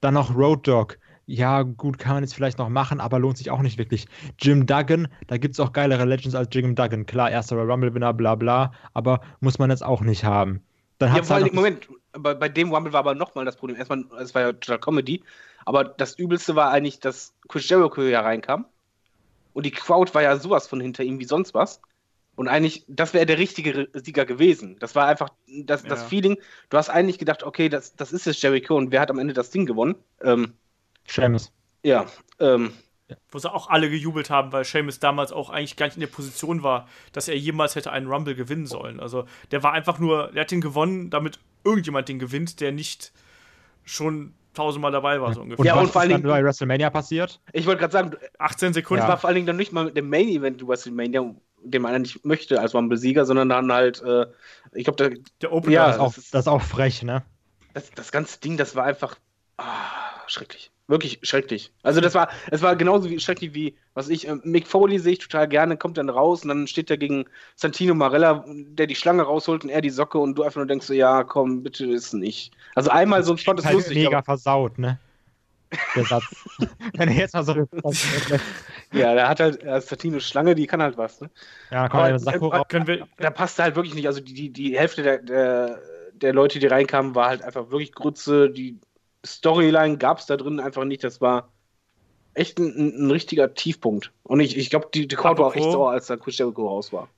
Dann noch Road Dogg. Ja, gut, kann man jetzt vielleicht noch machen, aber lohnt sich auch nicht wirklich. Jim Duggan, da gibt es auch geilere Legends als Jim Duggan. Klar, erster Rumble-Winner, bla bla, aber muss man jetzt auch nicht haben. Dann Ja, hat's vor halt Moment, bei, bei dem Rumble war aber nochmal das Problem. Erstmal, es war ja total Comedy, aber das Übelste war eigentlich, dass Chris Jericho hier reinkam und die Crowd war ja sowas von hinter ihm wie sonst was. Und eigentlich, das wäre der richtige Sieger gewesen. Das war einfach das, das Ja. Feeling. Du hast eigentlich gedacht, okay, das, das ist jetzt Jericho und wer hat am Ende das Ding gewonnen? Ähm, Seamus. ja, ähm, Wo sie auch alle gejubelt haben, weil Sheamus damals auch eigentlich gar nicht in der Position war, dass er jemals hätte einen Rumble gewinnen sollen. Also der war einfach nur, der hat den gewonnen, damit irgendjemand den gewinnt, der nicht schon tausendmal dabei war, so ungefähr. Und Ja, was und vor ist allen dann Dingen- bei WrestleMania passiert? ich wollte gerade sagen, 18 Sekunden. Ja. war vor allen Dingen dann nicht mal mit dem Main Event WrestleMania, den man nicht möchte als Rumble-Sieger, sondern dann halt, äh, ich glaube, der, Der Opener. Ja, Das ist, auch, das ist- das ist auch frech, ne? das, das ganze Ding, das war einfach ah, schrecklich. Wirklich schrecklich. Also das war, es war genauso wie schrecklich wie, was ich, äh, Mick Foley sehe ich total gerne, kommt dann raus und dann steht er gegen Santino Marella, der die Schlange rausholt und er die Socke und du einfach nur denkst so, ja, komm, bitte ist nicht. Also einmal so ein Spot ist halt lustig, mega aber, versaut, ne? Der Satz. Wenn er jetzt mal so. ja, der hat halt, äh, Santino Schlange, die kann halt was, ne? ja, kommt Aber- äh, raus. Können wir, Da passte halt wirklich nicht, also die, die, die Hälfte der, der, der Leute, die reinkamen, war halt einfach wirklich Grütze, die Storyline gab es da drin einfach nicht, das war echt ein, ein, ein richtiger Tiefpunkt. Und ich, ich glaube, die, die Crowd war auch echt sauer, als da Chris Jericho raus war.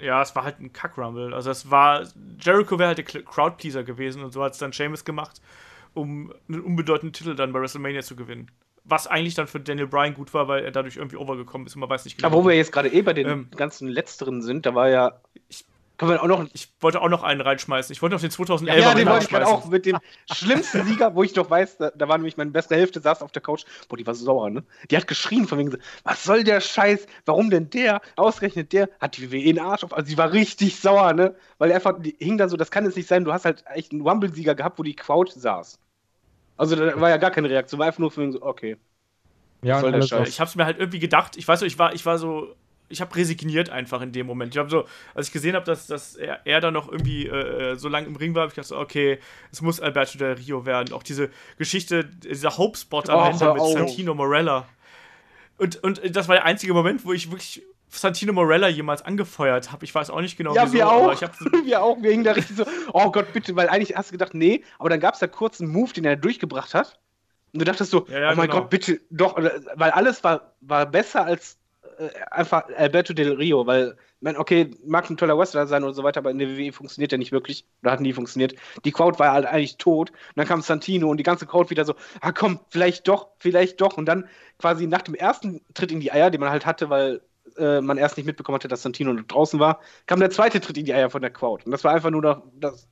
ja, es war halt ein Kack-Rumble. Also es war, Jericho wäre halt der Crowdpleaser gewesen und so hat es dann Sheamus gemacht, um einen unbedeutenden Titel dann bei WrestleMania zu gewinnen. Was eigentlich dann für Daniel Bryan gut war, weil er dadurch irgendwie overgekommen ist und man weiß nicht genau. Aber wo wir jetzt gerade eh bei den Ähm. ganzen Letzteren sind, da war ja. Ich- Können wir auch noch. ich wollte auch noch einen reinschmeißen. Ich wollte noch den 2011er Ja, den noch wollte ich gerade auch mit dem schlimmsten Sieger, wo ich noch weiß, da, da war nämlich meine beste Hälfte, saß auf der Couch. Boah, die war so sauer, ne? Die hat geschrien von wegen so, was soll der Scheiß? Warum denn der? Ausgerechnet der hat die WWE in den Arsch auf. Also, sie war richtig sauer, ne? Weil er einfach, die hing dann so, das kann jetzt nicht sein, du hast halt echt einen Rumble-Sieger gehabt, wo die Crowd saß. Also, da war ja gar keine Reaktion, war einfach nur wegen so, okay. Ja, soll und der alles Scheiß? Ich habe es mir halt irgendwie gedacht. Ich weiß so, ich war, ich war so, ich habe resigniert einfach in dem Moment. Ich habe so, als ich gesehen habe, dass, dass er, er da noch irgendwie äh, so lange im Ring war, habe ich gedacht, so, okay, es muss Alberto Del Rio werden. Auch diese Geschichte, dieser Hope-Spot am Oh, Ende mit auf. Santino Morella. Und, und das war der einzige Moment, wo ich wirklich Santino Morella jemals angefeuert habe. Ich weiß auch nicht genau, Ja, wieso, wir auch. ich habe wir auch. Wir hingen da richtig so, oh Gott, bitte, weil eigentlich hast du gedacht, nee, aber dann gab es da kurz einen Move, den er durchgebracht hat. Und du dachtest so, Ja, ja, oh mein genau. Gott, bitte, doch, weil alles war, war besser als äh, einfach Alberto Del Rio, weil, man, okay, mag ein toller Wrestler sein und so weiter, aber in der WWE funktioniert er nicht wirklich, oder hat nie funktioniert. Die Crowd war halt eigentlich tot. Und dann kam Santino und die ganze Crowd wieder so, ah komm, vielleicht doch, vielleicht doch. Und dann quasi nach dem ersten Tritt in die Eier, den man halt hatte, weil äh, man erst nicht mitbekommen hatte, dass Santino draußen war, kam der zweite Tritt in die Eier von der Crowd. Und das war einfach nur noch, das,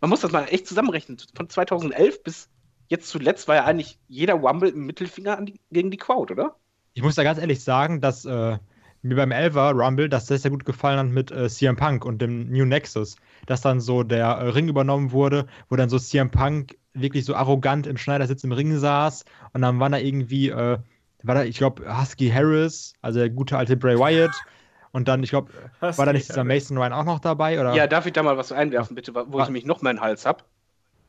man muss das mal echt zusammenrechnen. Von 2011 bis jetzt zuletzt war ja eigentlich jeder Rumble im Mittelfinger die, gegen die Crowd, oder? Ich muss da ganz ehrlich sagen, dass äh, mir beim Elver Rumble das sehr, sehr gut gefallen hat mit äh, CM Punk und dem New Nexus. Dass dann so der äh, Ring übernommen wurde, wo dann so CM Punk wirklich so arrogant im Schneidersitz im Ring saß und dann war da irgendwie, äh, war da, ich glaube, Husky Harris, also der gute alte Bray Wyatt. Und dann, ich glaube, war da nicht dieser Mason Ryan auch noch dabei? Oder Ja, darf ich da mal was einwerfen, bitte, wo ich Ah. nämlich noch meinen Hals hab?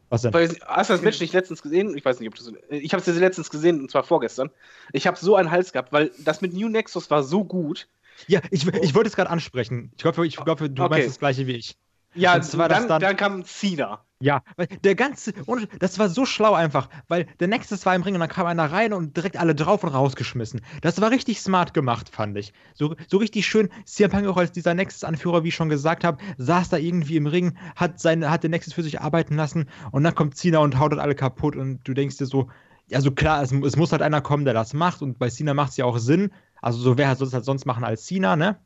was denn? Weil, Hast du das Match nicht letztens gesehen? Ich weiß nicht, ob du so, Ich habe es letztens gesehen, und zwar vorgestern. Ich habe so einen Hals gehabt, weil das mit New Nexus war so gut. Ja, ich, ich wollte es gerade ansprechen. Ich glaube, ich glaube, du Okay. meinst das gleiche wie ich. Ja, Und zwar dann, das dann- dann kam Cena. Ja, weil der ganze, und das war so schlau einfach, weil der Nexus war im Ring und dann kam einer rein und direkt alle drauf und rausgeschmissen. Das war richtig smart gemacht, fand ich. So, so richtig schön, CM Punk auch als dieser Nexus-Anführer, wie ich schon gesagt habe, saß da irgendwie im Ring, hat, seine, hat den Nexus für sich arbeiten lassen und dann kommt Cena und haut dort alle kaputt und du denkst dir so, also klar, es, es muss halt einer kommen, der das macht und bei Cena macht es ja auch Sinn, also so wer soll es halt sonst machen als Cena, ne?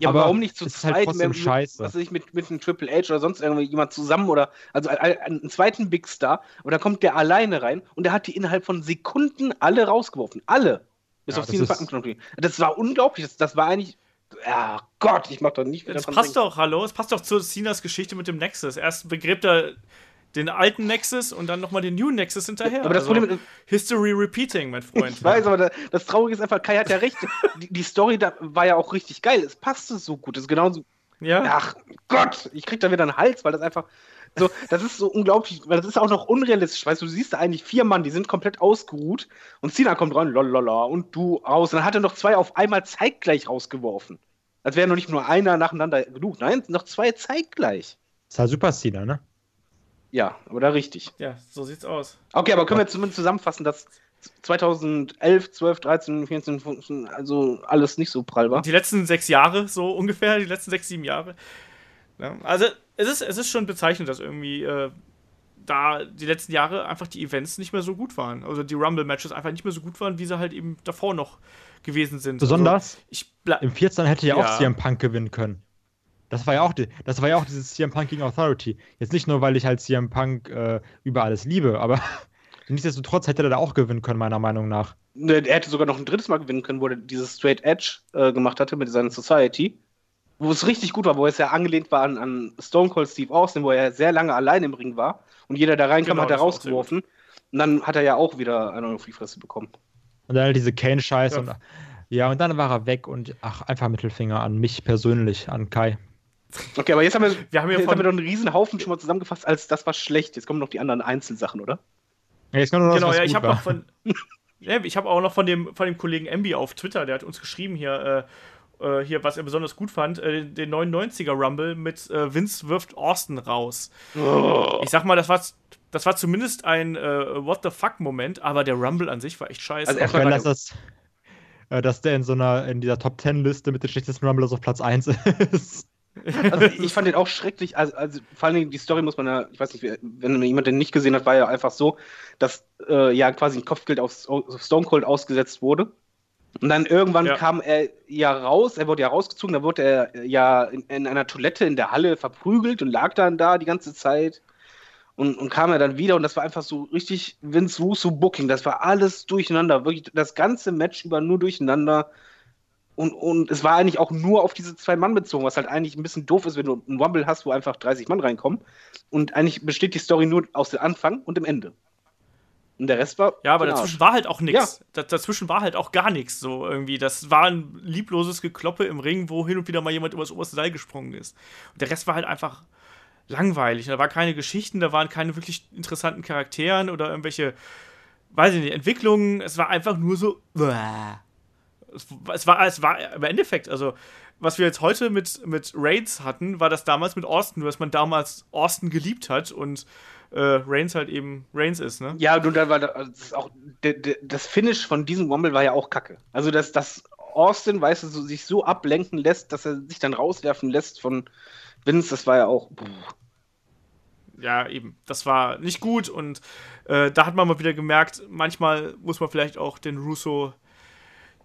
Ja, aber warum nicht zu halt zweit trotzdem mit, scheiße. was weiß ich, mit, mit einem Triple H oder sonst irgendwie jemand zusammen oder also ein- ein- einen zweiten Big Star und dann kommt der alleine rein und der hat die innerhalb von Sekunden alle rausgeworfen. Alle. Bis Ja, auf ist- Backenknochen. Das war unglaublich. Das, das war eigentlich. Ja, Gott, ich mach doch nicht wieder Das passt denken. doch, hallo, es passt doch zu Cenas Geschichte mit dem Nexus. Erst begräbt er den alten Nexus und dann nochmal den New Nexus hinterher. Aber das Also, Problem ist, History repeating, mein Freund. Ich weiß, aber da, das Traurige ist einfach, Kai hat ja recht. Die, die Story da war ja auch richtig geil. Es passte so gut. Es ist genauso. Ja, Ach Gott, ich krieg da wieder einen Hals, weil das einfach. So, das ist so unglaublich, weil das ist auch noch unrealistisch. Weißt du, du siehst da eigentlich vier Mann, die sind komplett ausgeruht und Cena kommt rein, lolala, und du raus. Und dann hat er noch zwei auf einmal zeitgleich rausgeworfen. Als wäre noch nicht nur einer nacheinander genug. Nein, noch zwei zeitgleich. Ist halt super Cena, ne? Ja, aber da richtig. ja, so sieht's aus. Okay, aber können wir zumindest zusammenfassen, dass 2011, 12, 13, 14, 15, also alles nicht so prall war? Die letzten sechs Jahre, so ungefähr, die letzten sechs, sieben Jahre. Ja, also, es ist, es ist schon bezeichnend, dass irgendwie äh, da die letzten Jahre einfach die Events nicht mehr so gut waren. Also die Rumble-Matches einfach nicht mehr so gut waren, wie sie halt eben davor noch gewesen sind. Besonders Also, ich im 14 hätte ja, Ja. auch CM Punk gewinnen können. Das war ja auch, die, das war ja auch dieses CM Punk gegen Authority. Jetzt nicht nur, weil ich halt CM Punk äh, über alles liebe, aber nichtsdestotrotz hätte er da auch gewinnen können, meiner Meinung nach. Ne, Er hätte sogar noch ein drittes Mal gewinnen können, wo er dieses Straight Edge äh, gemacht hatte mit seiner Society. Wo es richtig gut war, wo es ja angelehnt war an, an Stone Cold Steve Austin, wo er sehr lange allein im Ring war und jeder, der reinkam, Genau, hat er rausgeworfen. Und dann hat er ja auch wieder eine auf die Fresse bekommen. Und dann halt diese Kane-Scheiße Ja. und ja, und dann war er weg und ach, einfach Mittelfinger an mich persönlich, an Kai. Okay, aber jetzt haben wir, Wir haben jetzt von- haben wir doch einen riesen Haufen schon mal zusammengefasst, als das war schlecht. Jetzt kommen noch die anderen Einzelsachen, oder? Ja, jetzt kommt noch Genau, was ja, ich habe noch von. ja, ich habe auch noch von dem, von dem Kollegen Embi auf Twitter, der hat uns geschrieben hier, äh, äh, hier, was er besonders gut fand, äh, den 99er Rumble mit äh, Vince wirft Austin raus. Ich sag mal, das war, das war zumindest ein äh, What the fuck-Moment, aber der Rumble an sich war echt scheiße. Also erstmal dass, das, äh, dass der in so einer, in dieser Top 10 Liste mit den schlechtesten Rumblers auf Platz 1 ist. Also ich fand den auch schrecklich. Also, also vor allen Dingen die Story muss man ja, ich weiß nicht, wenn jemand den nicht gesehen hat, war ja einfach so, dass äh, ja quasi ein Kopfgeld auf, auf Stone Cold ausgesetzt wurde. Und dann irgendwann Ja. kam er ja raus, er wurde ja rausgezogen, da wurde er ja in, in einer Toilette in der Halle verprügelt und lag dann da die ganze Zeit. Und, und kam er dann wieder und das war einfach so richtig Vince Russo Booking. Das war alles durcheinander, wirklich das ganze Match über nur durcheinander. Und, und es war eigentlich auch nur auf diese zwei Mann bezogen, was halt eigentlich ein bisschen doof ist, wenn du einen Rumble hast, wo einfach 30 Mann reinkommen. Und eigentlich besteht die Story nur aus dem Anfang und dem Ende. Und der Rest war. Ja, aber dazwischen Arsch. war halt auch nichts. Dazwischen war halt auch gar nichts so irgendwie. Das war ein liebloses Gekloppe im Ring, wo hin und wieder mal jemand übers oberste Seil gesprungen ist. Und der Rest war halt einfach langweilig. Da waren keine Geschichten, da waren keine wirklich interessanten Charakteren oder irgendwelche, weiß ich nicht, Entwicklungen. Es war einfach nur so. Es, es, war, es war im Endeffekt, also was wir jetzt heute mit, mit Reigns hatten, war das damals mit Austin, dass man damals Austin geliebt hat und äh, Reigns halt eben Reigns ist, ne? Ja, und dann war da, das, auch, der, der, das Finish von diesem Rumble war ja auch kacke. Also, dass, dass Austin, weißt du, so, sich so ablenken lässt, dass er sich dann rauswerfen lässt von Vince, das war ja auch. Puh. ja, eben, das war nicht gut und äh, da hat man mal wieder gemerkt, manchmal muss man vielleicht auch den Russo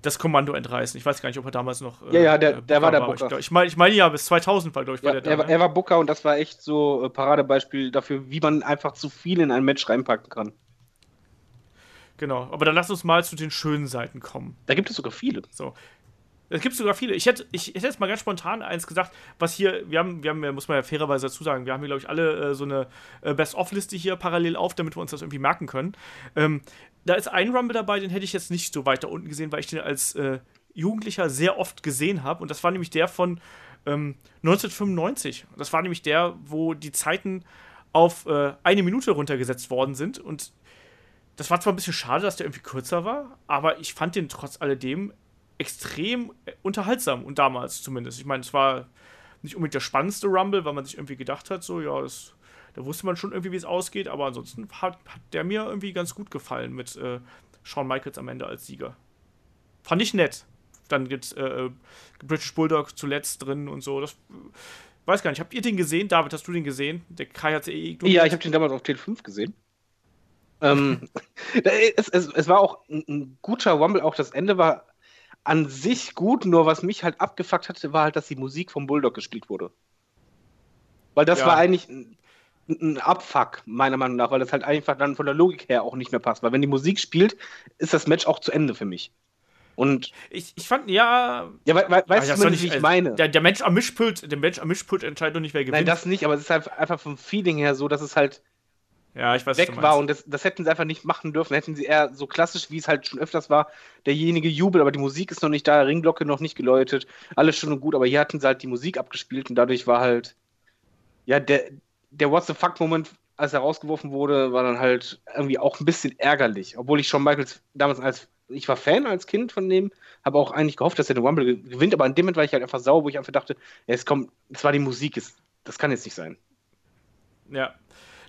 das Kommando entreißen. Ich weiß gar nicht, ob er damals noch. äh, Ja, ja, der- äh, der war der Ich, Booker. glaub- ich meine, ich meine ja, bis 2000 war, glaube ich, war Ja, der er, da. war- ne? er war Booker und das war echt so äh, Paradebeispiel dafür, wie man einfach zu viel in ein Match reinpacken kann. Genau, aber dann lass uns mal zu den schönen Seiten kommen. Da gibt es sogar viele. So. Es gibt sogar viele. Ich hätte, ich hätte jetzt mal ganz spontan eins gesagt, was hier, wir haben, wir haben, muss man ja fairerweise dazu sagen, wir haben hier, glaube ich, alle äh, so eine äh, Best-of-Liste hier parallel auf, damit wir uns das irgendwie merken können. Ähm, da ist ein Rumble dabei, den hätte ich jetzt nicht so weit da unten gesehen, weil ich den als äh, Jugendlicher sehr oft gesehen habe. Und das war nämlich der von ähm, 1995. Das war nämlich der, wo die Zeiten auf äh, eine Minute runtergesetzt worden sind. Und das war zwar ein bisschen schade, dass der irgendwie kürzer war, aber ich fand den trotz alledem extrem äh, unterhaltsam und damals zumindest. Ich meine, es war nicht unbedingt der spannendste Rumble, weil man sich irgendwie gedacht hat, so, ja, das, da wusste man schon irgendwie, wie es ausgeht, aber ansonsten hat, hat der mir irgendwie ganz gut gefallen mit äh, Shawn Michaels am Ende als Sieger. Fand ich nett. Dann gibt äh, British Bulldog zuletzt drin und so. Das weiß gar nicht. Habt ihr den gesehen? David, hast du den gesehen? Der Kai hat eh. Ja, ich habe den damals auf Tele5 gesehen. ähm, es, es, es, war auch ein, ein, guter Rumble, auch das Ende war an sich gut, nur was mich halt abgefuckt hatte, war halt, dass die Musik vom Bulldog gespielt wurde. Weil das ja. war eigentlich ein, ein Abfuck, meiner Meinung nach, weil das halt einfach dann von der Logik her auch nicht mehr passt. Weil wenn die Musik spielt, ist das Match auch zu Ende für mich. Und ich, ich fand, ja. Ja, we, we, weißt du, was ich also, meine? Der, der, Mensch am Mischpult, der Mensch am Mischpult entscheidet doch nicht, wer gewinnt. Nein, das nicht, aber es ist halt einfach vom Feeling her so, dass es halt ja, ich weiß, weg war und das, das hätten sie einfach nicht machen dürfen. Hätten sie eher so klassisch, wie es halt schon öfters war, derjenige jubelt, aber die Musik ist noch nicht da, Ringglocke noch nicht geläutet, alles schon und gut, aber hier hatten sie halt die Musik abgespielt und dadurch war halt, ja, der, der What the fuck-Moment, als er rausgeworfen wurde, war dann halt irgendwie auch ein bisschen ärgerlich, obwohl ich schon Michaels damals als ich war Fan als Kind von dem, habe auch eigentlich gehofft, dass er den Rumble gewinnt, aber in dem Moment war ich halt einfach sauer, wo ich einfach dachte, ja, es kommt, es war die Musik, es, das kann jetzt nicht sein. Ja.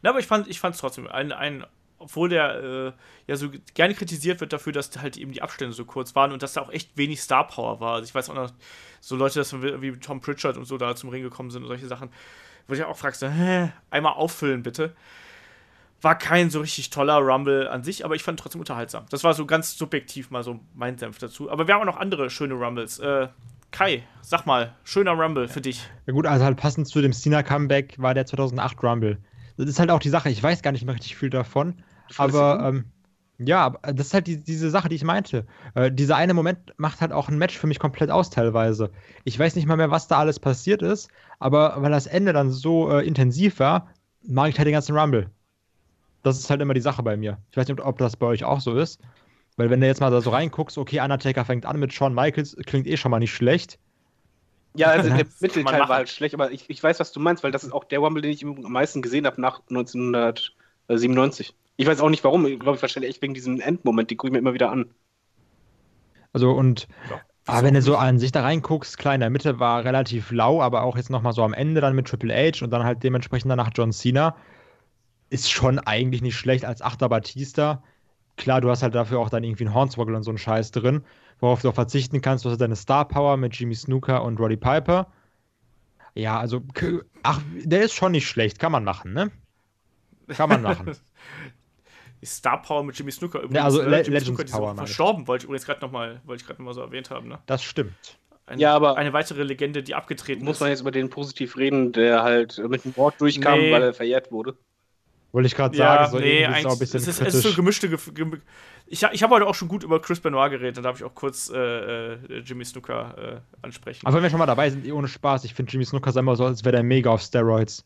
Na, aber ich fand es trotzdem ein, ein obwohl der äh, ja so gerne kritisiert wird dafür, dass halt eben die Abstände so kurz waren und dass da auch echt wenig Star Power war. Also ich weiß auch noch, so Leute, dass wie Tom Pritchard und so da zum Ring gekommen sind und solche Sachen, wo ich auch fragst, hä, einmal auffüllen bitte war kein so richtig toller Rumble an sich, aber ich fand trotzdem unterhaltsam. Das war so ganz subjektiv mal so mein Senf dazu. Aber wir haben auch noch andere schöne Rumbles. Äh, Kai, sag mal, schöner Rumble für dich. Ja gut, also halt passend zu dem Cena-Comeback war der 2008 Rumble. Das ist halt auch die Sache, ich weiß gar nicht mehr richtig viel davon, aber ähm, ja, das ist halt die, diese Sache, die ich meinte. Äh, dieser eine Moment macht halt auch ein Match für mich komplett aus teilweise. Ich weiß nicht mal mehr, was da alles passiert ist, aber weil das Ende dann so äh, intensiv war, mag ich halt den ganzen Rumble das ist halt immer die Sache bei mir. Ich weiß nicht, ob das bei euch auch so ist. Weil wenn du jetzt mal da so reinguckst, okay, Undertaker fängt an mit Shawn Michaels, klingt eh schon mal nicht schlecht. Ja, also der Mittelteil war halt schlecht, aber ich, ich weiß, was du meinst, weil das ist auch der Rumble, den ich am meisten gesehen habe nach 1997. Ich weiß auch nicht warum, ich glaube, ich wahrscheinlich echt wegen diesem Endmoment, die gucke ich mir immer wieder an. Also und ja, aber wenn du so an sich da reinguckst, klar, in der Mitte war relativ lau, aber auch jetzt nochmal so am Ende dann mit Triple H und dann halt dementsprechend danach John Cena ist schon eigentlich nicht schlecht als Achter Batista. Klar, du hast halt dafür auch dann irgendwie einen Hornswoggle und so einen Scheiß drin, worauf du auch verzichten kannst. Du hast deine Star Power mit Jimmy Snooker und Roddy Piper. Ja, also, ach, der ist schon nicht schlecht. Kann man machen, ne? Kann man machen. Die Star Power mit Jimmy Snooker übrigens. Ja, also äh, Jimmy Legends Snooker, Power, verstorben, wollte ich übrigens gerade nochmal noch, so erwähnt haben, ne? Das stimmt. Eine, ja, aber eine weitere Legende, die abgetreten muss ist. Muss man jetzt über den positiv reden, der halt mit dem Wort durchkam, nee. weil er verjährt wurde? Wollte ich gerade ja, sagen, so nee, ist auch ein bisschen es ist, es ist so gemischte. Gem ich ich habe heute auch schon gut über Chris Benoit geredet, da darf ich auch kurz äh, äh, Jimmy Snooker äh, ansprechen. Aber wenn wir schon mal dabei sind, eh ohne Spaß, ich finde Jimmy Snooker immer so, als wäre der mega auf Steroids.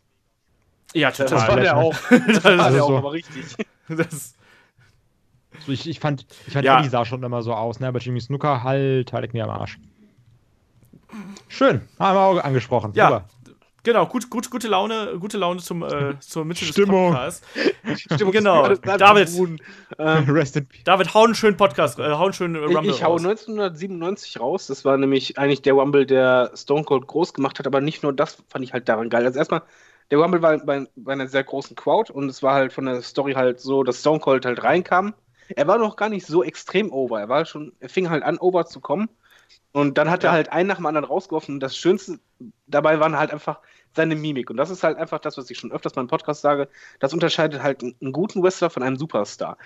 Ja, total. Das war der auch. Das war der auch, aber richtig. Das so, ich, ich fand, ich fand ja. Eddie sah schon immer so aus, ne? aber Jimmy Snooker, halt, halt mir am Arsch. Schön, haben wir auch angesprochen. Ja, Super. Genau, gut, gut, gute Laune, gute Laune zum, äh, zur Mitte Stimmung. des Podcasts. Stimmung. genau. David, ähm, Rest in David, hau einen schönen Podcast, äh, hau einen schönen Rumble Ich, ich hau 1997 raus. Das war nämlich eigentlich der Rumble, der Stone Cold groß gemacht hat, aber nicht nur das fand ich halt daran geil. Also erstmal, der Rumble war bei, bei einer sehr großen Crowd und es war halt von der Story halt so, dass Stone Cold halt reinkam. Er war noch gar nicht so extrem over. Er war schon, er fing halt an, over zu kommen. Und dann hat ja. er halt einen nach dem anderen rausgeworfen. Und das Schönste dabei waren halt einfach seine Mimik. Und das ist halt einfach das, was ich schon öfters mal im Podcast sage. Das unterscheidet halt einen guten Wrestler von einem Superstar.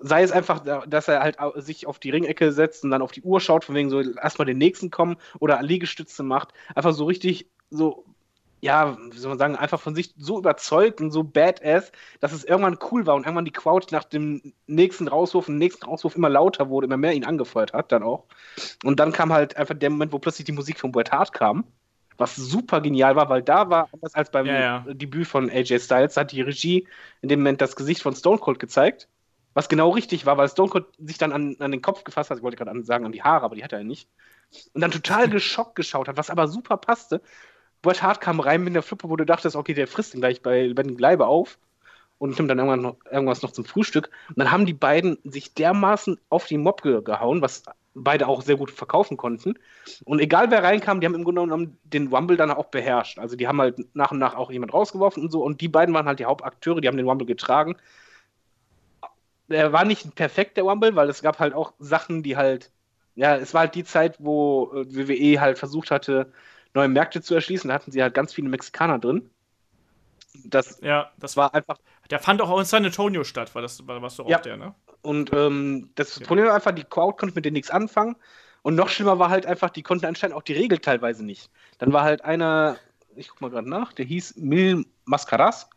Sei es einfach, dass er halt sich auf die Ringecke setzt und dann auf die Uhr schaut, von wegen so erstmal den nächsten kommen oder Liegestütze macht. Einfach so richtig so ja, wie soll man sagen, einfach von sich so überzeugt und so badass, dass es irgendwann cool war und irgendwann die Crowd nach dem nächsten Rauswurf, dem nächsten Rauswurf immer lauter wurde, immer mehr ihn angefeuert hat, dann auch. Und dann kam halt einfach der Moment, wo plötzlich die Musik von Bret Hart kam, was super genial war, weil da war, anders als beim ja, ja. Debüt von AJ Styles, hat die Regie in dem Moment das Gesicht von Stone Cold gezeigt, was genau richtig war, weil Stone Cold sich dann an, an den Kopf gefasst hat, ich wollte gerade sagen an die Haare, aber die hat er ja nicht, und dann total geschockt geschaut hat, was aber super passte, Bret Hart kam rein mit der Flippe, wo du dachtest, okay, der frisst ihn gleich bei lebendigem Leibe auf und nimmt dann irgendwann noch, irgendwas noch zum Frühstück. Und dann haben die beiden sich dermaßen auf die Mob ge gehauen, was beide auch sehr gut verkaufen konnten. Und egal wer reinkam, die haben im Grunde genommen den Rumble dann auch beherrscht. Also die haben halt nach und nach auch jemand rausgeworfen und so. Und die beiden waren halt die Hauptakteure, die haben den Rumble getragen. Er war nicht perfekt, der Rumble, weil es gab halt auch Sachen, die halt, ja, es war halt die Zeit, wo äh, WWE halt versucht hatte, neue Märkte zu erschließen. Da hatten sie halt ganz viele Mexikaner drin. Das, ja, das war einfach. Der fand auch in San Antonio statt, war das, war, was doch ja. auch der, ne? Und ähm, das ja. Problem war einfach, die Crowd konnte mit denen nichts anfangen. Und noch schlimmer war halt einfach, die konnten anscheinend auch die Regel teilweise nicht. Dann war halt einer, ich guck mal gerade nach, der hieß Mil Mascaras.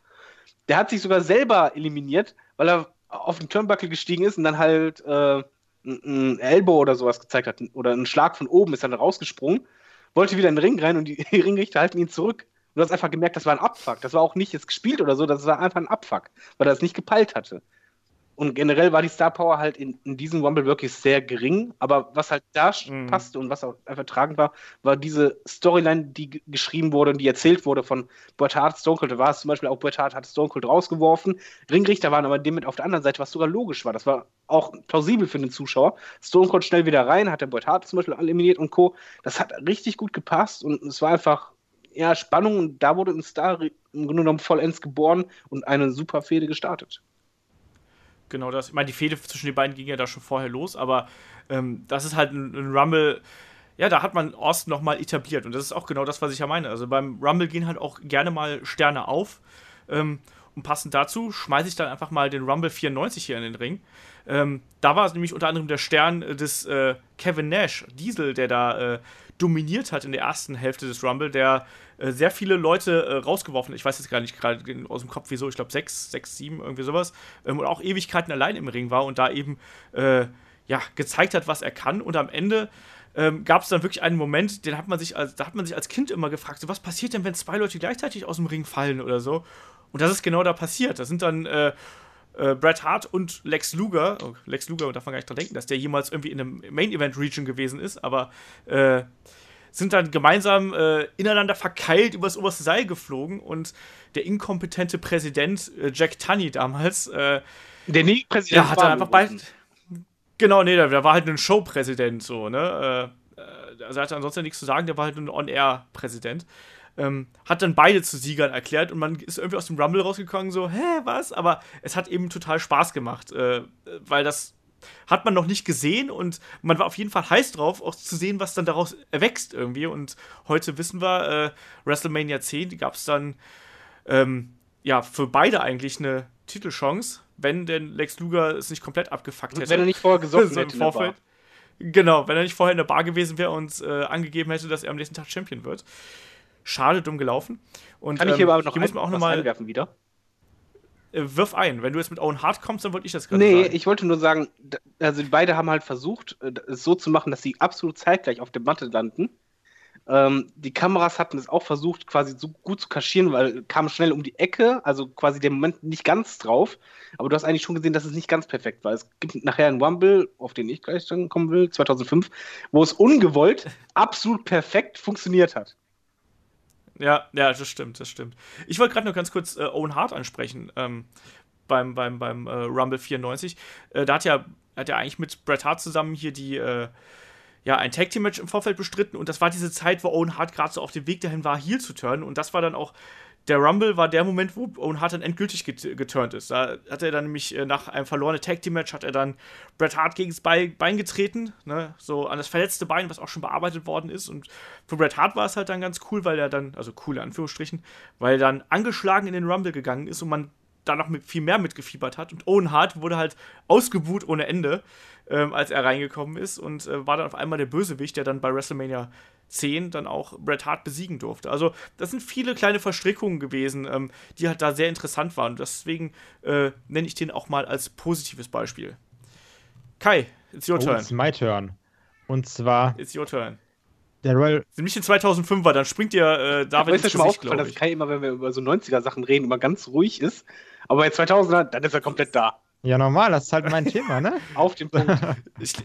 Der hat sich sogar selber eliminiert, weil er auf den Turnbuckle gestiegen ist und dann halt äh, ein Elbow oder sowas gezeigt hat. Oder einen Schlag von oben ist dann rausgesprungen, wollte wieder in den Ring rein und die Ringrichter halten ihn zurück. Und du hast einfach gemerkt, das war ein Abfuck. Das war auch nicht jetzt gespielt oder so, das war einfach ein Abfuck, weil er es nicht gepeilt hatte. Und generell war die Star Power halt in, in diesem Rumble wirklich sehr gering. Aber was halt da mhm. passte und was auch einfach tragend war, war diese Storyline, die geschrieben wurde und die erzählt wurde von Bret Hart, Stone Cold. Da war es zum Beispiel auch Bret Hart hat Stone Cold rausgeworfen. Ringrichter waren aber dem mit auf der anderen Seite, was sogar logisch war. Das war auch plausibel für den Zuschauer. Stone Cold schnell wieder rein, hat der Bret Hart zum Beispiel eliminiert und Co. Das hat richtig gut gepasst und es war einfach ja, Spannung und da wurde ein Star im Grunde genommen vollends geboren und eine super Fehde gestartet. Genau das. Ich meine, die Fehde zwischen den beiden ging ja da schon vorher los, aber ähm, das ist halt ein, ein, Rumble. Ja, da hat man Austin nochmal etabliert. Und das ist auch genau das, was ich ja meine. Also beim Rumble gehen halt auch gerne mal Sterne auf. Ähm, und passend dazu schmeiße ich dann einfach mal den Rumble 94 hier in den Ring. Ähm, da war es nämlich unter anderem der Stern des äh, Kevin Nash, Diesel, der da äh, dominiert hat in der ersten Hälfte des Rumble, der äh, sehr viele Leute äh, rausgeworfen hat. Ich weiß jetzt gar nicht gerade aus dem Kopf, wieso. Ich glaube, sechs, sechs, sieben, irgendwie sowas. Ähm, und auch Ewigkeiten allein im Ring war und da eben äh, ja, gezeigt hat, was er kann. Und am Ende ähm, gab es dann wirklich einen Moment, den hat man sich als, da hat man sich als Kind immer gefragt, so, was passiert denn, wenn zwei Leute gleichzeitig aus dem Ring fallen oder so? Und das ist genau da passiert. Da sind dann äh, Bret Hart und Lex Luger, oh, Lex Luger darf man gar nicht dran denken, dass der jemals irgendwie in einem Main Event Region gewesen ist, aber äh, sind dann gemeinsam äh, ineinander verkeilt übers oberste Seil geflogen und der inkompetente Präsident äh, Jack Tunney damals, äh, der nie Präsident der hat dann einfach bald genau, nee, der, der, war halt ein Showpräsident so, ne? Äh, also er hatte ansonsten nichts zu sagen, der war halt ein On-Air-Präsident ähm, hat dann beide zu Siegern erklärt und man ist irgendwie aus dem Rumble rausgekommen, so, hä, was? Aber es hat eben total Spaß gemacht, äh, weil das hat man noch nicht gesehen und man war auf jeden Fall heiß drauf, auch zu sehen, was dann daraus erwächst irgendwie. Und heute wissen wir, äh, WrestleMania 10, die gab es dann ähm, ja für beide eigentlich eine Titelchance, wenn denn Lex Luger es nicht komplett abgefuckt hätte. Wenn er nicht vorher gesoffen hätte. Im Vorfeld. Genau, wenn er nicht vorher in der Bar gewesen wäre und äh, angegeben hätte, dass er am nächsten Tag Champion wird. Schade, dumm gelaufen. Und, Kann ich hier ähm, aber noch, hier muss man auch noch mal einwerfen wieder? Äh, wirf ein. Wenn du jetzt mit Owen Hart kommst, dann wollte ich das gerade nee, sagen. Nee, ich wollte nur sagen, also beide haben halt versucht, äh, es so zu machen, dass sie absolut zeitgleich auf der Matte landen. Ähm, die Kameras hatten es auch versucht, quasi so gut zu kaschieren, weil kam schnell um die Ecke, also quasi der Moment nicht ganz drauf. Aber du hast eigentlich schon gesehen, dass es nicht ganz perfekt war. Es gibt nachher einen Rumble, auf den ich gleich dann kommen will, 2005, wo es ungewollt absolut perfekt funktioniert hat. Ja, ja, das stimmt, das stimmt. Ich wollte gerade nur ganz kurz äh, Owen Hart ansprechen ähm, beim, beim, beim äh, Rumble 94. Äh, da hat ja, hat ja eigentlich mit Bret Hart zusammen hier die, äh, ja, ein Tag Team Match im Vorfeld bestritten und das war diese Zeit, wo Owen Hart gerade so auf dem Weg dahin war, Heel zu turnen und das war dann auch der Rumble war der Moment, wo Owen Hart dann endgültig get geturnt ist. Da hat er dann nämlich äh, nach einem verlorenen Tag Team Match hat er dann Bret Hart gegen das Bein, getreten, ne? so an das verletzte Bein, was auch schon bearbeitet worden ist. Und für Bret Hart war es halt dann ganz cool, weil er dann, also cool in Anführungsstrichen, weil er dann angeschlagen in den Rumble gegangen ist und man da noch mit, viel mehr mitgefiebert hat. Und Owen Hart wurde halt ausgebuht ohne Ende, ähm, als er reingekommen ist und äh, war dann auf einmal der Bösewicht, der dann bei WrestleMania 10 dann auch Bret Hart besiegen durfte. Also das sind viele kleine Verstrickungen gewesen, ähm, die halt da sehr interessant waren. Und deswegen äh, nenne ich den auch mal als positives Beispiel. Kai, it's your oh, turn. It's my turn. Und zwar. It's your turn. Der Royal. Sind nicht in 2005er, dann springt dir äh, David ins Gesicht, schon mal aufgefallen, dass Kai immer, wenn wir über so 90er-Sachen reden, immer ganz ruhig ist. Aber bei 2000er, dann ist er komplett da. Ja, normal, das ist halt mein Thema, ne? Auf dem Punkt. Ich,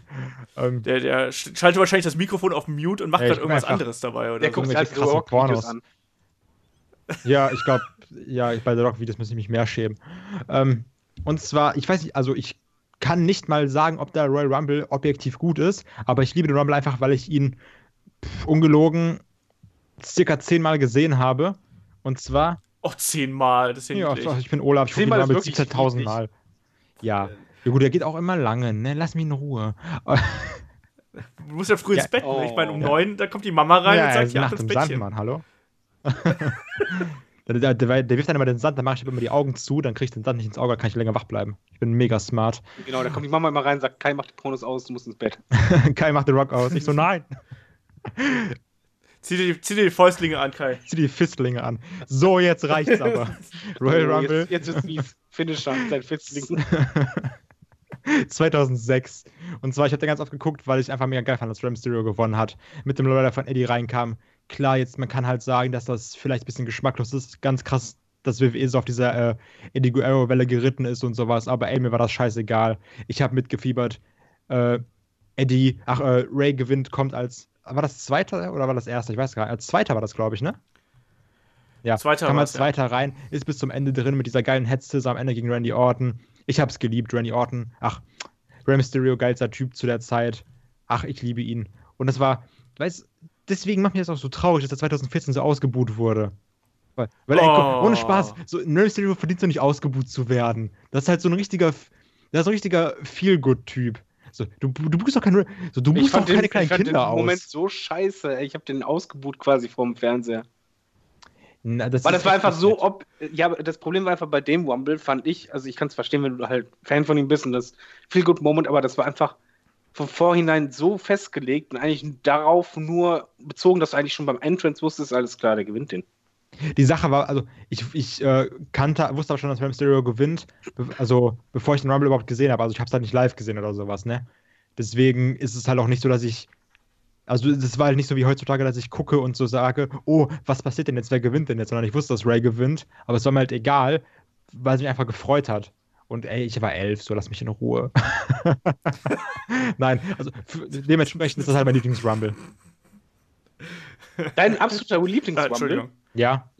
ähm, der, der schaltet wahrscheinlich das Mikrofon auf Mute und macht dann irgendwas anderes dabei, oder? Der so. guckt sich halt krasse Pornos an. Ja, ich glaube, ja, bei The Rock-Videos muss ich mich mehr schämen. Ähm, und zwar, ich weiß nicht, also ich kann nicht mal sagen, ob der Royal Rumble objektiv gut ist, aber ich liebe den Rumble einfach, weil ich ihn pff, ungelogen circa zehnmal gesehen habe. Und zwar. Oh, zehnmal, das ist ja, Ja, niedlich. ich bin Olaf, ich gucke wirklich 17.000 Mal. Ja. Ja gut, der geht auch immer lange, ne? Lass mich in Ruhe. Du musst ja früh ins Ja. Bett, ne? Ich meine, um Oh. neun, da kommt die Mama rein und sagt, ja, Nacht ins im Bettchen. Sand, Mann, hallo? der, der, der, der wirft dann immer den Sand, dann mache ich immer die Augen zu, dann kriege ich den Sand nicht ins Auge, dann kann ich länger wach bleiben. Ich bin mega smart. Genau, da kommt die Mama immer rein und sagt, Kai, mach die Pornos aus, du musst ins Bett. Kai macht den Rock aus. Ich so, nein. Zieh dir, die, zieh dir die Fäustlinge an, Kai. Zieh die Fistlinge an. So, jetzt reicht's aber. Royal Rumble Jetzt, jetzt ist mies. Finisher, sein Fitzling. 2006. Und zwar, ich habe da ganz oft geguckt, weil ich einfach mega geil fand, dass Rey Mysterio gewonnen hat. Mit dem Leute von Eddie reinkam. Klar, jetzt, man kann halt sagen, dass das vielleicht ein bisschen geschmacklos ist. Ganz krass, dass WWE so auf dieser äh, Eddie Guerrero-Welle geritten ist und sowas. Aber ey, mir war das scheißegal. Ich habe mitgefiebert. Äh, Eddie, ach, äh, Ray gewinnt, kommt als. War das zweiter oder war das erster? Ich weiß gar nicht. Als zweiter war das, glaube ich, ne? Ja, Zweiter kam als ja. zweiter rein, ist bis zum Ende drin mit dieser geilen Headscissor am Ende gegen Randy Orton. Ich hab's geliebt, Randy Orton. Ach, Rey Mysterio, geilster Typ zu der Zeit. Ach, ich liebe ihn. Und das war, weißt deswegen macht mir das auch so traurig, dass er 2014 so ausgebuht wurde. Weil, weil ey, Oh. ohne Spaß, so, Rey Mysterio verdient so nicht ausgebuht zu werden. Das ist halt so ein richtiger, das ist ein richtiger Feel-Good-Typ. So, du, du buchst doch keine, so, du buchst doch keine kleinen ich fand Kinder den aus. Moment so scheiße. ey. Ich habe den ausgebucht quasi vorm Fernseher. Na, das Weil das war einfach so, nicht. ob. Ja, das Problem war einfach bei dem Rumble, fand ich, also ich kann es verstehen, wenn du halt Fan von ihm bist und das Feel Good Moment, aber das war einfach von vorhinein so festgelegt und eigentlich darauf nur bezogen, dass du eigentlich schon beim Entrance wusstest, alles klar, der gewinnt den. Die Sache war, also ich, ich äh, kannte, wusste aber schon, dass Rey Mysterio gewinnt, be also bevor ich den Rumble überhaupt gesehen habe. Also ich habe es halt nicht live gesehen oder sowas, ne? Deswegen ist es halt auch nicht so, dass ich, also das war halt nicht so wie heutzutage, dass ich gucke und so sage, oh, was passiert denn jetzt, wer gewinnt denn jetzt? Sondern ich wusste, dass Ray gewinnt, aber es war mir halt egal, weil es mich einfach gefreut hat. Und ey, ich war elf, so lass mich in Ruhe. Nein, also dementsprechend ist das halt mein Lieblingsrumble. Dein absoluter Ah, Lieblingsrumble? Ja,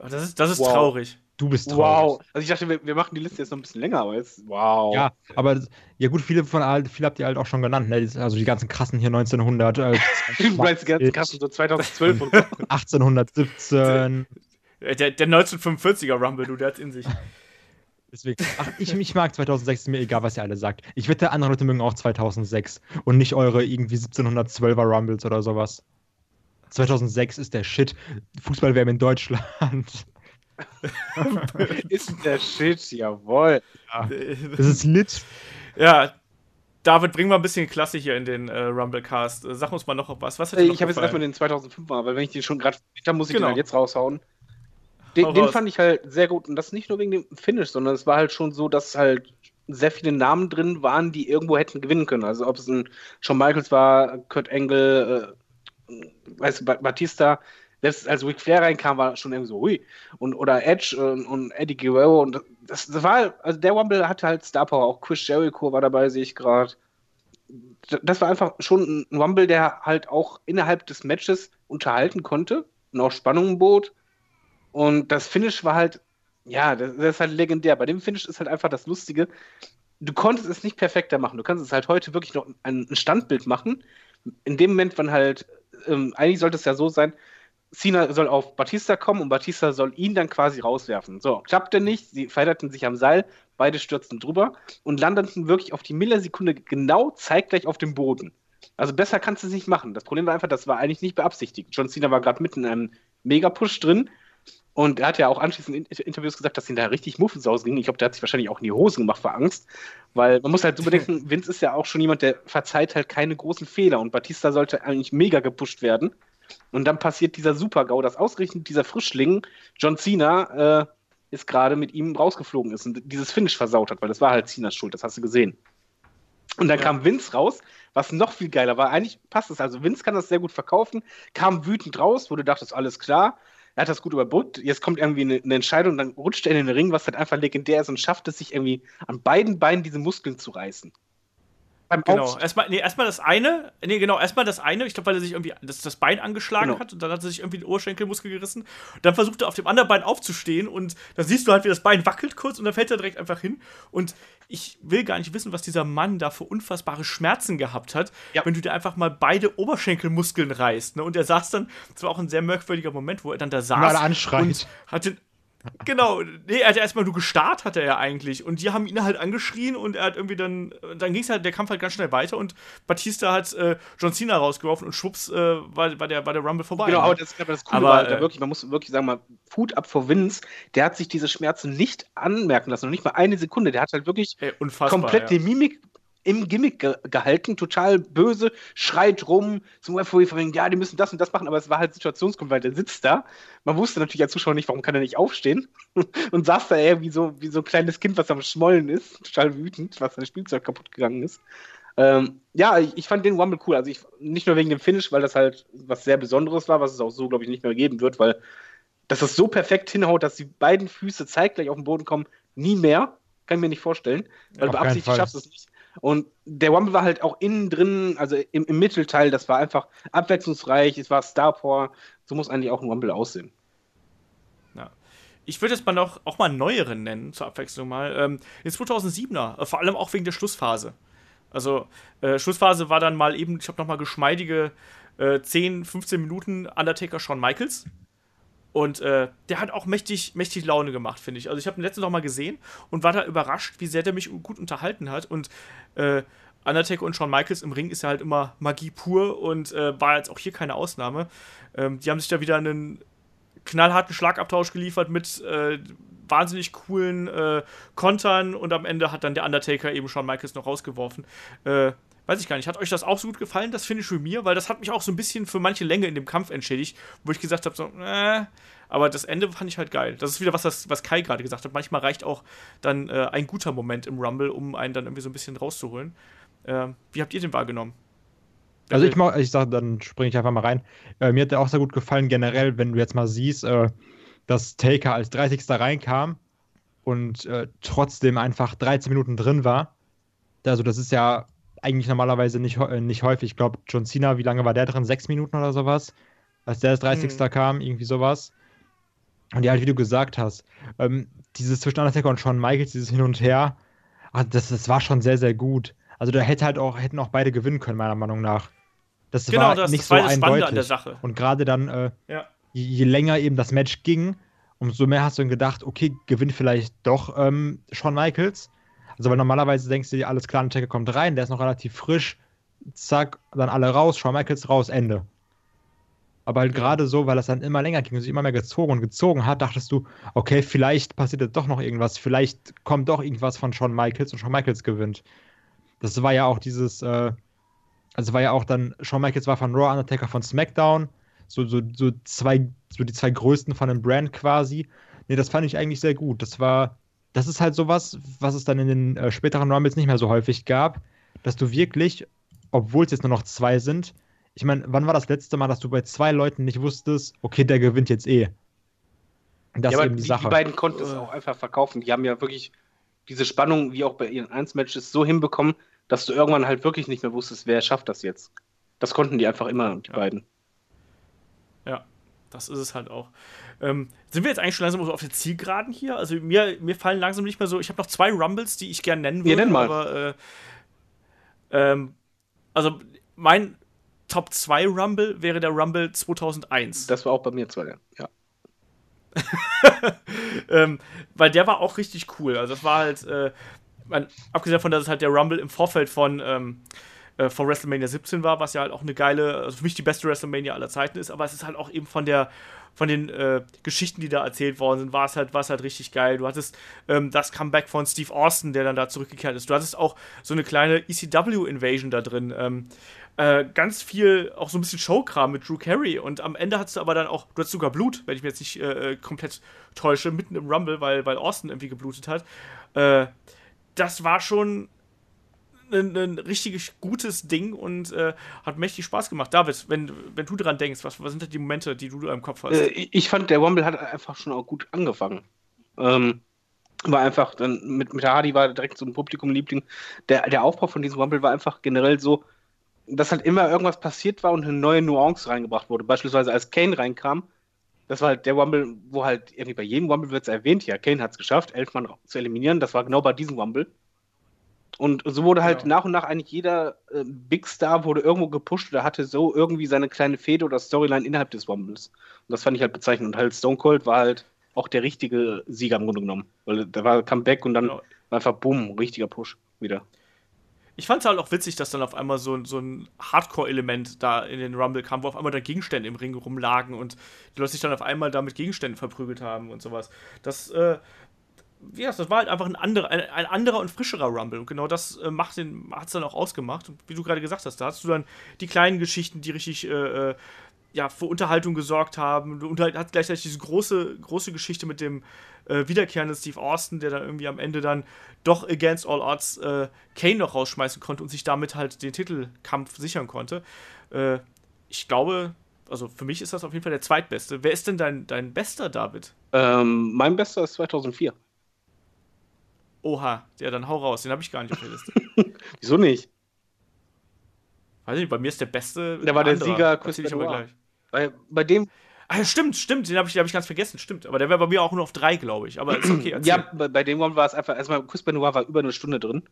Oh, Das ist, das ist Wow. traurig. du bist traurig. Wow. Also ich dachte, wir, wir machen die Liste jetzt noch ein bisschen länger, aber jetzt, wow. Ja, aber das- ja gut, viele von all- viele habt ihr halt auch schon genannt, ne? Also die ganzen krassen hier 1900, äh, Du meinst die ganzen Kassen so 2012 und so. 1817. Äh, Der, der 1945er Rumble, du, der hat's in sich. Deswegen, ach, ich, ich mag 2006, ist mir egal, was ihr alle sagt. Ich wette, andere Leute mögen auch 2006 und nicht eure irgendwie 1712er Rumbles oder sowas. 2006 ist der Shit. Fußball-WM in Deutschland. Ist der Shit, jawohl. Das ist lit. ja, David, bring mal ein bisschen Klasse hier in den äh, Rumble-Cast. Äh, Sag uns mal noch was. Was hat dir noch Ich habe jetzt erstmal den 2005er, weil wenn ich den schon gerade da muss ich Genau. den halt jetzt raushauen. Hau Den, den fand ich halt sehr gut und das nicht nur wegen dem Finish, sondern es war halt schon so, dass halt sehr viele Namen drin waren, die irgendwo hätten gewinnen können. Also ob es ein Shawn Michaels war, Kurt Angle, äh, weißt du, Ba- Batista, selbst als Ric Flair reinkam, war schon irgendwie so, hui. Und, oder Edge und, und Eddie Guerrero und das, das war, also der Rumble hatte halt Star Power, auch Chris Jericho war dabei, sehe ich gerade. Das war einfach schon ein Rumble, der halt auch innerhalb des Matches unterhalten konnte und auch Spannung bot. Und das Finish war halt, ja, das, das ist halt legendär. Bei dem Finish ist halt einfach das Lustige. Du konntest es nicht perfekter machen. Du kannst es halt heute wirklich noch ein Standbild machen. In dem Moment, wann halt, ähm, eigentlich sollte es ja so sein, Cena soll auf Batista kommen und Batista soll ihn dann quasi rauswerfen. So, klappte nicht, sie verhedderten sich am Seil, beide stürzten drüber und landeten wirklich auf die Millisekunde genau zeitgleich auf dem Boden. Also besser kannst du es nicht machen. Das Problem war einfach, das war eigentlich nicht beabsichtigt. John Cena war gerade mitten in einem Mega-Push drin und er hat ja auch anschließend in Inter- Interviews gesagt, dass ihn da richtig Muffens ausging. Ich glaube, der hat sich wahrscheinlich auch in die Hosen gemacht vor Angst, weil man muss halt so bedenken, Vince ist ja auch schon jemand, der verzeiht halt keine großen Fehler und Batista sollte eigentlich mega gepusht werden. Und dann passiert dieser Super-GAU, dass ausgerechnet dieser Frischling, John Cena, äh, ist gerade mit ihm rausgeflogen ist und dieses Finish versaut hat, weil das war halt Cenas Schuld, das hast du gesehen. Und dann Ja. kam Vince raus, was noch viel geiler war. Eigentlich passt es. Also Vince kann das sehr gut verkaufen, kam wütend raus, wo du dachtest, alles klar. Er hat das gut überbrückt. Jetzt kommt irgendwie eine, eine Entscheidung, dann rutscht er in den Ring, was halt einfach legendär ist und schafft es sich irgendwie an beiden Beinen diese Muskeln zu reißen. Beim genau, erstmal nee, erstmal das eine, nee, genau, erstmal das eine, ich glaube, weil er sich irgendwie das, das Bein angeschlagen genau. hat und dann hat er sich irgendwie den Oberschenkelmuskel gerissen. Und dann versucht er auf dem anderen Bein aufzustehen und dann siehst du halt, wie das Bein wackelt kurz und dann fällt er direkt einfach hin. Und ich will gar nicht wissen, was dieser Mann da für unfassbare Schmerzen gehabt hat, ja. wenn du dir einfach mal beide Oberschenkelmuskeln reißt. Ne? Und er saß dann, das war auch ein sehr merkwürdiger Moment, wo er dann da saß und hatte Genau, nee, er hat ja erstmal nur gestarrt, hat er ja eigentlich. Und die haben ihn halt angeschrien und er hat irgendwie dann, dann ging es halt, der Kampf halt ganz schnell weiter und Batista hat äh, John Cena rausgeworfen und schwupps äh, war, war, der, war der Rumble vorbei. Genau, ne? aber das, das Coole aber, war, äh, wirklich, man muss wirklich sagen, mal, Food ab vor Vince, der hat sich diese Schmerzen nicht anmerken lassen, noch nicht mal eine Sekunde. Der hat halt wirklich ey, komplett ja. die Mimik im Gimmick ge gehalten, total böse, schreit rum zum Referee von ja, die müssen das und das machen, aber es war halt situationskommt, weil der sitzt da. Man wusste natürlich als Zuschauer nicht, warum kann er nicht aufstehen und saß da eher wie so, wie so ein kleines Kind, was am Schmollen ist, total wütend, was sein Spielzeug kaputt gegangen ist. Ähm, ja, ich, ich, fand den Rumble cool. Also ich, nicht nur wegen dem Finish, weil das halt was sehr Besonderes war, was es auch so, glaube ich, nicht mehr geben wird, weil dass es so perfekt hinhaut, dass die beiden Füße zeitgleich auf den Boden kommen, nie mehr. Kann ich mir nicht vorstellen. Weil beabsichtigt schaffst du es nicht. Und der Rumble war halt auch innen drin, also im, im Mittelteil, das war einfach abwechslungsreich, es war Star Power. So muss eigentlich auch ein Rumble aussehen. Ja. Ich würde jetzt mal noch auch mal neueren nennen, zur Abwechslung mal. Ähm, den 2007er, äh, vor allem auch wegen der Schlussphase. Also, äh, Schlussphase war dann mal eben, ich habe noch mal geschmeidige äh, 10, 15 Minuten Undertaker Shawn Michaels. Und äh, der hat auch mächtig, mächtig Laune gemacht, finde ich. Also ich habe ihn letztens noch mal gesehen und war da überrascht, wie sehr der mich gut unterhalten hat. Und äh, Undertaker und Shawn Michaels im Ring ist ja halt immer Magie pur und äh, war jetzt auch hier keine Ausnahme. Ähm, die haben sich da wieder einen knallharten Schlagabtausch geliefert mit äh, wahnsinnig coolen äh, Kontern und am Ende hat dann der Undertaker eben Shawn Michaels noch rausgeworfen. Weiß ich gar nicht, hat euch das auch so gut gefallen, das Finish für mir? Weil das hat mich auch so ein bisschen für manche Länge in dem Kampf entschädigt, wo ich gesagt habe, so, äh, aber das Ende fand ich halt geil. Das ist wieder was, das, was Kai gerade gesagt hat. Manchmal reicht auch dann äh, ein guter Moment im Rumble, um einen dann irgendwie so ein bisschen rauszuholen. Äh, wie habt ihr den wahrgenommen? Also ich mach, ich sag, dann springe ich einfach mal rein. Äh, mir hat der auch sehr gut gefallen, generell, wenn du jetzt mal siehst, äh, dass Taker als 30. reinkam und äh, trotzdem einfach 13 Minuten drin war. Also das ist ja eigentlich normalerweise nicht, äh, nicht häufig. Ich glaube, John Cena, wie lange war der drin? Sechs Minuten oder sowas? Als der als 30. Mhm. kam, irgendwie sowas. Und ja, halt, wie du gesagt hast, ähm, dieses zwischen Undertaker und Shawn Michaels, dieses Hin und Her, ach, das, das war schon sehr, sehr gut. Also da hätte halt auch, hätten auch beide gewinnen können, meiner Meinung nach. Das genau, war das, nicht das so war das eindeutig. An der Sache. Und gerade dann, äh, ja. je, je, länger eben das Match ging, umso mehr hast du dann gedacht, okay, gewinnt vielleicht doch ähm, Shawn Michaels. Also, weil normalerweise denkst du dir, alles klar, ein Checker kommt rein, der ist noch relativ frisch, zack, dann alle raus, Shawn Michaels raus, Ende. Aber halt gerade so, weil das dann immer länger ging und sich immer mehr gezogen und gezogen hat, dachtest du, okay, vielleicht passiert jetzt doch noch irgendwas, vielleicht kommt doch irgendwas von Shawn Michaels und Shawn Michaels gewinnt. Das war ja auch dieses, äh, also war ja auch dann, Shawn Michaels war von Raw, Undertaker von SmackDown, so, so, so zwei, so die zwei größten von dem Brand quasi. Nee, das fand ich eigentlich sehr gut. Das war, das ist halt sowas, was es dann in den äh, späteren Rumbles nicht mehr so häufig gab, dass du wirklich, obwohl es jetzt nur noch zwei sind, ich meine, wann war das letzte Mal, dass du bei zwei Leuten nicht wusstest, okay, der gewinnt jetzt eh? Das ja, ist eben die, die Sache. Die beiden konnten es auch einfach verkaufen. Die haben ja wirklich diese Spannung, wie auch bei ihren Eins-Matches, so hinbekommen, dass du irgendwann halt wirklich nicht mehr wusstest, wer schafft das jetzt. Das konnten die einfach immer, die ja. beiden. Ja, das ist es halt auch. Ähm, sind wir jetzt eigentlich schon langsam so auf der Zielgeraden hier? Also mir, mir fallen langsam nicht mehr so. Ich habe noch zwei Rumbles, die ich gerne nennen würde. Ja, nenn mal. Aber, äh, ähm, also mein Top 2 Rumble wäre der Rumble 2001. Das war auch bei mir zwei, ja. ähm, weil der war auch richtig cool. Also das war halt, äh, man, abgesehen davon, dass es halt der Rumble im Vorfeld von ähm, äh, von WrestleMania 17 war, was ja halt auch eine geile, also für mich die beste WrestleMania aller Zeiten ist, aber es ist halt auch eben von der von den äh, Geschichten, die da erzählt worden sind, war es halt, halt richtig geil. Du hattest ähm, das Comeback von Steve Austin, der dann da zurückgekehrt ist. Du hattest auch so eine kleine ECW-Invasion da drin. Ähm, äh, ganz viel, auch so ein bisschen Showkram mit Drew Carey. Und am Ende hattest du aber dann auch, du hattest sogar Blut, wenn ich mich jetzt nicht äh, komplett täusche, mitten im Rumble, weil, weil Austin irgendwie geblutet hat. Äh, das war schon ein, ein richtig gutes Ding und äh, hat mächtig Spaß gemacht. David, wenn, wenn du dran denkst, was, was sind denn die Momente, die du im Kopf hast? Äh, ich fand, der Rumble hat einfach schon auch gut angefangen. Ähm, war einfach, dann mit, mit Hardy war direkt so ein Publikumliebling. Der, der Aufbau von diesem Rumble war einfach generell so, dass halt immer irgendwas passiert war und eine neue Nuance reingebracht wurde. Beispielsweise als Kane reinkam, das war halt der Rumble, wo halt irgendwie bei jedem Rumble wird es erwähnt, ja, Kane hat es geschafft, elf Mann zu eliminieren. Das war genau bei diesem Rumble. Und so wurde halt genau. nach und nach eigentlich jeder äh, Big Star wurde irgendwo gepusht oder hatte so irgendwie seine kleine Fehde oder Storyline innerhalb des Rumbles. Und das fand ich halt bezeichnend. Und halt Stone Cold war halt auch der richtige Sieger im Grunde genommen. Weil da war Comeback und dann genau. war einfach bumm, richtiger Push wieder. Ich fand es halt auch witzig, dass dann auf einmal so, so ein Hardcore-Element da in den Rumble kam, wo auf einmal da Gegenstände im Ring rumlagen und die Leute sich dann auf einmal da mit Gegenständen verprügelt haben und sowas. Das, äh, ja, das war halt einfach ein anderer, ein, ein anderer und frischerer Rumble. Und genau das äh, hat es dann auch ausgemacht. Und wie du gerade gesagt hast, da hast du dann die kleinen Geschichten, die richtig äh, äh ja, für Unterhaltung gesorgt haben. Und halt gleichzeitig diese große, große Geschichte mit dem äh, wiederkehrenden Steve Austin, der dann irgendwie am Ende dann doch against all odds äh, Kane noch rausschmeißen konnte und sich damit halt den Titelkampf sichern konnte. Äh, ich glaube, also für mich ist das auf jeden Fall der zweitbeste. Wer ist denn dein, dein bester, David? Ähm, mein bester ist 2004. Oha, ja, dann hau raus, den habe ich gar nicht auf der Liste. Wieso nicht? Weiß nicht, bei mir ist der beste. Der war der Sieger, Chris ich aber gleich. Bei, bei dem. Ah, stimmt, stimmt, den habe ich, hab ich ganz vergessen, stimmt. Aber der wäre bei mir auch nur auf drei, glaube ich. Aber ist okay. Erzähl. Ja, bei, bei dem war es einfach, erstmal, Chris Benoit war über eine Stunde drin,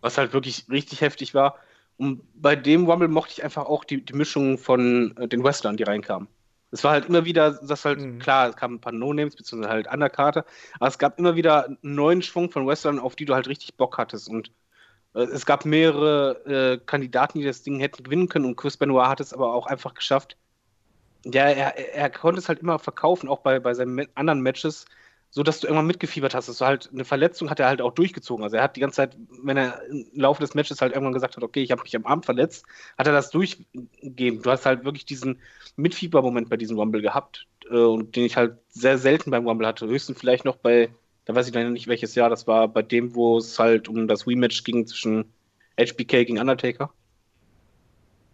was halt wirklich richtig heftig war. Und bei dem Rumble mochte ich einfach auch die, die Mischung von äh, den Wrestlern, die reinkamen. Es war halt immer wieder, das halt, mhm. klar, es kamen ein paar No-Names, beziehungsweise halt Underkarte, aber es gab immer wieder einen neuen Schwung von Wrestlern, auf die du halt richtig Bock hattest. Und äh, es gab mehrere äh, Kandidaten, die das Ding hätten gewinnen können und Chris Benoit hat es aber auch einfach geschafft. Ja, er, er konnte es halt immer verkaufen, auch bei, bei seinen anderen Matches, so dass du irgendwann mitgefiebert hast. Das war halt eine Verletzung, hat er halt auch durchgezogen. Also er hat die ganze Zeit, wenn er im Laufe des Matches halt irgendwann gesagt hat, okay, ich habe mich am Arm verletzt, hat er das durchgegeben. Du hast halt wirklich diesen Mitfiebermoment bei diesem Rumble gehabt äh, und den ich halt sehr selten beim Rumble hatte. Höchstens vielleicht noch bei da weiß ich leider nicht welches Jahr, das war bei dem, wo es halt um das Rematch ging zwischen HBK gegen Undertaker.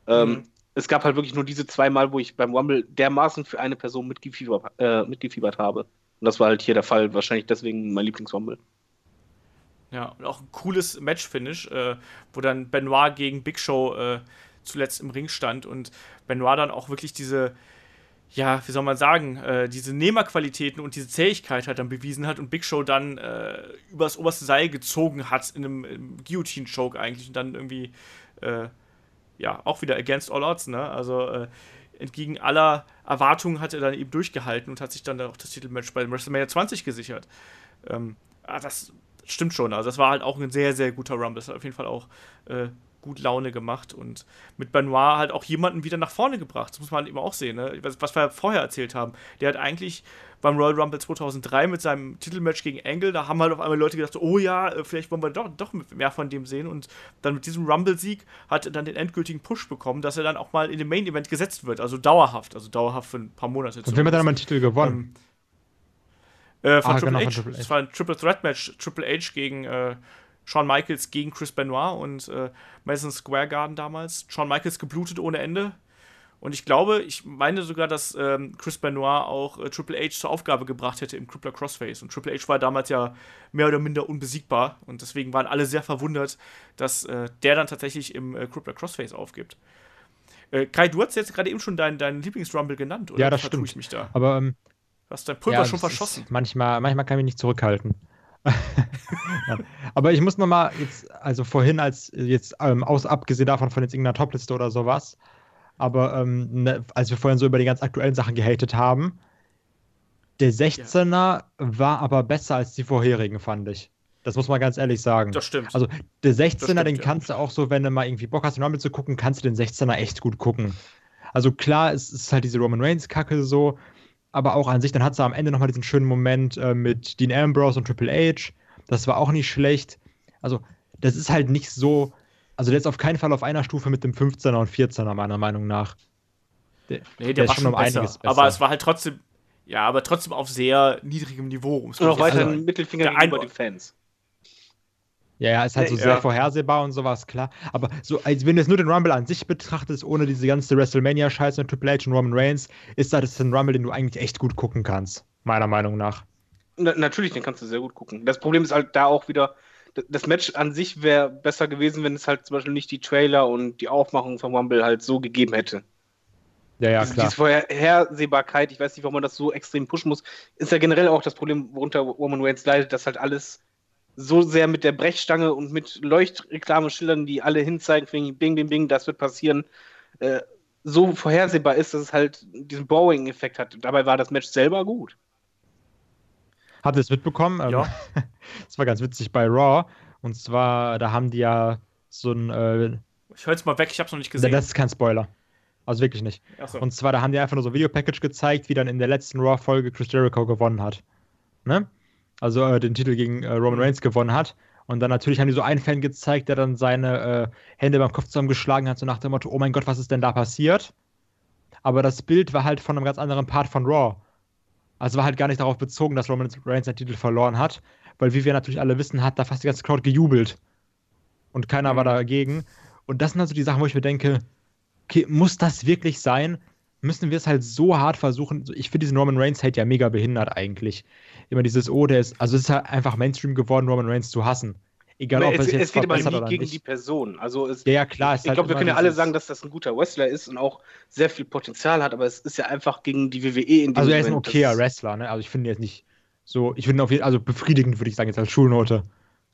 Ähm, mhm. Es gab halt wirklich nur diese zwei Mal, wo ich beim Rumble dermaßen für eine Person mitgefiebert, äh, mitgefiebert habe. Und das war halt hier der Fall, wahrscheinlich deswegen mein Lieblingsrumble. Ja, und auch ein cooles Match-Finish, äh, wo dann Benoit gegen Big Show äh, zuletzt im Ring stand und Benoit dann auch wirklich diese, ja, wie soll man sagen, äh, diese Nehmerqualitäten und diese Zähigkeit halt dann bewiesen hat und Big Show dann äh, übers oberste Seil gezogen hat in einem, einem Guillotine-Choke eigentlich und dann irgendwie, äh, ja, auch wieder against all odds, ne? Also äh, entgegen aller Erwartungen hat er dann eben durchgehalten und hat sich dann auch das Titelmatch bei WrestleMania 20 gesichert. Ähm, ah, das stimmt schon, also das war halt auch ein sehr, sehr guter Rumble. Das hat auf jeden Fall auch äh, gut Laune gemacht und mit Benoit halt auch jemanden wieder nach vorne gebracht. Das muss man halt eben auch sehen, ne? was, was, wir vorher erzählt haben. Der hat eigentlich beim Royal Rumble 2003 mit seinem Titelmatch gegen Angle, da haben halt auf einmal Leute gedacht, oh ja, äh, vielleicht wollen wir doch, doch mehr von dem sehen und dann mit diesem Rumble-Sieg hat er dann den endgültigen Push bekommen, dass er dann auch mal in dem Main-Event gesetzt wird, also dauerhaft, also dauerhaft für ein paar Monate. Und wer hat dann mal einen Titel gewonnen? Ähm, äh, von, ah, Triple genau, von, Triple H. Das war ein Triple Threat Match, Triple H gegen äh, Shawn Michaels gegen Chris Benoit und äh, Madison Square Garden damals. Shawn Michaels geblutet ohne Ende. Und ich glaube, ich meine sogar, dass ähm, Chris Benoit auch äh, Triple H zur Aufgabe gebracht hätte im Crippler Crossface. Und Triple H war damals ja mehr oder minder unbesiegbar. Und deswegen waren alle sehr verwundert, dass äh, der dann tatsächlich im äh, Crippler Crossface aufgibt. Äh, Kai, du hast jetzt gerade eben schon deinen dein Lieblingsrumble genannt, oder? Ja, das stimmt. Ich mich da? Aber ähm, du hast dein Pulver ja, schon verschossen. Manchmal, manchmal kann ich mich nicht zurückhalten. Aber ich muss nochmal jetzt, also vorhin als jetzt ähm, aus abgesehen davon von jetzt irgendeiner Topliste oder sowas, aber ähm, ne, als wir vorhin so über die ganz aktuellen Sachen gehatet haben, der 16er ja. war aber besser als die vorherigen, fand ich. Das muss man ganz ehrlich sagen. Das stimmt. Also der 16er, stimmt, den kannst ja. du auch so, wenn du mal irgendwie Bock hast, den Rumble zu gucken, kannst du den 16er echt gut gucken. Also klar, es ist halt diese Roman Reigns-Kacke so, aber auch an sich, dann hat sie am Ende nochmal diesen schönen Moment äh, mit Dean Ambrose und Triple H. Das war auch nicht schlecht. Also, das ist halt nicht so. Also, der ist auf keinen Fall auf einer Stufe mit dem 15er und 14er, meiner Meinung nach. Der, nee, der, der war schon um besser, einiges besser. Aber es war halt trotzdem, ja, aber trotzdem auf sehr niedrigem Niveau. Und auch weiter also, Mittelfinger gegenüber den Fans. Ja, ja, ist halt so ja. sehr vorhersehbar und sowas, klar. Aber so, als wenn du jetzt nur den Rumble an sich betrachtest, ohne diese ganze WrestleMania-Scheiße mit Triple H und Roman Reigns, ist das ein Rumble, den du eigentlich echt gut gucken kannst. Meiner Meinung nach. Na, natürlich, den kannst du sehr gut gucken. Das Problem ist halt da auch wieder, das Match an sich wäre besser gewesen, wenn es halt zum Beispiel nicht die Trailer und die Aufmachung von Rumble halt so gegeben hätte. Ja, ja, klar. Diese Vorhersehbarkeit, ich weiß nicht, warum man das so extrem pushen muss, ist ja generell auch das Problem, worunter Roman Reigns leidet, dass halt alles so sehr mit der Brechstange und mit Leuchtreklameschildern, die alle hinzeigen, wegen Bing, Bing, Bing, das wird passieren, äh, so vorhersehbar ist, dass es halt diesen Boring-Effekt hat. Dabei war das Match selber gut. Habt ihr es mitbekommen? Ähm, Ja. Das war ganz witzig bei Raw. Und zwar, da haben die ja so ein. Äh, Ich höre jetzt mal weg, ich hab's noch nicht gesehen. das ist kein Spoiler. Also wirklich nicht. Achso. Und zwar, da haben die einfach nur so ein Videopackage gezeigt, wie dann in der letzten Raw-Folge Chris Jericho gewonnen hat. Ne? Also äh, den Titel gegen äh, Roman Mhm. Reigns gewonnen hat. Und dann natürlich haben die so einen Fan gezeigt, der dann seine äh, Hände beim Kopf zusammengeschlagen hat, so nach dem Motto, oh mein Gott, was ist denn da passiert? Aber das Bild war halt von einem ganz anderen Part von Raw. Also war halt gar nicht darauf bezogen, dass Roman Reigns den Titel verloren hat, weil wie wir natürlich alle wissen, hat da fast die ganze Crowd gejubelt. Und keiner war Mhm. dagegen. Und das sind also die Sachen, wo ich mir denke, okay, muss das wirklich sein? Müssen wir es halt so hart versuchen? Ich finde diesen Roman Reigns Hate ja mega behindert eigentlich. Immer dieses, oh, der ist, also es ist halt einfach Mainstream geworden, Roman Reigns zu hassen. Egal, ob es, es jetzt es geht aber verbessert nie gegen nicht. die Person. Also es, ja, ja, klar. ich halt glaube, wir immer können ja alle sagen, dass das ein guter Wrestler ist und auch sehr viel Potenzial hat, aber es ist ja einfach gegen die WWE in dem Also er ist ein okayer Wrestler, ne? Also ich finde jetzt nicht so, ich finde auf jeden also befriedigend, würde ich sagen, jetzt als Schulnote.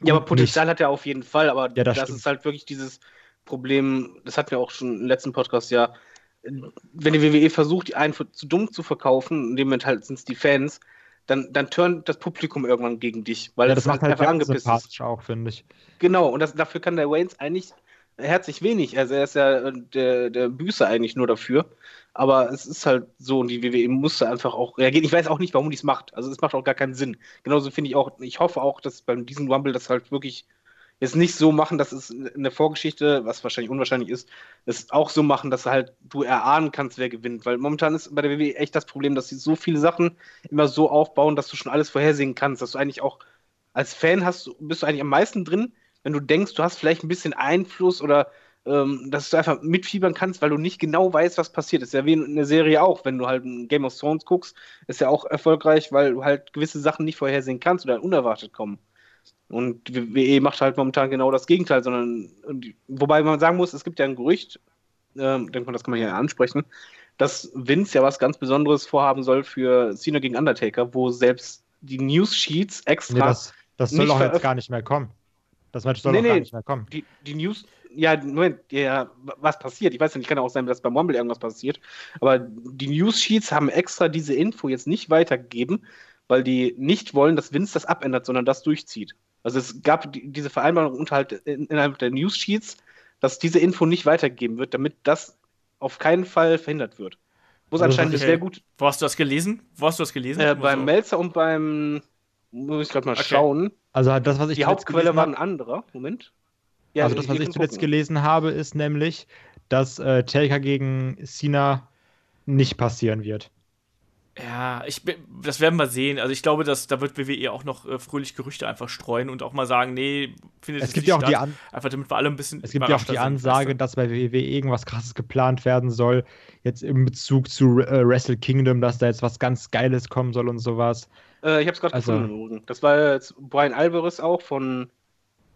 Ja, aber Potenzial hat er auf jeden Fall, aber Ja, das das, ist halt wirklich dieses Problem, das hatten wir auch schon im letzten Podcast ja, wenn die WWE versucht, die einen zu dumm zu verkaufen, in dem Moment halt sind es die Fans, dann, dann turnt das Publikum irgendwann gegen dich, weil Ja, das, das macht halt einfach angepisst ist. auch, finde ich. Genau, und das, dafür kann der Waynes eigentlich herzlich wenig. Also er ist ja äh, der, der Büßer eigentlich nur dafür. Aber es ist halt so, und die WWE musste einfach auch reagieren. Ich weiß auch nicht, warum die es macht. Also es macht auch gar keinen Sinn. Genauso finde ich auch, ich hoffe auch, dass beim diesem Rumble das halt wirklich jetzt nicht so machen, dass es in der Vorgeschichte, was wahrscheinlich unwahrscheinlich ist, es auch so machen, dass halt du erahnen kannst, wer gewinnt. Weil momentan ist bei der WWE echt das Problem, dass sie so viele Sachen immer so aufbauen, dass du schon alles vorhersehen kannst, dass du eigentlich auch als Fan hast, bist du eigentlich am meisten drin, wenn du denkst, du hast vielleicht ein bisschen Einfluss oder ähm, dass du einfach mitfiebern kannst, weil du nicht genau weißt, was passiert. ist ja wie in der Serie auch, wenn du halt ein Game of Thrones guckst, ist ja auch erfolgreich, weil du halt gewisse Sachen nicht vorhersehen kannst oder unerwartet kommen. Und WWE macht halt momentan genau das Gegenteil, sondern wobei man sagen muss, es gibt ja ein Gerücht, ähm, denke mal, das kann man hier ansprechen, dass Vince ja was ganz Besonderes vorhaben soll für Cena gegen Undertaker, wo selbst die News-Sheets extra Nee, das, das soll doch jetzt gar nicht mehr kommen. Das Match soll Nee, doch gar nee. nicht mehr kommen. die, die News, ja, Moment, ja, was passiert? Ich weiß ja nicht, kann ja auch sein, dass beim Rumble irgendwas passiert. Aber die News-Sheets haben extra diese Info jetzt nicht weitergegeben, weil die nicht wollen, dass Vince das abändert, sondern das durchzieht. Also es gab die, diese Vereinbarung unterhalb, in, innerhalb der News-Sheets, dass diese Info nicht weitergegeben wird, damit das auf keinen Fall verhindert wird. Muss Also, anscheinend okay. sehr gut Wo hast du das gelesen? Wo hast du das gelesen? äh, beim so- Melzer und beim, muss ich gerade mal Okay. schauen. Also das, was ich Die zuletzt Hauptquelle gelesen war ein anderer. Moment. also das, was ich zuletzt gucken. gelesen habe, ist nämlich, dass äh, Taker gegen Cena nicht passieren wird. Ja, ich, bin- das werden wir sehen. Also ich glaube, dass da wird WWE auch noch äh, fröhlich Gerüchte einfach streuen und auch mal sagen, nee, findet Es gibt nicht ja auch die, statt. An Einfach damit wir alle ein bisschen es gibt ja auch die sind, Ansage, weißt dass bei WWE irgendwas krasses geplant werden soll, jetzt im Bezug zu äh, Wrestle Kingdom, dass da jetzt was ganz Geiles kommen soll und sowas. Äh, ich habe es gerade Also- gefunden. Das war jetzt Brian Alvarez auch von,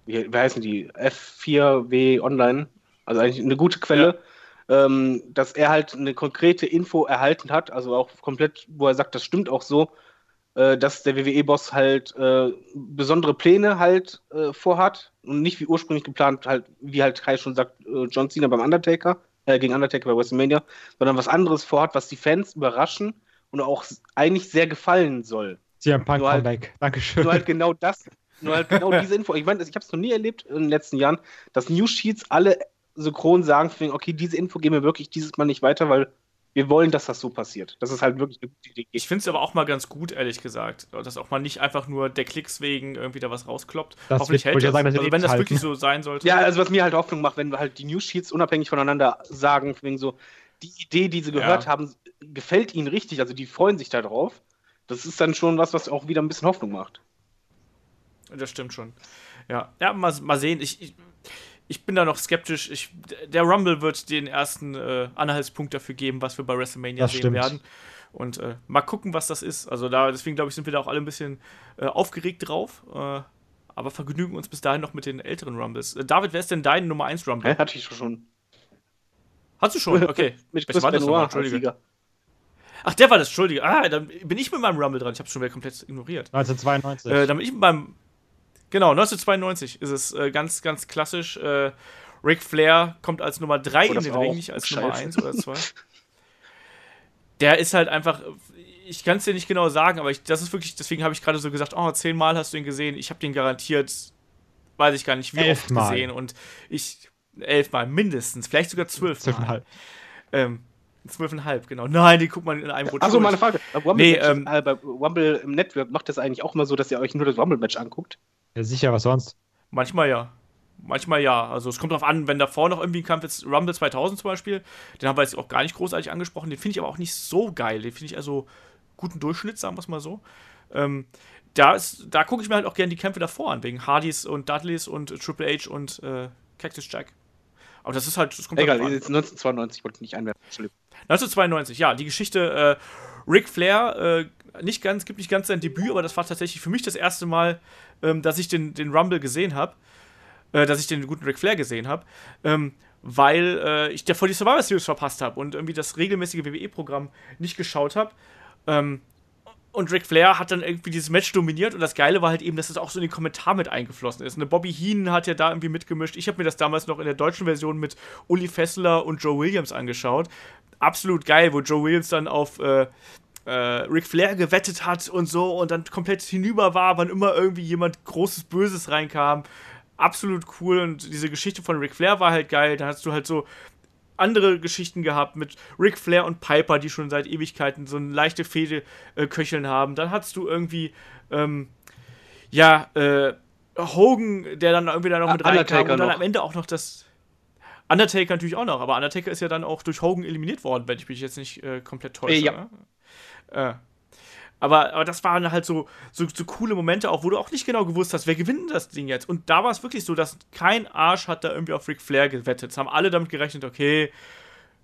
wie, wie heißen die? F4W Online. Also eigentlich eine gute Quelle. Ähm, dass er halt eine konkrete Info erhalten hat, also auch komplett, wo er sagt, das stimmt auch so, äh, dass der WWE-Boss halt äh, besondere Pläne halt äh, vorhat und nicht wie ursprünglich geplant, halt, wie halt Kai schon sagt, äh, John Cena beim Undertaker, äh, gegen Undertaker bei WrestleMania, sondern was anderes vorhat, was die Fans überraschen und auch eigentlich sehr gefallen soll. CM Punk Nur halt- Comeback. Dankeschön. Nur halt genau das, nur halt genau diese Info. Ich meine, ich habe es noch nie erlebt in den letzten Jahren, dass News Sheets alle synchron sagen, okay, diese Info gehen wir wirklich dieses Mal nicht weiter, weil wir wollen, dass das so passiert. Das ist halt wirklich eine gute Idee. Ich finde es aber auch mal ganz gut, ehrlich gesagt, dass auch mal nicht einfach nur der Klicks wegen irgendwie da was rauskloppt. Das Hoffentlich hält das. sagen, also wenn das ewig wirklich halten. so sein sollte. Ja, also was mir halt Hoffnung macht, wenn wir halt die News Sheets unabhängig voneinander sagen, wegen so, die Idee, die sie gehört Ja. haben, gefällt ihnen richtig, also die freuen sich darauf. Das ist dann schon was, was auch wieder ein bisschen Hoffnung macht. Das stimmt schon. Ja, ja mal, mal sehen. Ich, ich, ich bin da noch skeptisch. Ich, der Rumble wird den ersten äh, Anhaltspunkt dafür geben, was wir bei WrestleMania Das sehen stimmt. werden. Und äh, mal gucken, was das ist. Also da, deswegen glaube ich, sind wir da auch alle ein bisschen äh, aufgeregt drauf. Äh, aber vergnügen uns bis dahin noch mit den älteren Rumbles. Äh, David, wer ist denn dein Nummer 1 Rumble? Hä, hatte ich schon. Hast du schon? Okay. mit Chris war das? Benoit Entschuldige. Sieger. Ach, der war das, Entschuldige. Ah, dann bin ich mit meinem Rumble dran. Ich habe schon wieder komplett ignoriert. 1992. Äh, dann bin ich mit meinem. Genau, 1992 ist es äh, ganz, ganz klassisch. Äh, Ric Flair kommt als Nummer 3 Oh, in den Ring, nicht als scheiße. Nummer 1 oder 2. Der ist halt einfach. Ich kann es dir nicht genau sagen, aber ich, das ist wirklich, deswegen habe ich gerade so gesagt, oh, zehnmal hast du ihn gesehen. Ich habe den garantiert, weiß ich gar nicht, wie oft Elfmal. gesehen. Und ich, elfmal mindestens, vielleicht sogar zwölfmal. Ähm, zwölfeinhalb, genau. Nein, die guckt man in einem Rutsch. Achso, meine Frage. Bei Rumble, Nee, ähm, äh, bei Rumble im Network macht das eigentlich auch immer so, dass ihr euch nur das Rumble-Match anguckt? Ja, sicher, was sonst? Manchmal ja. Manchmal ja. Also es kommt drauf an, wenn davor noch irgendwie ein Kampf ist, Rumble 2000 zum Beispiel, den haben wir jetzt auch gar nicht großartig angesprochen, den finde ich aber auch nicht so geil. Den finde ich also guten Durchschnitt, sagen wir es mal so. Ähm, da ist, da gucke ich mir halt auch gerne die Kämpfe davor an, wegen Hardys und Dudleys und Triple H und äh, Cactus Jack. Aber das ist halt, das kommt Egal, drauf an. jetzt 1992 wollte ich nicht einwerfen. Entschuldigung. 1992, ja, die Geschichte äh, Ric Flair, äh, nicht ganz, gibt nicht ganz sein Debüt, aber das war tatsächlich für mich das erste Mal, ähm, dass ich den, den Rumble gesehen habe, äh, dass ich den guten Ric Flair gesehen habe, ähm, weil äh, ich davor die Survivor Series verpasst habe und irgendwie das regelmäßige WWE-Programm nicht geschaut habe. Ähm, und Ric Flair hat dann irgendwie dieses Match dominiert und das Geile war halt eben, dass es auch so in den Kommentar mit eingeflossen ist. Ne, Bobby Heenan hat ja da irgendwie mitgemischt. Ich habe mir das damals noch in der deutschen Version mit Uli Fessler und Joe Williams angeschaut. Absolut geil, wo Joe Williams dann auf äh, äh, Ric Flair gewettet hat und so und dann komplett hinüber war, wann immer irgendwie jemand großes Böses reinkam. Absolut cool und diese Geschichte von Ric Flair war halt geil. Dann hast du halt so andere Geschichten gehabt mit Ric Flair und Piper, die schon seit Ewigkeiten so eine leichte Fehde äh, köcheln haben. Dann hattest du irgendwie, ähm, ja, äh, Hogan, der dann irgendwie da noch mit reinkam Undertaker und dann noch. am Ende auch noch das. Undertaker natürlich auch noch, aber Undertaker ist ja dann auch durch Hogan eliminiert worden, wenn ich mich jetzt nicht äh, komplett täusche. Äh, ja. ne? Äh. Aber, aber das waren halt so, so, so coole Momente, auch wo du auch nicht genau gewusst hast, wer gewinnt das Ding jetzt. Und da war es wirklich so, dass kein Arsch hat da irgendwie auf Ric Flair gewettet. Es haben alle damit gerechnet, okay,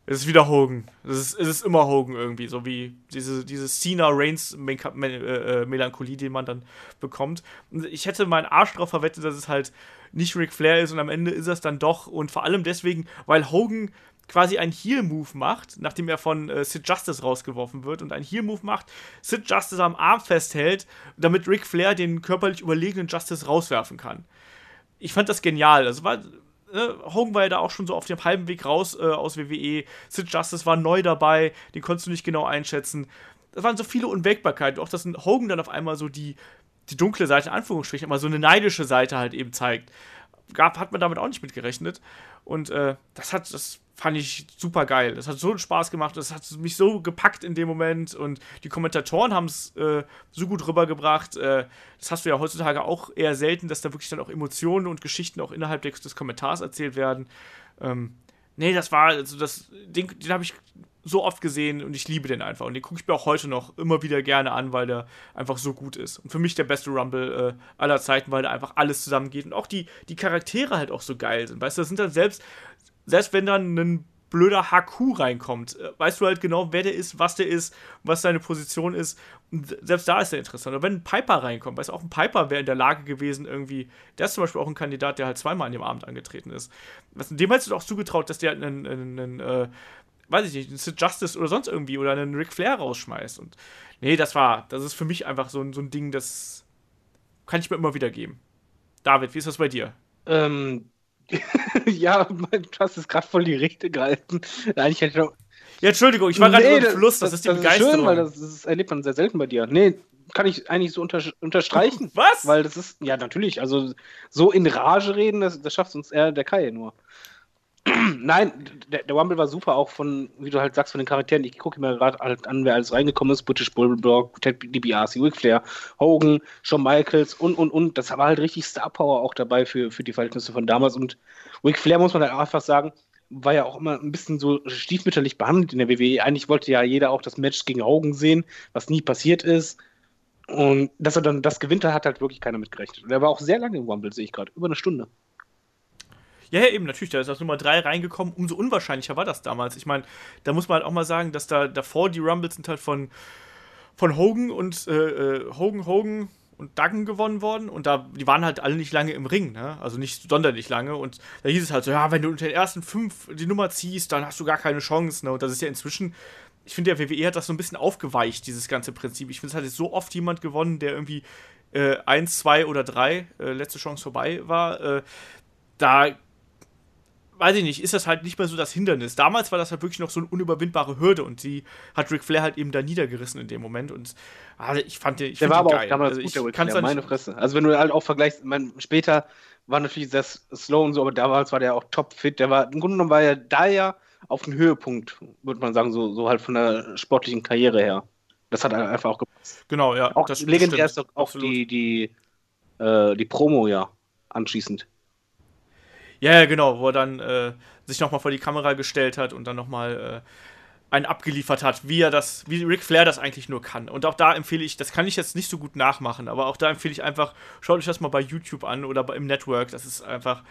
es ist wieder Hogan. Es ist, es ist immer Hogan irgendwie, so wie diese, diese Cena-Reigns-Melancholie, die man dann bekommt. Ich hätte meinen Arsch drauf verwettet, dass es halt nicht Ric Flair ist und am Ende ist es dann doch. Und vor allem deswegen, weil Hogan quasi einen Heel-Move macht, nachdem er von äh, Sid Justice rausgeworfen wird und einen Heel-Move macht, Sid Justice am Arm festhält, damit Ric Flair den körperlich überlegenen Justice rauswerfen kann. Ich fand das genial. Also war, ne, Hogan war ja da auch schon so auf dem halben Weg raus äh, aus WWE. Sid Justice war neu dabei, den konntest du nicht genau einschätzen. Das waren so viele Unwägbarkeiten. Auch, dass Hogan dann auf einmal so die, die dunkle Seite, in Anführungsstrichen, mal so eine neidische Seite halt eben zeigt. Gab, hat man damit auch nicht mit gerechnet. Und äh, das hat, das fand ich super geil. Das hat so einen Spaß gemacht. Das hat mich so gepackt in dem Moment. Und die Kommentatoren haben es äh, so gut rübergebracht. Äh, das hast du ja heutzutage auch eher selten, dass da wirklich dann auch Emotionen und Geschichten auch innerhalb des, des Kommentars erzählt werden. Ähm, nee, das war, also das, den, den habe ich so oft gesehen und ich liebe den einfach. Und den gucke ich mir auch heute noch immer wieder gerne an, weil der einfach so gut ist. Und für mich der beste Rumble äh, aller Zeiten, weil da einfach alles zusammengeht und auch die, die Charaktere halt auch so geil sind. Weißt du, das sind dann selbst, selbst wenn dann ein blöder HQ reinkommt, äh, weißt du halt genau, wer der ist, was der ist, was seine Position ist. Und selbst da ist er interessant. Und wenn ein Piper reinkommt, weißt du, auch ein Piper wäre in der Lage gewesen, irgendwie, der ist zum Beispiel auch ein Kandidat, der halt zweimal an dem Abend angetreten ist. Dem hättest du auch zugetraut, dass der einen, einen, einen äh, weiß ich nicht, einen Sid Justice oder sonst irgendwie oder einen Ric Flair rausschmeißt. Und nee, das war, das ist für mich einfach so, ein- so ein Ding, das kann ich mir immer wieder geben. David, wie ist das bei dir? Ähm, ja, du hast es gerade voll die Richte gehalten. Hätte ich noch. Ja, Entschuldigung, ich war gerade Nee, so im Fluss, das, ist die Begeisterung. schön, weil das, das erlebt man sehr selten bei dir. Nee, kann ich eigentlich so unter, unterstreichen. Was? Weil das ist, ja, natürlich, also so in Rage reden, das, das schafft uns eher der Kai nur. Nein, der, der Rumble war super, auch von, wie du halt sagst, von den Charakteren. Ich gucke mir gerade halt an, wer alles reingekommen ist: British Bulldog, Ted DiBiase, Ric Flair, Hogan, Shawn Michaels und, und, und. Das war halt richtig Star Power auch dabei für, für die Verhältnisse von damals. Und Ric Flair, muss man halt einfach sagen, war ja auch immer ein bisschen so stiefmütterlich behandelt in der WWE. Eigentlich wollte ja jeder auch das Match gegen Hogan sehen, was nie passiert ist. Und dass er dann das gewinnt, hat halt wirklich keiner mitgerechnet. Und er war auch sehr lange im Rumble, sehe ich gerade. Über eine Stunde. Ja, ja, eben, natürlich. Da ist das Nummer 3 reingekommen. Umso unwahrscheinlicher war das damals. Ich meine, da muss man halt auch mal sagen, dass da davor die Rumbles sind halt von, von Hogan und äh, äh Hogan, Hogan und Duggan gewonnen worden. Und da, die waren halt alle nicht lange im Ring, ne? Also nicht sonderlich lange. Und da hieß es halt so, ja, wenn du unter den ersten fünf die Nummer ziehst, dann hast du gar keine Chance, ne? Und das ist ja inzwischen ich finde, der WWE hat das so ein bisschen aufgeweicht, dieses ganze Prinzip. Ich finde, es hat jetzt so oft jemand gewonnen, der irgendwie äh, eins, zwei oder drei, äh, letzte Chance vorbei war. Äh, da weiß ich nicht, ist das halt nicht mehr so das Hindernis. Damals war das halt wirklich noch so eine unüberwindbare Hürde und die hat Ric Flair halt eben da niedergerissen in dem Moment und also ich fand den, ich Der war aber geil. auch damals also gut, ich der Flair, meine Fresse. Also wenn du halt auch vergleichst, ich mein, später war natürlich sehr slow und so, aber damals war der auch topfit. Der war, im Grunde genommen war er da ja auf dem Höhepunkt, würde man sagen, so, so halt von der sportlichen Karriere her. Das hat einfach auch gepasst. Genau, ja. Auch das legendär stimmt, ist auch absolut. die, die, äh, die Promo ja anschließend. Ja, ja, genau, wo er dann äh, sich nochmal vor die Kamera gestellt hat und dann nochmal äh, einen abgeliefert hat, wie er das, wie Ric Flair das eigentlich nur kann. Und auch da empfehle ich, das kann ich jetzt nicht so gut nachmachen, aber auch da empfehle ich einfach, schaut euch das mal bei YouTube an oder im Network. Das ist einfach,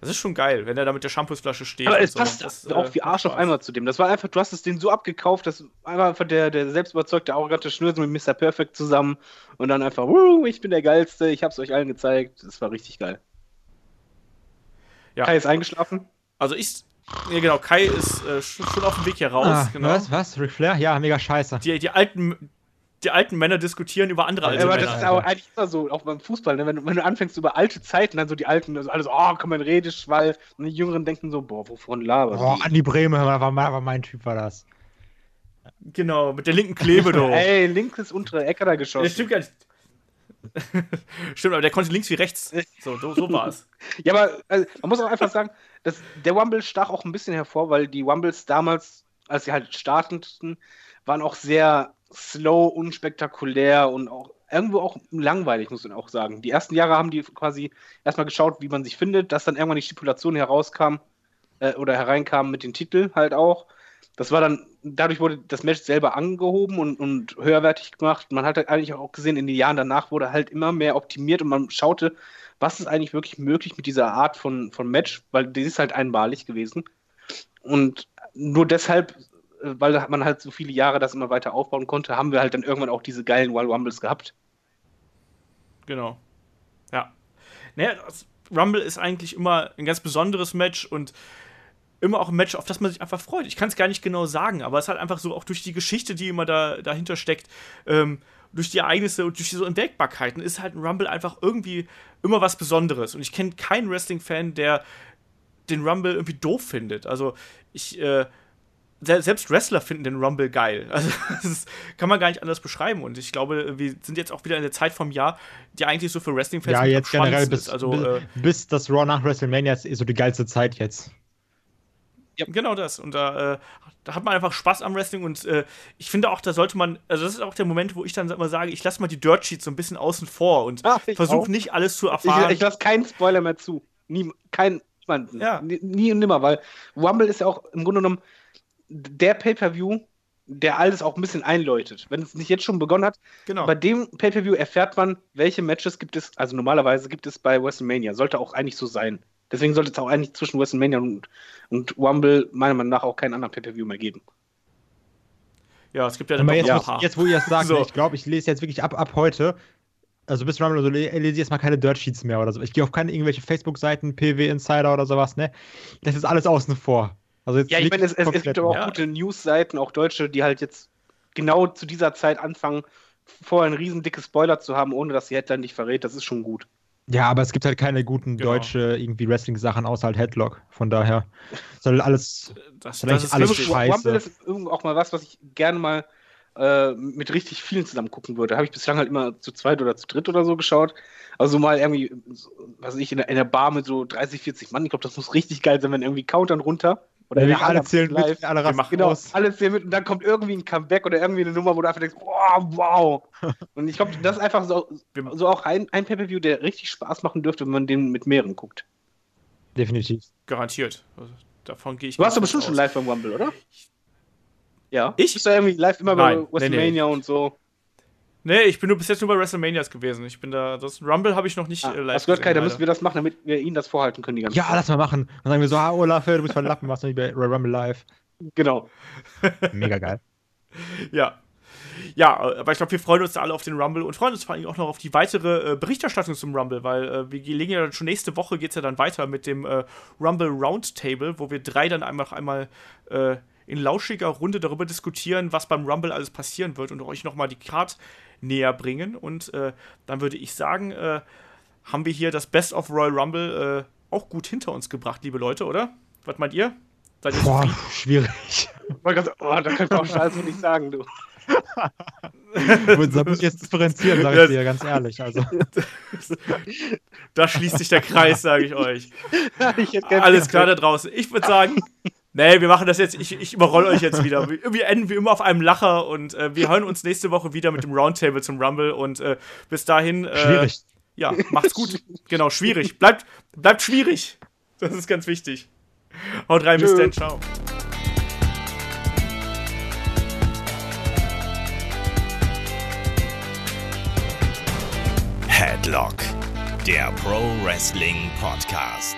das ist schon geil, wenn er da mit der Shampoosflasche steht. Aber es so. passt Das, auch äh, wie Arsch auf einmal zu dem. Das war einfach, du hast es den so abgekauft, dass einfach der, der selbstüberzeugte, arrogante Schnürsen mit Mr. Perfect zusammen und dann einfach, ich bin der Geilste, ich hab's euch allen gezeigt. Das war richtig geil. Ja. Kai ist eingeschlafen. Also ich, ja genau, Kai ist äh, schon, auf dem Weg hier raus. Ah, genau. Was? Was? Ric Flair? Ja, mega scheiße. Die, die alten. Die alten Männer diskutieren über andere alte aber Männer. das ist auch eigentlich immer so, auch beim Fußball, ne? wenn, du, wenn du anfängst über alte Zeiten, dann so die alten, also alles, oh, komm, ein Redeschwall. Und die Jüngeren denken so, boah, wovon labern Boah, die? Andi Brehme, war, war, war mein Typ, war das. Genau, mit der linken Klebe, du. Ey, linkes untere Ecke da Das geschossen. stimmt gar nicht. stimmt, aber der konnte links wie rechts. So, so, so war es. Ja, aber also, man muss auch einfach sagen, dass der Wumble stach auch ein bisschen hervor, weil die Wumbles damals, als sie halt starteten, waren auch sehr slow, unspektakulär und auch irgendwo auch langweilig, muss man auch sagen. Die ersten Jahre haben die quasi erstmal geschaut, wie man sich findet, dass dann irgendwann die Stipulation herauskam äh, oder hereinkam mit den Titeln halt auch. Das war dann, dadurch wurde das Match selber angehoben und, und höherwertig gemacht. Man hat eigentlich auch gesehen, in den Jahren danach wurde halt immer mehr optimiert und man schaute, was ist eigentlich wirklich möglich mit dieser Art von, von Match, weil die ist halt einmalig gewesen. Und nur deshalb, äh, weil man halt so viele Jahre das immer weiter aufbauen konnte, haben wir halt dann irgendwann auch diese geilen Wild Rumbles gehabt. Genau. Ja. Naja, Rumble ist eigentlich immer ein ganz besonderes Match und immer auch ein Match, auf das man sich einfach freut. Ich kann es gar nicht genau sagen, aber es ist halt einfach so, auch durch die Geschichte, die immer da, dahinter steckt, ähm, durch die Ereignisse und durch diese Entdeckbarkeiten, ist halt ein Rumble einfach irgendwie immer was Besonderes. Und ich kenne keinen Wrestling-Fan, der den Rumble irgendwie doof findet. Also ich, äh, se- selbst Wrestler finden den Rumble geil. Also das kann man gar nicht anders beschreiben. Und ich glaube, wir sind jetzt auch wieder in der Zeit vom Jahr, die eigentlich so für Wrestling-Fans Ja, jetzt generell bis, ist. Also bis, äh, bis das Raw nach WrestleMania ist eh so die geilste Zeit jetzt. Genau das. Und da, äh, da hat man einfach Spaß am Wrestling und äh, ich finde auch, da sollte man, also das ist auch der Moment, wo ich dann immer sage, ich lasse mal die Dirt Sheets so ein bisschen außen vor und ich versuche nicht alles zu Ich, erfahren. ich lasse keinen Spoiler mehr zu. Nie, kein, niemanden. Ja. Nie, nie und nimmer, weil Rumble ist ja auch im Grunde genommen der Pay-Per-View, der alles auch ein bisschen einläutet. Wenn es nicht jetzt schon begonnen hat, genau. bei dem Pay-Per-View erfährt man, welche Matches gibt es, also normalerweise gibt es bei WrestleMania. Sollte auch eigentlich so sein. Deswegen sollte es auch eigentlich zwischen WrestleMania und, und Rumble meiner Meinung nach auch keinen anderen Pay-Per-View mehr geben. ja, es gibt ja doch jetzt, paar. jetzt, wo ihr es sagt, So. ich glaube, ich lese jetzt wirklich ab, ab heute, also bis Rumble, also le- lese ich jetzt mal keine Dirt Sheets mehr oder so. Ich gehe auf keine irgendwelche Facebook-Seiten, PW Insider oder sowas, ne? Das ist alles außen vor. Also jetzt Ja, ich meine, es, es, es gibt aber auch Ja. gute News-Seiten, auch deutsche, die halt jetzt genau zu dieser Zeit anfangen, vorher ein riesen dickes Spoiler zu haben, ohne dass die Headline dich verrät. Das ist schon gut. Ja, aber es gibt halt keine guten Genau. deutsche irgendwie Wrestling-Sachen außer halt Headlock. Von daher soll alles. das, Vielleicht das ist alles scheiße. Rumble ist irgendwo auch mal was, was ich gerne mal äh, mit richtig vielen zusammen gucken würde. Habe ich bislang halt immer zu zweit oder zu dritt oder so geschaut. Also mal irgendwie, was weiß ich, in der, in der Bar mit so 30, 40 Mann. Ich glaube, das muss richtig geil sein, wenn irgendwie countern runter. Oder wir in der alle zählen live. mit, alle Wir rasten machen Genau, aus. alles hier mit und dann kommt irgendwie ein Comeback oder irgendwie eine Nummer, wo du einfach denkst, wow, wow. Und ich glaube, das ist einfach so, so auch ein, ein Pay-Per-View, der richtig Spaß machen dürfte, wenn man den mit mehreren guckt. Definitiv. Garantiert. Also, davon gehe ich Du warst doch bestimmt schon aus. live beim Rumble, oder? Ja. Ich? Bist du irgendwie live immer Nein, bei nee, nee. WrestleMania und so? Nee, ich bin nur bis jetzt nur bei WrestleManias gewesen. Ich bin da, das Rumble habe ich noch nicht Ah, äh, live hast gehört, Kai, da gesehen, müssen wir das machen, damit wir ihnen das vorhalten können die ganze Ja, lass mal machen. Dann sagen wir so, ah, Olaf, du bist von Lappen, machst du nicht bei Rumble live. Genau. Mega geil. Ja. Ja, aber ich glaube, wir freuen uns da alle auf den Rumble und freuen uns vor allem auch noch auf die weitere äh, Berichterstattung zum Rumble, weil äh, wir legen ja dann schon nächste Woche geht es ja dann weiter mit dem äh, Rumble Roundtable, wo wir drei dann einmal einmal äh, in lauschiger Runde darüber diskutieren, was beim Rumble alles passieren wird und euch nochmal die Card näher bringen. Und äh, dann würde ich sagen, äh, haben wir hier das Best of Royal Rumble äh, auch gut hinter uns gebracht, liebe Leute, oder? Was meint ihr? Seid ihr Boah, schwierig. Oh, da könnt ihr auch Scheiße nicht sagen, du. Da muss ich jetzt differenzieren, sag ich dir ganz ehrlich. Also, Da schließt sich der Kreis, sage ich euch. ich Alles klar da draußen. Ich würde sagen, nee, wir machen das jetzt. Ich, ich überrolle euch jetzt wieder. Wir, wir enden wie immer auf einem Lacher und äh, wir hören uns nächste Woche wieder mit dem Roundtable zum Rumble und äh, bis dahin. Äh, schwierig. Ja, macht's gut. Genau, schwierig. Bleibt, bleibt schwierig. Das ist ganz wichtig. Haut rein, bis dann. Ciao. Headlock, der Pro Wrestling Podcast.